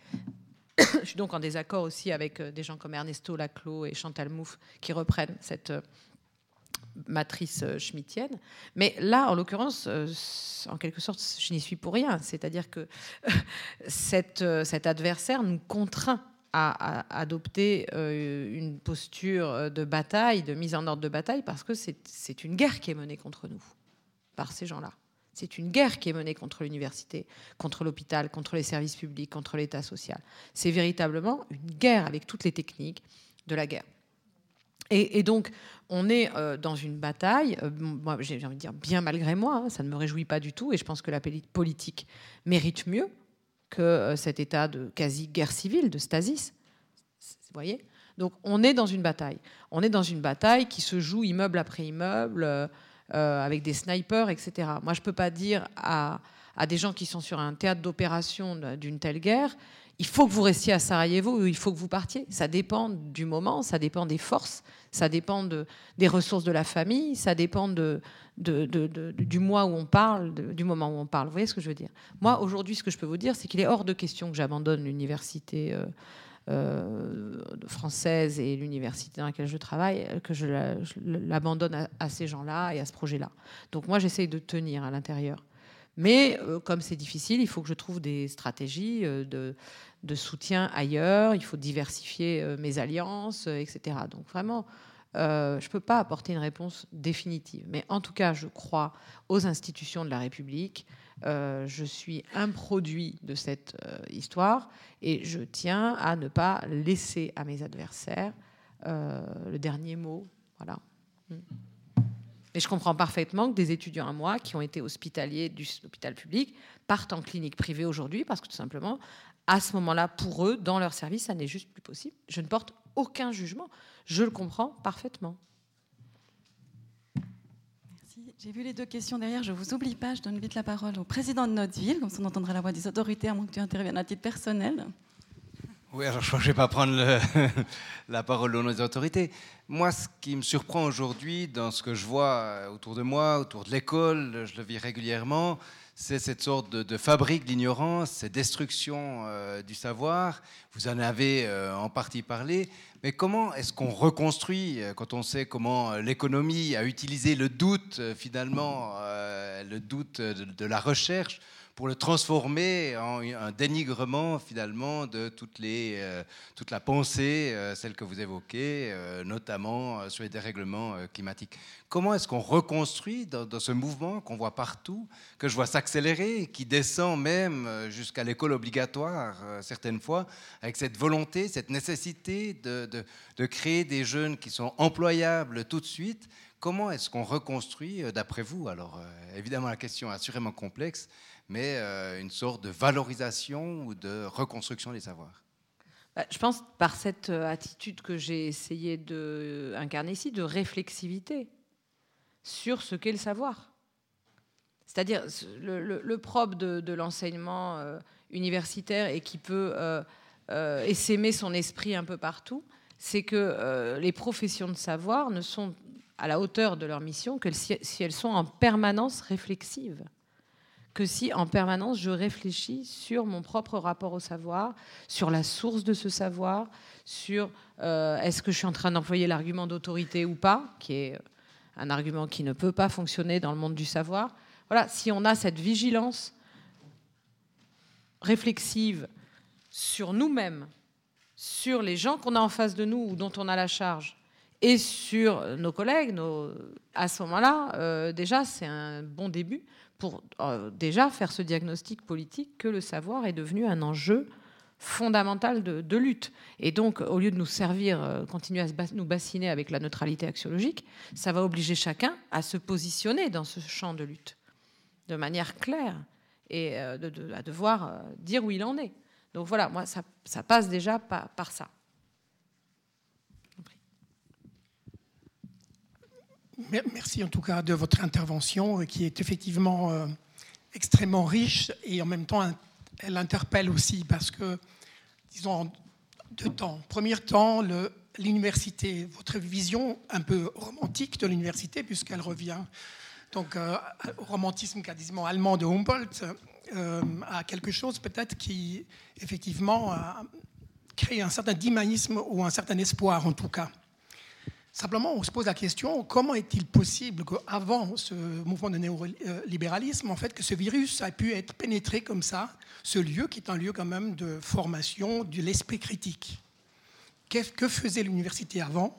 Je suis donc en désaccord aussi avec euh, des gens comme Ernesto Laclos et Chantal Mouffe qui reprennent cette euh, matrice euh, schmittienne. Mais là, en l'occurrence, en quelque sorte, je n'y suis pour rien. C'est-à-dire que cet adversaire nous contraint à, adopter une posture de bataille, de mise en ordre de bataille, parce que c'est une guerre qui est menée contre nous par ces gens-là. C'est une guerre qui est menée contre l'université, contre l'hôpital, contre les services publics, contre l'État social. C'est véritablement une guerre avec toutes les techniques de la guerre. Et, donc, on est euh, dans une bataille, euh, moi, j'ai envie de dire bien malgré moi, hein, ça ne me réjouit pas du tout, et je pense que la politique mérite mieux que euh, cet état de quasi-guerre civile, de stasis. Vous voyez? Donc, on est dans une bataille. On est dans une bataille qui se joue immeuble après immeuble, avec des snipers, etc. Moi, je ne peux pas dire à, à des gens qui sont sur un théâtre d'opération d'une telle guerre, il faut que vous restiez à Sarajevo ou il faut que vous partiez. Ça dépend du moment, ça dépend des forces, ça dépend des ressources de la famille, ça dépend de, du mois où on parle, du moment où on parle. Vous voyez ce que je veux dire? Moi, aujourd'hui, ce que je peux vous dire, c'est qu'il est hors de question que j'abandonne l'université euh, euh, française et l'université dans laquelle je travaille, que je l'abandonne à, ces gens-là et à ce projet-là. Donc moi, j'essaye de tenir à l'intérieur. Mais euh, comme c'est difficile, il faut que je trouve des stratégies euh, de, soutien ailleurs, il faut diversifier euh, mes alliances, etc. Donc vraiment, je ne peux pas apporter une réponse définitive. Mais en tout cas, je crois aux institutions de la République. je suis un produit de cette histoire et je tiens à ne pas laisser à mes adversaires le dernier mot. Voilà. Mm. Et je comprends parfaitement que des étudiants à moi qui ont été hospitaliers de l'hôpital public partent en clinique privée aujourd'hui parce que tout simplement, à ce moment-là, pour eux, dans leur service, ça n'est juste plus possible. Je ne porte aucun jugement. Je le comprends parfaitement. Merci. J'ai vu les deux questions derrière. Je ne vous oublie pas. Je donne vite la parole au président de notre ville, comme ça on entendra la voix des autorités, à moins que tu interviennes à titre personnel. Oui, alors je ne vais pas prendre la parole de nos autorités. Moi, ce qui me surprend aujourd'hui dans ce que je vois euh, autour de moi, autour de l'école, je le vis régulièrement, c'est cette sorte de, fabrique d'ignorance, cette destruction euh, du savoir. Vous en avez euh, en partie parlé, mais comment est-ce qu'on reconstruit quand on sait comment l'économie a utilisé le doute, finalement, le doute de la recherche pour le transformer en un dénigrement finalement de euh, toute la pensée, euh, celle que vous évoquez, euh, notamment sur les dérèglements climatiques. Comment est-ce qu'on reconstruit dans, ce mouvement qu'on voit partout, que je vois s'accélérer, qui descend même jusqu'à l'école obligatoire certaines fois, avec cette volonté, cette nécessité de créer des jeunes qui sont employables tout de suite? Comment est-ce qu'on reconstruit, d'après vous? Alors, évidemment, la question est assurément complexe, mais euh, une sorte de valorisation ou de reconstruction des savoirs. Bah, je pense par cette euh, attitude que j'ai essayé d'incarner ici, de réflexivité sur ce qu'est le savoir. C'est-à-dire le, propre de, l'enseignement euh, universitaire et qui peut euh, essaimer son esprit un peu partout, c'est que les professions de savoir ne sont à la hauteur de leur mission que si elles sont en permanence réflexives que si en permanence je réfléchis sur mon propre rapport au savoir, sur la source de ce savoir, sur euh, est-ce que je suis en train d'employer l'argument d'autorité ou pas, qui est un argument qui ne peut pas fonctionner dans le monde du savoir. Voilà, si on a cette vigilance réflexive sur nous-mêmes, sur les gens qu'on a en face de nous ou dont on a la charge, et sur nos collègues, nos... à ce moment-là, euh, déjà, c'est un bon début pour euh, déjà faire ce diagnostic politique que le savoir est devenu un enjeu fondamental de, lutte. Et donc, au lieu de nous servir, euh, continuer à nous bassiner avec la neutralité axiologique, ça va obliger chacun à se positionner dans ce champ de lutte de manière claire et euh, à devoir dire où il en est. Donc voilà, moi, ça, passe déjà par ça. Merci en tout cas de votre intervention euh, qui est effectivement euh, extrêmement riche et en même temps elle interpelle aussi parce que, disons, deux temps. Premier temps, l'université, votre vision un peu romantique de l'université puisqu'elle revient donc euh, au romantisme quasiment allemand de Humboldt à quelque chose peut-être qui effectivement a créé un certain dynamisme ou un certain espoir en tout cas. Simplement, on se pose la question comment est-il possible qu'avant ce mouvement de néolibéralisme, en fait, que ce virus a pu être pénétré comme ça, ce lieu qui est un lieu quand même de formation de l'esprit critique? Que faisait l'université avant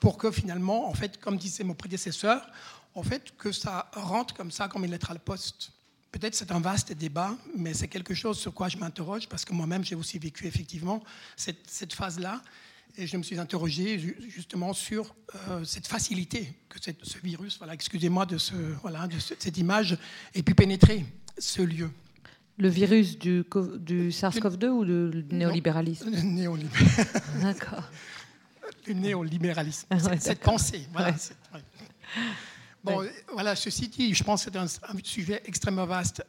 pour que finalement, en fait, comme disait mon prédécesseur, en fait, que ça rentre comme ça comme une lettre à la poste? Peut-être c'est un vaste débat, mais c'est quelque chose sur quoi je m'interroge parce que moi-même j'ai aussi vécu effectivement cette, cette phase-là Et je me suis interrogé justement sur euh, cette facilité que ce virus, voilà, excusez-moi de, ce, voilà, de cette image, ait pu pénétrer ce lieu. Le virus du, du SARS-CoV-2 ou du néolibéralisme Le néolibéralisme. D'accord. Le néolibéralisme. cette pensée. Voilà, Bon, voilà, ceci dit, je pense que c'est un, sujet extrêmement vaste.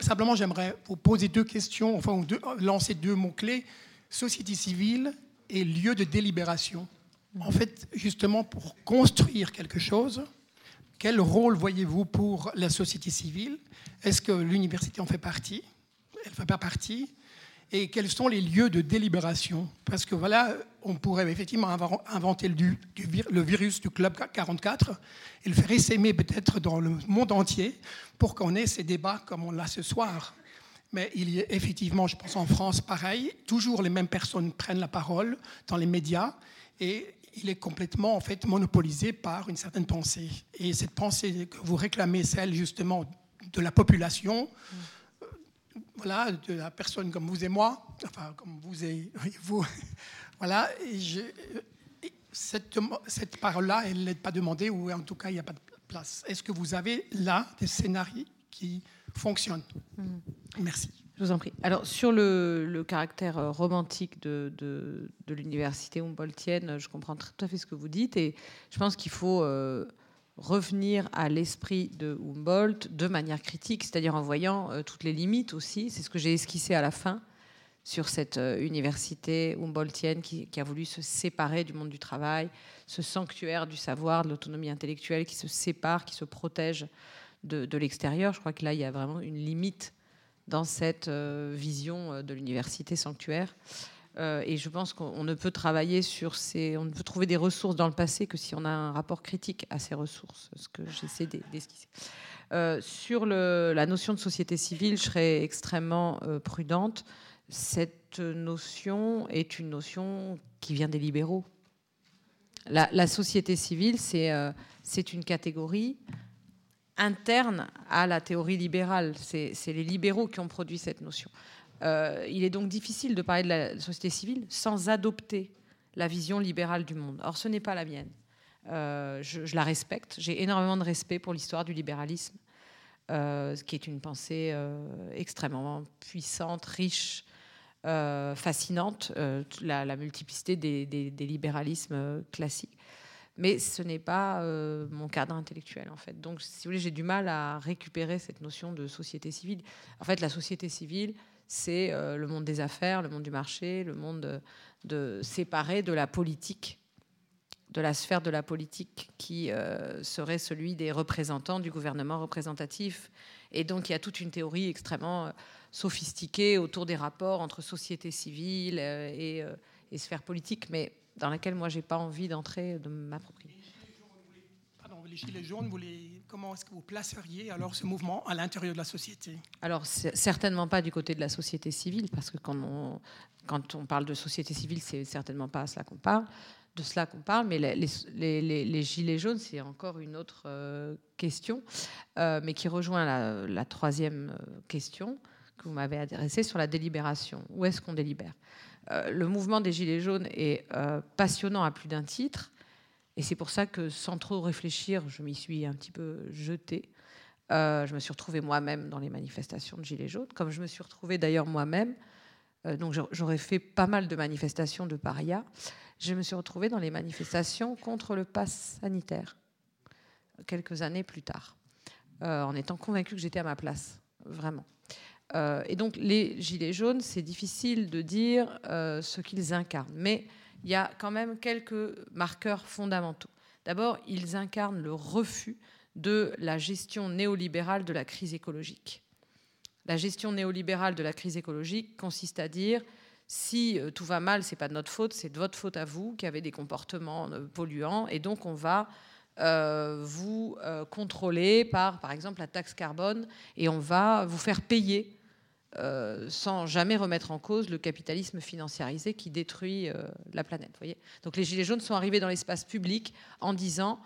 Simplement, j'aimerais vous poser deux questions, enfin, lancer deux mots-clés société civile et lieu de délibération. En fait, justement, pour construire quelque chose, quel rôle voyez-vous pour la société civile? Est-ce que l'université en fait partie? Elle ne fait pas partie? Et quels sont les lieux de délibération? Parce que voilà, on pourrait effectivement inventer le, virus du Club 44 et le faire essaimer peut-être dans le monde entier pour qu'on ait ces débats comme on l'a ce soir. Mais il y a effectivement, je pense en France, pareil, toujours les mêmes personnes prennent la parole dans les médias et il est complètement en fait monopolisé par une certaine pensée. Et cette pensée que vous réclamez, celle justement de la population, voilà, de la personne comme vous et moi, enfin comme vous et vous, voilà, cette, cette parole-là, elle n'est pas demandée ou en tout cas il n'y a pas de place. Est-ce que vous avez là des scénarios qui fonctionnent mm. Merci. Je vous en prie. Alors, sur le, caractère euh, romantique de, de, l'université Humboldtienne, je comprends tout à fait ce que vous dites et je pense qu'il faut euh, revenir à l'esprit de Humboldt de manière critique, c'est-à-dire en voyant euh, toutes les limites aussi. C'est ce que j'ai esquissé à la fin sur cette euh, université Humboldtienne qui, a voulu se séparer du monde du travail, ce sanctuaire du savoir, de l'autonomie intellectuelle qui se sépare, qui se protège de, l'extérieur. Je crois que là, il y a vraiment une limite dans cette euh, vision de l'université sanctuaire. Euh, et je pense qu'on ne peut travailler sur ces, on ne peut trouver des ressources dans le passé que si on a un rapport critique à ces ressources, ce que j'essaie d'esquisser. Euh, sur la notion de société civile, je serais extrêmement euh, prudente. Cette notion est une notion qui vient des libéraux. La, société civile, c'est une catégorie interne à la théorie libérale. C'est les libéraux qui ont produit cette notion. Euh, il est donc difficile de parler de la société civile sans adopter la vision libérale du monde. Or, ce n'est pas la mienne. Euh, je, la respecte. J'ai énormément de respect pour l'histoire du libéralisme, euh, qui est une pensée extrêmement puissante, riche, fascinante, la, multiplicité des, libéralismes classiques. Mais ce n'est pas mon cadre intellectuel, en fait. Donc, si vous voulez, j'ai du mal à récupérer cette notion de société civile. En fait, la société civile, c'est euh, le monde des affaires, le monde du marché, le monde de, séparé de la politique, de la sphère de la politique qui euh, serait celui des représentants du gouvernement représentatif. Et donc il y a toute une théorie extrêmement euh, sophistiquée autour des rapports entre société civile et, et sphère politique, mais dans laquelle moi j'ai pas envie d'entrer, de m'approprier les Gilets jaunes, vous les, comment est-ce que vous placeriez alors ce mouvement à l'intérieur de la société? Alors, certainement pas du côté de la société civile, parce que quand on, quand on parle de société civile, c'est certainement pas à cela qu'on parle, de cela qu'on parle, mais les, les, les, Gilets jaunes, c'est encore une autre euh, question, euh, mais qui rejoint la, la troisième euh, question que vous m'avez adressée sur la délibération. Où est-ce qu'on délibère? Le mouvement des Gilets jaunes est passionnant à plus d'un titre et c'est pour ça que, sans trop réfléchir, je m'y suis un petit peu jetée. Euh, je me suis retrouvée moi-même dans les manifestations de Gilets jaunes, comme je me suis retrouvée d'ailleurs moi-même. Euh, donc j'aurais fait pas mal de manifestations de paria. Je me suis retrouvée dans les manifestations contre le pass sanitaire, quelques années plus tard, euh, en étant convaincue que j'étais à ma place, vraiment. Et donc les Gilets jaunes, c'est difficile de dire ce qu'ils incarnent. Mais il y a quand même quelques marqueurs fondamentaux. D'abord, ils incarnent le refus de la gestion néolibérale de la crise écologique. La gestion néolibérale de la crise écologique consiste à dire si euh, tout va mal, c'est pas de notre faute, c'est de votre faute à vous qui avez des comportements euh, polluants, et donc on va euh, vous contrôler par, par exemple, la taxe carbone, et on va vous faire payer euh, sans jamais remettre en cause le capitalisme financiarisé qui détruit euh, la planète. Donc les Gilets jaunes sont arrivés dans l'espace public en disant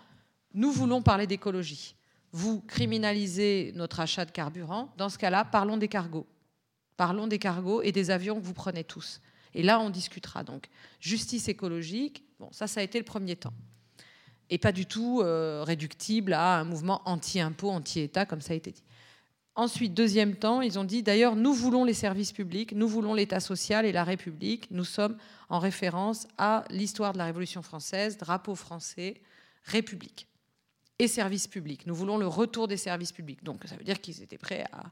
nous voulons parler d'écologie. Vous criminalisez notre achat de carburant. Dans ce cas-là, parlons des cargos. Parlons des cargos et des avions que vous prenez tous. Et là, on discutera. Donc, justice écologique, bon, ça, ça a été le premier temps. Et pas du tout euh, réductible à un mouvement anti-impôt, anti-État, comme ça a été dit. Ensuite, deuxième temps, ils ont dit d'ailleurs, nous voulons les services publics, nous voulons l'État social et la République. Nous sommes en référence à l'histoire de la Révolution française, drapeau français, République et services publics. Nous voulons le retour des services publics. Donc ça veut dire qu'ils étaient prêts à,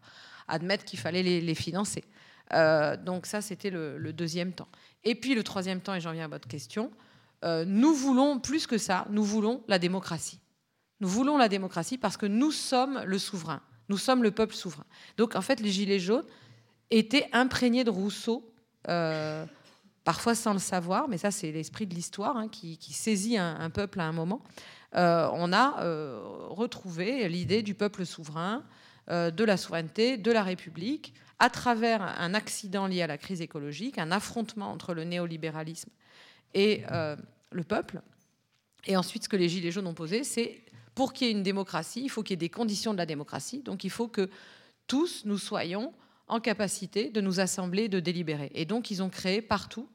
admettre qu'il fallait les, financer. Euh, donc ça, c'était le, deuxième temps. Et puis le troisième temps, et j'en viens à votre question, euh, nous voulons plus que ça, nous voulons la démocratie. Nous voulons la démocratie parce que nous sommes le souverain, nous sommes le peuple souverain. Donc en fait, les Gilets jaunes étaient imprégnés de Rousseau. Euh, parfois sans le savoir, mais ça c'est l'esprit de l'histoire hein, qui, saisit un, peuple à un moment. Euh, on a euh, retrouvé l'idée du peuple souverain, de la souveraineté, de la République, à travers un accident lié à la crise écologique, un affrontement entre le néolibéralisme et le peuple. Et ensuite, ce que les Gilets jaunes ont posé, c'est pour qu'il y ait une démocratie, il faut qu'il y ait des conditions de la démocratie. Donc il faut que tous nous soyons en capacité de nous assembler, de délibérer. Et donc ils ont créé partout,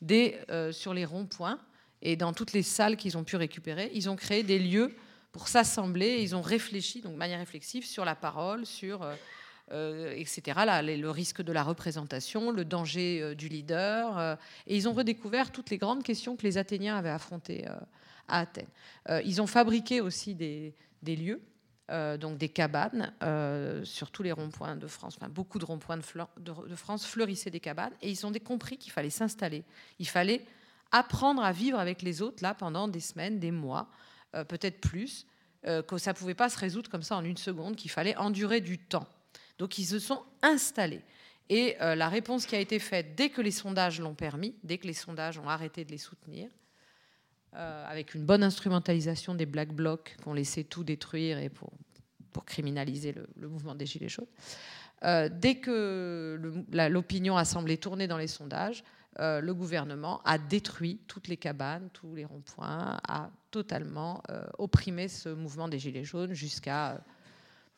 des, sur les ronds-points, et dans toutes les salles qu'ils ont pu récupérer, ils ont créé des lieux pour s'assembler. Ils ont réfléchi, donc de manière réflexive, sur la parole, sur euh, euh, etc. Là, le risque de la représentation, le danger euh, du leader. et ils ont redécouvert toutes les grandes questions que les Athéniens avaient affrontées à Athènes. ils ont fabriqué aussi des, lieux. donc des cabanes sur tous les ronds-points de France, beaucoup de ronds-points de, France fleurissaient des cabanes, et ils ont compris qu'il fallait s'installer, il fallait apprendre à vivre avec les autres là pendant des semaines, des mois, euh, peut-être plus, euh, que ça ne pouvait pas se résoudre comme ça en une seconde, qu'il fallait endurer du temps. Donc ils se sont installés. Et euh, la réponse qui a été faite dès que les sondages l'ont permis, dès que les sondages ont arrêté de les soutenir, avec une bonne instrumentalisation des black blocs qui ont laissé tout détruire et pour, criminaliser le, mouvement des Gilets jaunes, dès que l'opinion a semblé tourner dans les sondages, euh, le gouvernement a détruit toutes les cabanes, tous les ronds-points, a totalement euh, opprimé ce mouvement des Gilets jaunes jusqu'à, euh,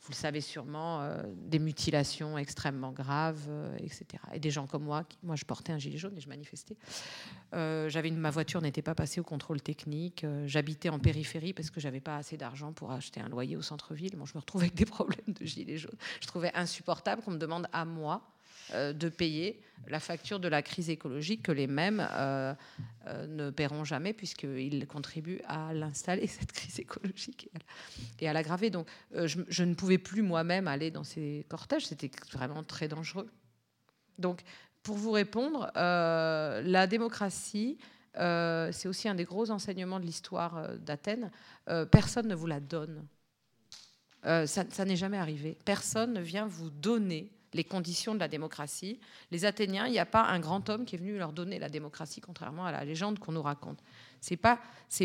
vous le savez sûrement, des mutilations extrêmement graves, etc. Et des gens comme moi, moi je portais un gilet jaune et je manifestais. j'avais ma voiture n'était pas passée au contrôle technique. J'habitais en périphérie parce que j'avais pas assez d'argent pour acheter un loyer au centre-ville. Moi, je me retrouvais avec des problèmes de gilets jaunes. Je trouvais insupportable qu'on me demande à moi euh, de payer la facture de la crise écologique que les mêmes euh, euh, ne paieront jamais puisqu'ils contribuent à l'installer, cette crise écologique, et à l'aggraver. Donc je, ne pouvais plus moi-même aller dans ces cortèges, c'était vraiment très dangereux. Donc pour vous répondre, la démocratie, c'est aussi un des gros enseignements de l'histoire d'Athènes. personne ne vous la donne. ça n'est jamais arrivé. Personne ne vient vous donner les conditions de la démocratie. Les Athéniens, il n'y a pas un grand homme qui est venu leur donner la démocratie, contrairement à la légende qu'on nous raconte. Ce n'est pas,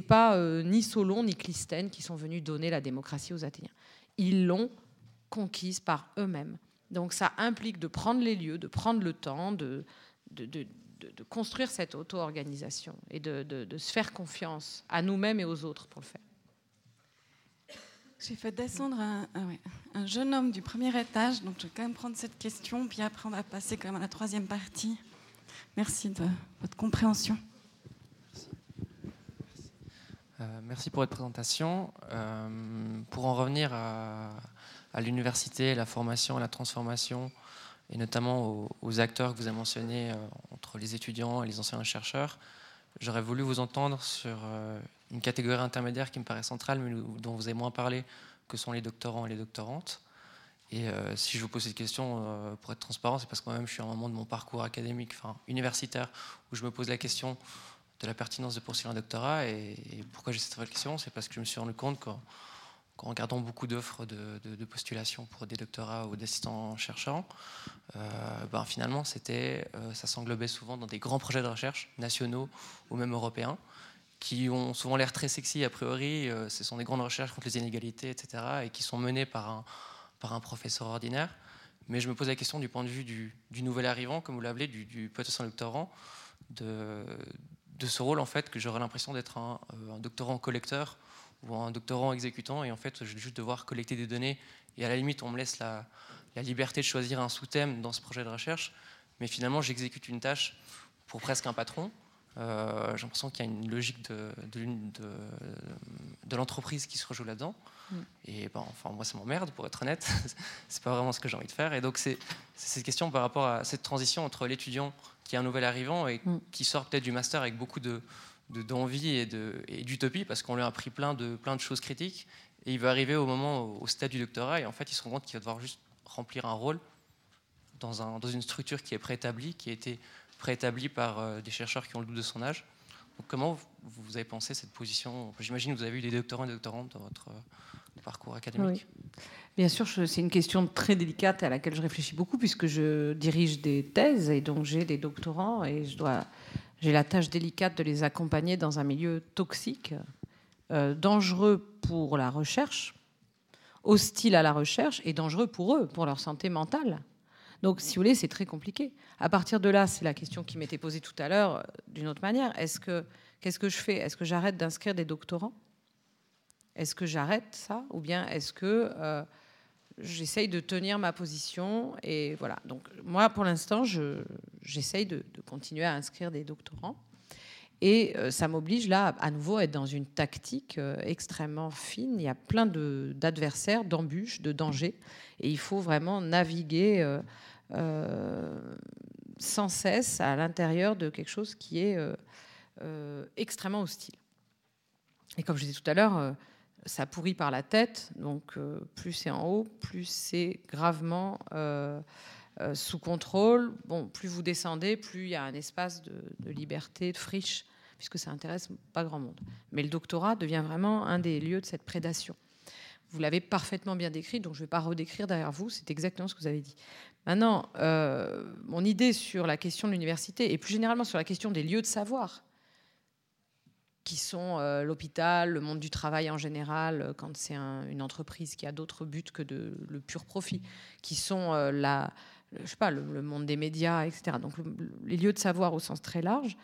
pas euh, ni Solon ni Clisthène qui sont venus donner la démocratie aux Athéniens. Ils l'ont conquise par eux-mêmes. Donc ça implique de prendre les lieux, de prendre le temps, de, de construire cette auto-organisation et de, se faire confiance à nous-mêmes et aux autres pour le faire. J'ai fait descendre un, jeune homme du premier étage, donc je vais quand même prendre cette question, puis après on va passer quand même à la troisième partie. Merci de votre compréhension. merci euh, pour votre présentation. Euh, pour en revenir à, l'université, la formation, la transformation, et notamment aux, acteurs que vous avez mentionnés euh, entre les étudiants et les anciens chercheurs, j'aurais voulu vous entendre sur une catégorie intermédiaire qui me paraît centrale, mais dont vous avez moins parlé, que sont les doctorants et les doctorantes. Et euh, si je vous pose cette question, euh, pour être transparent, c'est parce que moi-même je suis à un moment de mon parcours académique, universitaire, où je me pose la question de la pertinence de poursuivre un doctorat. Et, pourquoi j'ai cette réflexion C'est parce que je me suis rendu compte qu'en regardant beaucoup d'offres de, postulation pour des doctorats ou d'assistants cherchants, euh, ben finalement, c'était, ça s'englobait souvent dans des grands projets de recherche nationaux ou même européens qui ont souvent l'air très sexy a priori. Euh, ce sont des grandes recherches contre les inégalités, etc., et qui sont menées par un, par un professeur ordinaire. Mais je me pose la question du point de vue du, nouvel arrivant, comme vous l'appelez, du, du potentiel doctorant, de, ce rôle en fait que j'aurais l'impression d'être un, euh, un, doctorant collecteur ou un doctorant exécutant, et en fait je vais juste devoir collecter des données, et à la limite on me laisse la, la liberté de choisir un sous-thème dans ce projet de recherche, mais finalement j'exécute une tâche pour presque un patron. Euh, j'ai l'impression qu'il y a une logique de, de, de, de l'entreprise qui se rejoue là-dedans. Mm. Et bon, enfin, moi, ça m'emmerde, pour être honnête. c'est pas vraiment ce que j'ai envie de faire. Et donc, c'est cette question par rapport à cette transition entre l'étudiant qui est un nouvel arrivant et mm. qui sort peut-être du master avec beaucoup de d'envie et d'utopie parce qu'on lui a appris plein de, plein de choses critiques et il va arriver au moment, au stade du doctorat et en fait il se rend compte qu'il va devoir juste remplir un rôle dans, un, dans une structure qui est préétablie, qui a été préétablie par euh, des chercheurs qui ont le double de son âge. Comment vous, avez pensé cette position? J'imagine que vous avez eu des doctorants et des doctorantes dans votre euh, parcours académique. Bien sûr, c'est une question très délicate à laquelle je réfléchis beaucoup puisque je dirige des thèses et donc j'ai des doctorants et je dois, j'ai la tâche délicate de les accompagner dans un milieu toxique, euh, dangereux pour la recherche, hostile à la recherche et dangereux pour eux, pour leur santé mentale. Donc, si vous voulez, c'est très compliqué. À partir de là, c'est la question qui m'était posée tout à l'heure euh, d'une autre manière. Est-ce que qu'est-ce que je fais? Est-ce que j'arrête d'inscrire des doctorants? Est-ce que j'arrête ça? Ou bien est-ce que euh, j'essaye de tenir ma position Et voilà. Donc, moi, pour l'instant, j'essaye de, continuer à inscrire des doctorants. Et euh, ça m'oblige là à nouveau à être dans une tactique extrêmement fine. Il y a plein d'adversaires, d'embûches, de dangers. Et il faut vraiment naviguer sans cesse à l'intérieur de quelque chose qui est euh, euh, extrêmement hostile. Et comme je disais tout à l'heure, ça pourrit par la tête, donc plus c'est en haut, plus c'est gravement sous contrôle. Bon, plus vous descendez, plus il y a un espace de, de, liberté, de friche, puisque ça intéresse pas grand monde. Mais le doctorat devient vraiment un des lieux de cette prédation. Vous l'avez parfaitement bien décrit, donc je ne vais pas redécrire derrière vous, c'est exactement ce que vous avez dit. Maintenant, euh, mon idée sur la question de l'université et plus généralement sur la question des lieux de savoir, qui sont euh, l'hôpital, le monde du travail en général, euh, quand c'est une entreprise qui a d'autres buts que le pur profit, qui sont la, je sais pas, le, monde des médias, etc. Donc les lieux de savoir au sens très large.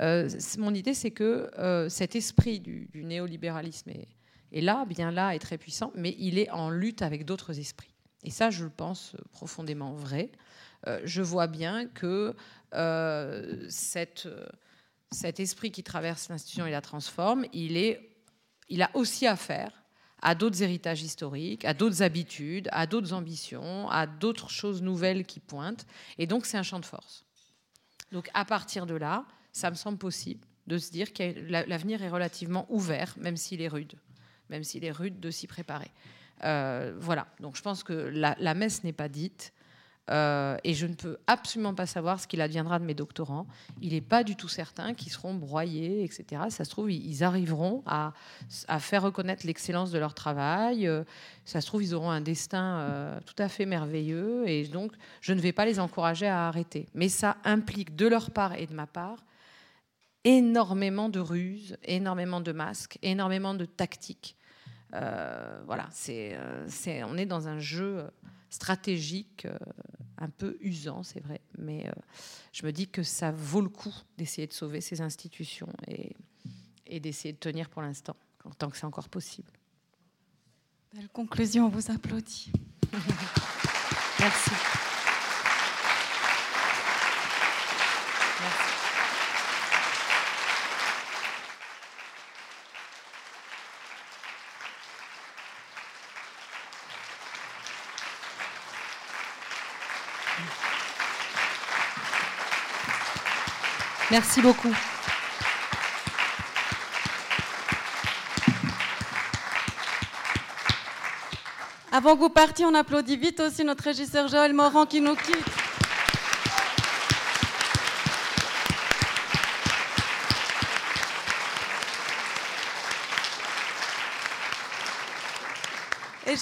mon idée, c'est que cet esprit du, néolibéralisme est, est là, bien là, est très puissant, mais il est en lutte avec d'autres esprits. Et ça, je le pense profondément vrai. Euh, je vois bien que euh, cet esprit qui traverse l'institution et la transforme, il, il a aussi affaire à d'autres héritages historiques, à d'autres habitudes, à d'autres ambitions, à d'autres choses nouvelles qui pointent. Et donc, c'est un champ de force. Donc, à partir de là, ça me semble possible de se dire que l'avenir est relativement ouvert, même s'il est rude, même s'il est rude de s'y préparer. Euh, voilà, donc je pense que la, messe n'est pas dite. Euh, et je ne peux absolument pas savoir ce qu'il adviendra de mes doctorants. Il n'est pas du tout certain qu'ils seront broyés, etc. Ça se trouve, ils arriveront à, faire reconnaître l'excellence de leur travail. Euh, ça se trouve, ils auront un destin tout à fait merveilleux. Et donc, je ne vais pas les encourager à arrêter. Mais ça implique de leur part et de ma part énormément de ruses, énormément de masques, énormément de tactiques voilà, euh, c'est, on est dans un jeu stratégique euh, un peu usant, c'est vrai, mais je me dis que ça vaut le coup d'essayer de sauver ces institutions et, et d'essayer de tenir pour l'instant, tant que c'est encore possible. Belle conclusion, on vous applaudit. Merci. Merci beaucoup. Avant que vous partiez, on applaudit vite aussi notre régisseur Joël Morand qui nous quitte.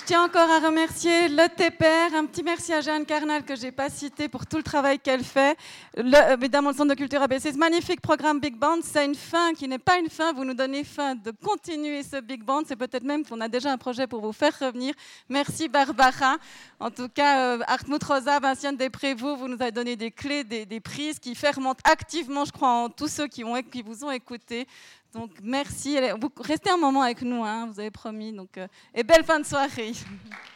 Tiens encore à remercier le TPR. Un petit merci à Jeanne Carnal que je n'ai pas cité pour tout le travail qu'elle fait. Évidemment, le Centre de culture ABC, ce magnifique programme Big Band, c'est une fin qui n'est pas une fin. Vous nous donnez fin de continuer ce Big Band. C'est peut-être même qu'on a déjà un projet pour vous faire revenir. Merci Barbara. En tout cas, euh, Hartmut Rosa, Vinciane Desprévost, vous nous avez donné des clés, des, prises qui fermentent activement, je crois, en tous ceux qui, qui vous ont écouté. Donc merci. Vous restez un moment avec nous, hein, vous avez promis. Donc, euh, et belle fin de soirée.